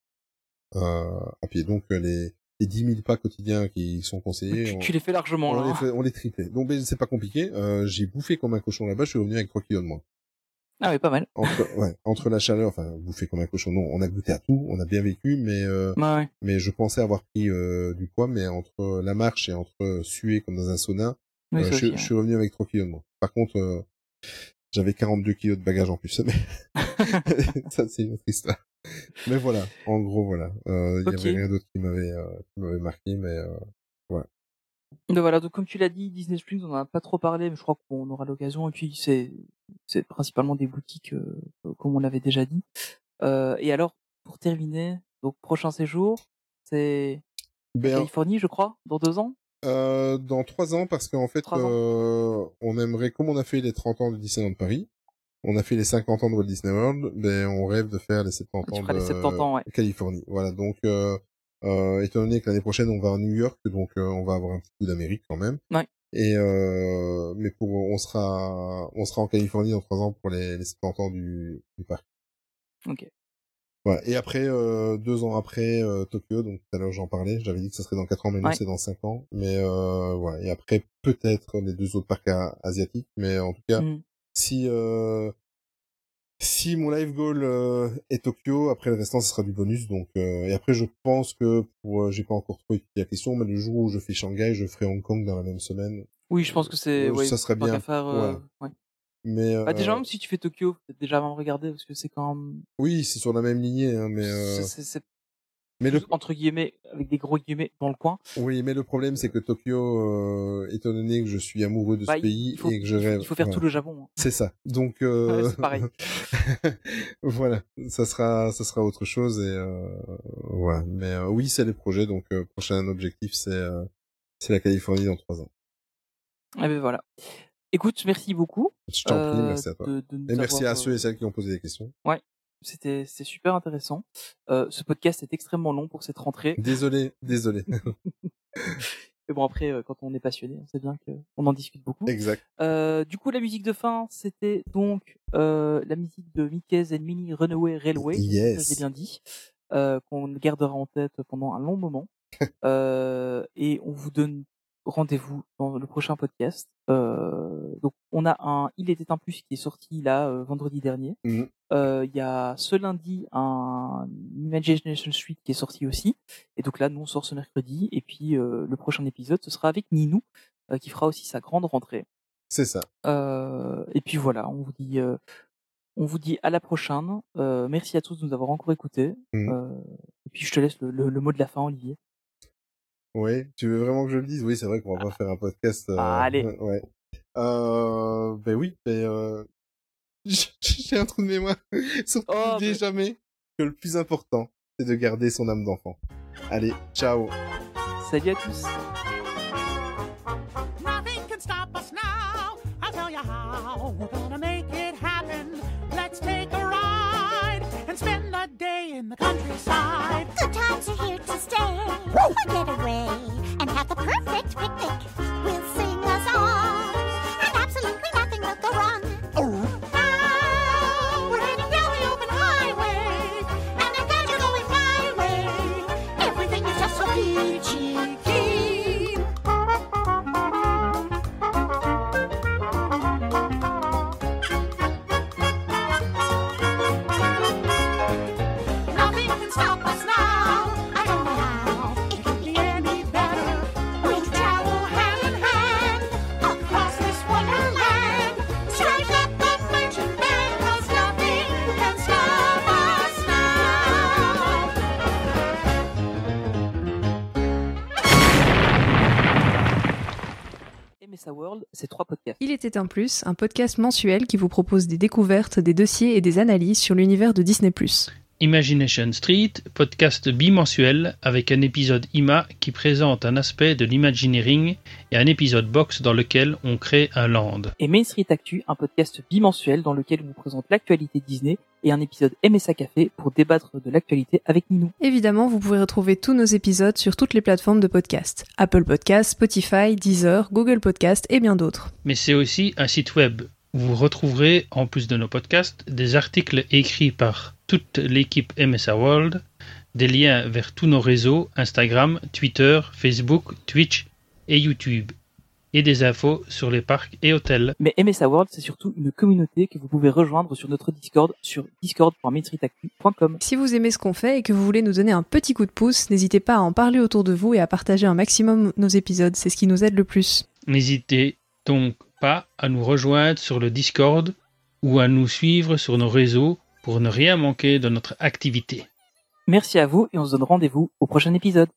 Euh, à pied. Donc, euh, les, les 10 000 pas quotidiens qui sont conseillés, Tu, on, tu les fais largement, on là. les, hein. fait- on les triplait. Donc, c'est pas compliqué. J'ai bouffé comme un cochon là-bas, je suis revenu avec 3 kilos de moins. Ah oui, pas mal. Entre, ouais, entre la chaleur, enfin, bouffé comme un cochon, non, on a goûté à tout, on a bien vécu, mais, euh, ouais. mais je pensais avoir pris euh, du poids, mais entre la marche et entre suer comme dans un sauna, Oui, euh, je, aussi, je ouais. suis revenu avec 3 kilos de moins. Par contre, euh, j'avais 42 kilos de bagages en plus. Mais [LAUGHS] [LAUGHS] ça, c'est une autre histoire. Mais voilà, en gros, voilà. Euh, Il Ok. y avait rien d'autre qui m'avait euh, qui m'avait marqué, mais euh, Donc voilà, donc comme tu l'as dit, Disney Springs, on en a pas trop parlé, mais je crois qu'on aura l'occasion. Et puis c'est c'est principalement des boutiques, euh, comme on l'avait déjà dit. Euh, et alors, pour terminer, donc prochain séjour, c'est ben, Californie, je crois, dans deux ans? euh, dans trois ans, parce qu'en fait, euh, on aimerait, comme on a fait les 30 ans de Disneyland Paris, on a fait les 50 ans de Walt Disney World, ben, on rêve de faire les 70 Tu ans de les 70 ans, ouais. Californie. Voilà, donc, euh, étant donné que l'année prochaine, on va à New York, donc on va avoir un petit coup d'Amérique quand même. Ouais. Et euh, mais pour on sera on sera en Californie dans trois ans pour les, les 70 ans du, du parc. Ok. Voilà. Et après euh, deux ans après euh, Tokyo, donc tout à l'heure j'en parlais, j'avais dit que ça serait dans quatre ans, mais non Ouais. c'est dans cinq ans. Mais euh, voilà. Et après peut-être les deux autres parcs asiatiques, mais en tout cas Mhm. si euh, si mon live goal euh, est Tokyo, après le restant ce sera du bonus. Donc euh, et après je pense que pour euh, j'ai pas encore trop étudié la question, mais le jour où je fais Shanghai, je ferai Hong Kong dans la même semaine. Oui, je pense que c'est. Ouais, ça serait bien. faire, ouais. Mais Bah, déjà, même si tu fais Tokyo, peut-être déjà avant de regarder, parce que c'est quand même. oui, c'est sur la même lignée, hein, mais c'est mais le entre guillemets, avec des gros guillemets dans le coin. oui, mais le problème c'est que Tokyo, euh, étant donné que je suis amoureux de Bah, ce il- pays faut, et que je rêve, il faut faire voilà. tout le Japon. hein. C'est ça. Donc euh... Ouais, c'est pareil. [LAUGHS] voilà, ça sera ça sera autre chose et euh... Mais euh, oui, c'est les projets. Donc prochain objectif c'est c'est la Californie dans trois ans. Et ben voilà. Écoute, merci beaucoup. Je t'en prie, merci à toi. de- de nous Et merci avoir, à ceux et celles qui ont posé des questions. C'était c'était super intéressant. Euh, ce podcast est extrêmement long pour cette rentrée. Désolé, désolé. [LAUGHS] Mais bon après, euh, quand on est passionné, on sait bien que on en discute beaucoup. exact. Euh, du coup, la musique de fin, c'était donc euh, la musique de Mickey's and Minnie Runaway Railway. Yes. J'ai bien dit. Qu'on gardera en tête pendant un long moment. [LAUGHS] et on vous donne rendez-vous dans le prochain podcast. Euh, donc, on a un Il était un plus qui est sorti là euh, vendredi dernier. Mhm. Euh, Il y a ce lundi un Imagination Suite qui est sorti aussi. Et donc là, nous on sort ce mercredi. Et puis euh, le prochain épisode, ce sera avec Ninou euh, qui fera aussi sa grande rentrée. C'est ça. Et puis voilà, on vous dit, on vous dit à la prochaine. Euh, merci à tous de nous avoir encore écoutés. Euh, et puis je te laisse le, le- le mot de la fin, Olivier. Oui, tu veux vraiment que je le dise? Oui, c'est vrai qu'on va pas faire un podcast. euh, Ah, allez. [LAUGHS] Ouais. Ben oui, ben euh, j'ai un trou de mémoire. [LAUGHS] Surtout, Oh, n'oubliez mais- jamais que le plus important, c'est de garder son âme d'enfant. Allez, ciao. Salut à tous. Nothing can stop us now. I'll tell you how. We're gonna make it happen. Let's take a ride and spend a day in the countryside. Good times are here to stay. We'll get away and have the perfect picnic. We'll sing a song, and absolutely nothing will go wrong. World, c'est trois podcasts. Il était un plus, un podcast mensuel qui vous propose des découvertes, des dossiers et des analyses sur l'univers de Disney+. Imagination Street, podcast bimensuel avec un épisode IMA qui présente un aspect de l'imagineering et un épisode box dans lequel on crée un land. Et Main Street Actu, un podcast bimensuel dans lequel on vous présente l'actualité Disney et un épisode MSA Café pour débattre de l'actualité avec Ninou. Évidemment, vous pouvez retrouver tous nos épisodes sur toutes les plateformes de podcast. Apple Podcast, Spotify, Deezer, Google Podcast et bien d'autres. Mais c'est aussi un site web. Vous retrouverez, en plus de nos podcasts, des articles écrits par toute l'équipe MSA World, des liens vers tous nos réseaux Instagram, Twitter, Facebook, Twitch et YouTube, et des infos sur les parcs et hôtels. Mais MSA World, c'est surtout une communauté que vous pouvez rejoindre sur notre Discord sur discord.mainstreetactu.com. Si vous aimez ce qu'on fait et que vous voulez nous donner un petit coup de pouce, n'hésitez pas à en parler autour de vous et à partager un maximum nos épisodes, c'est ce qui nous aide le plus. N'hésitez donc pas à nous rejoindre sur le Discord ou à nous suivre sur nos réseaux pour ne rien manquer de notre activité. Merci à vous et on se donne rendez-vous au prochain épisode.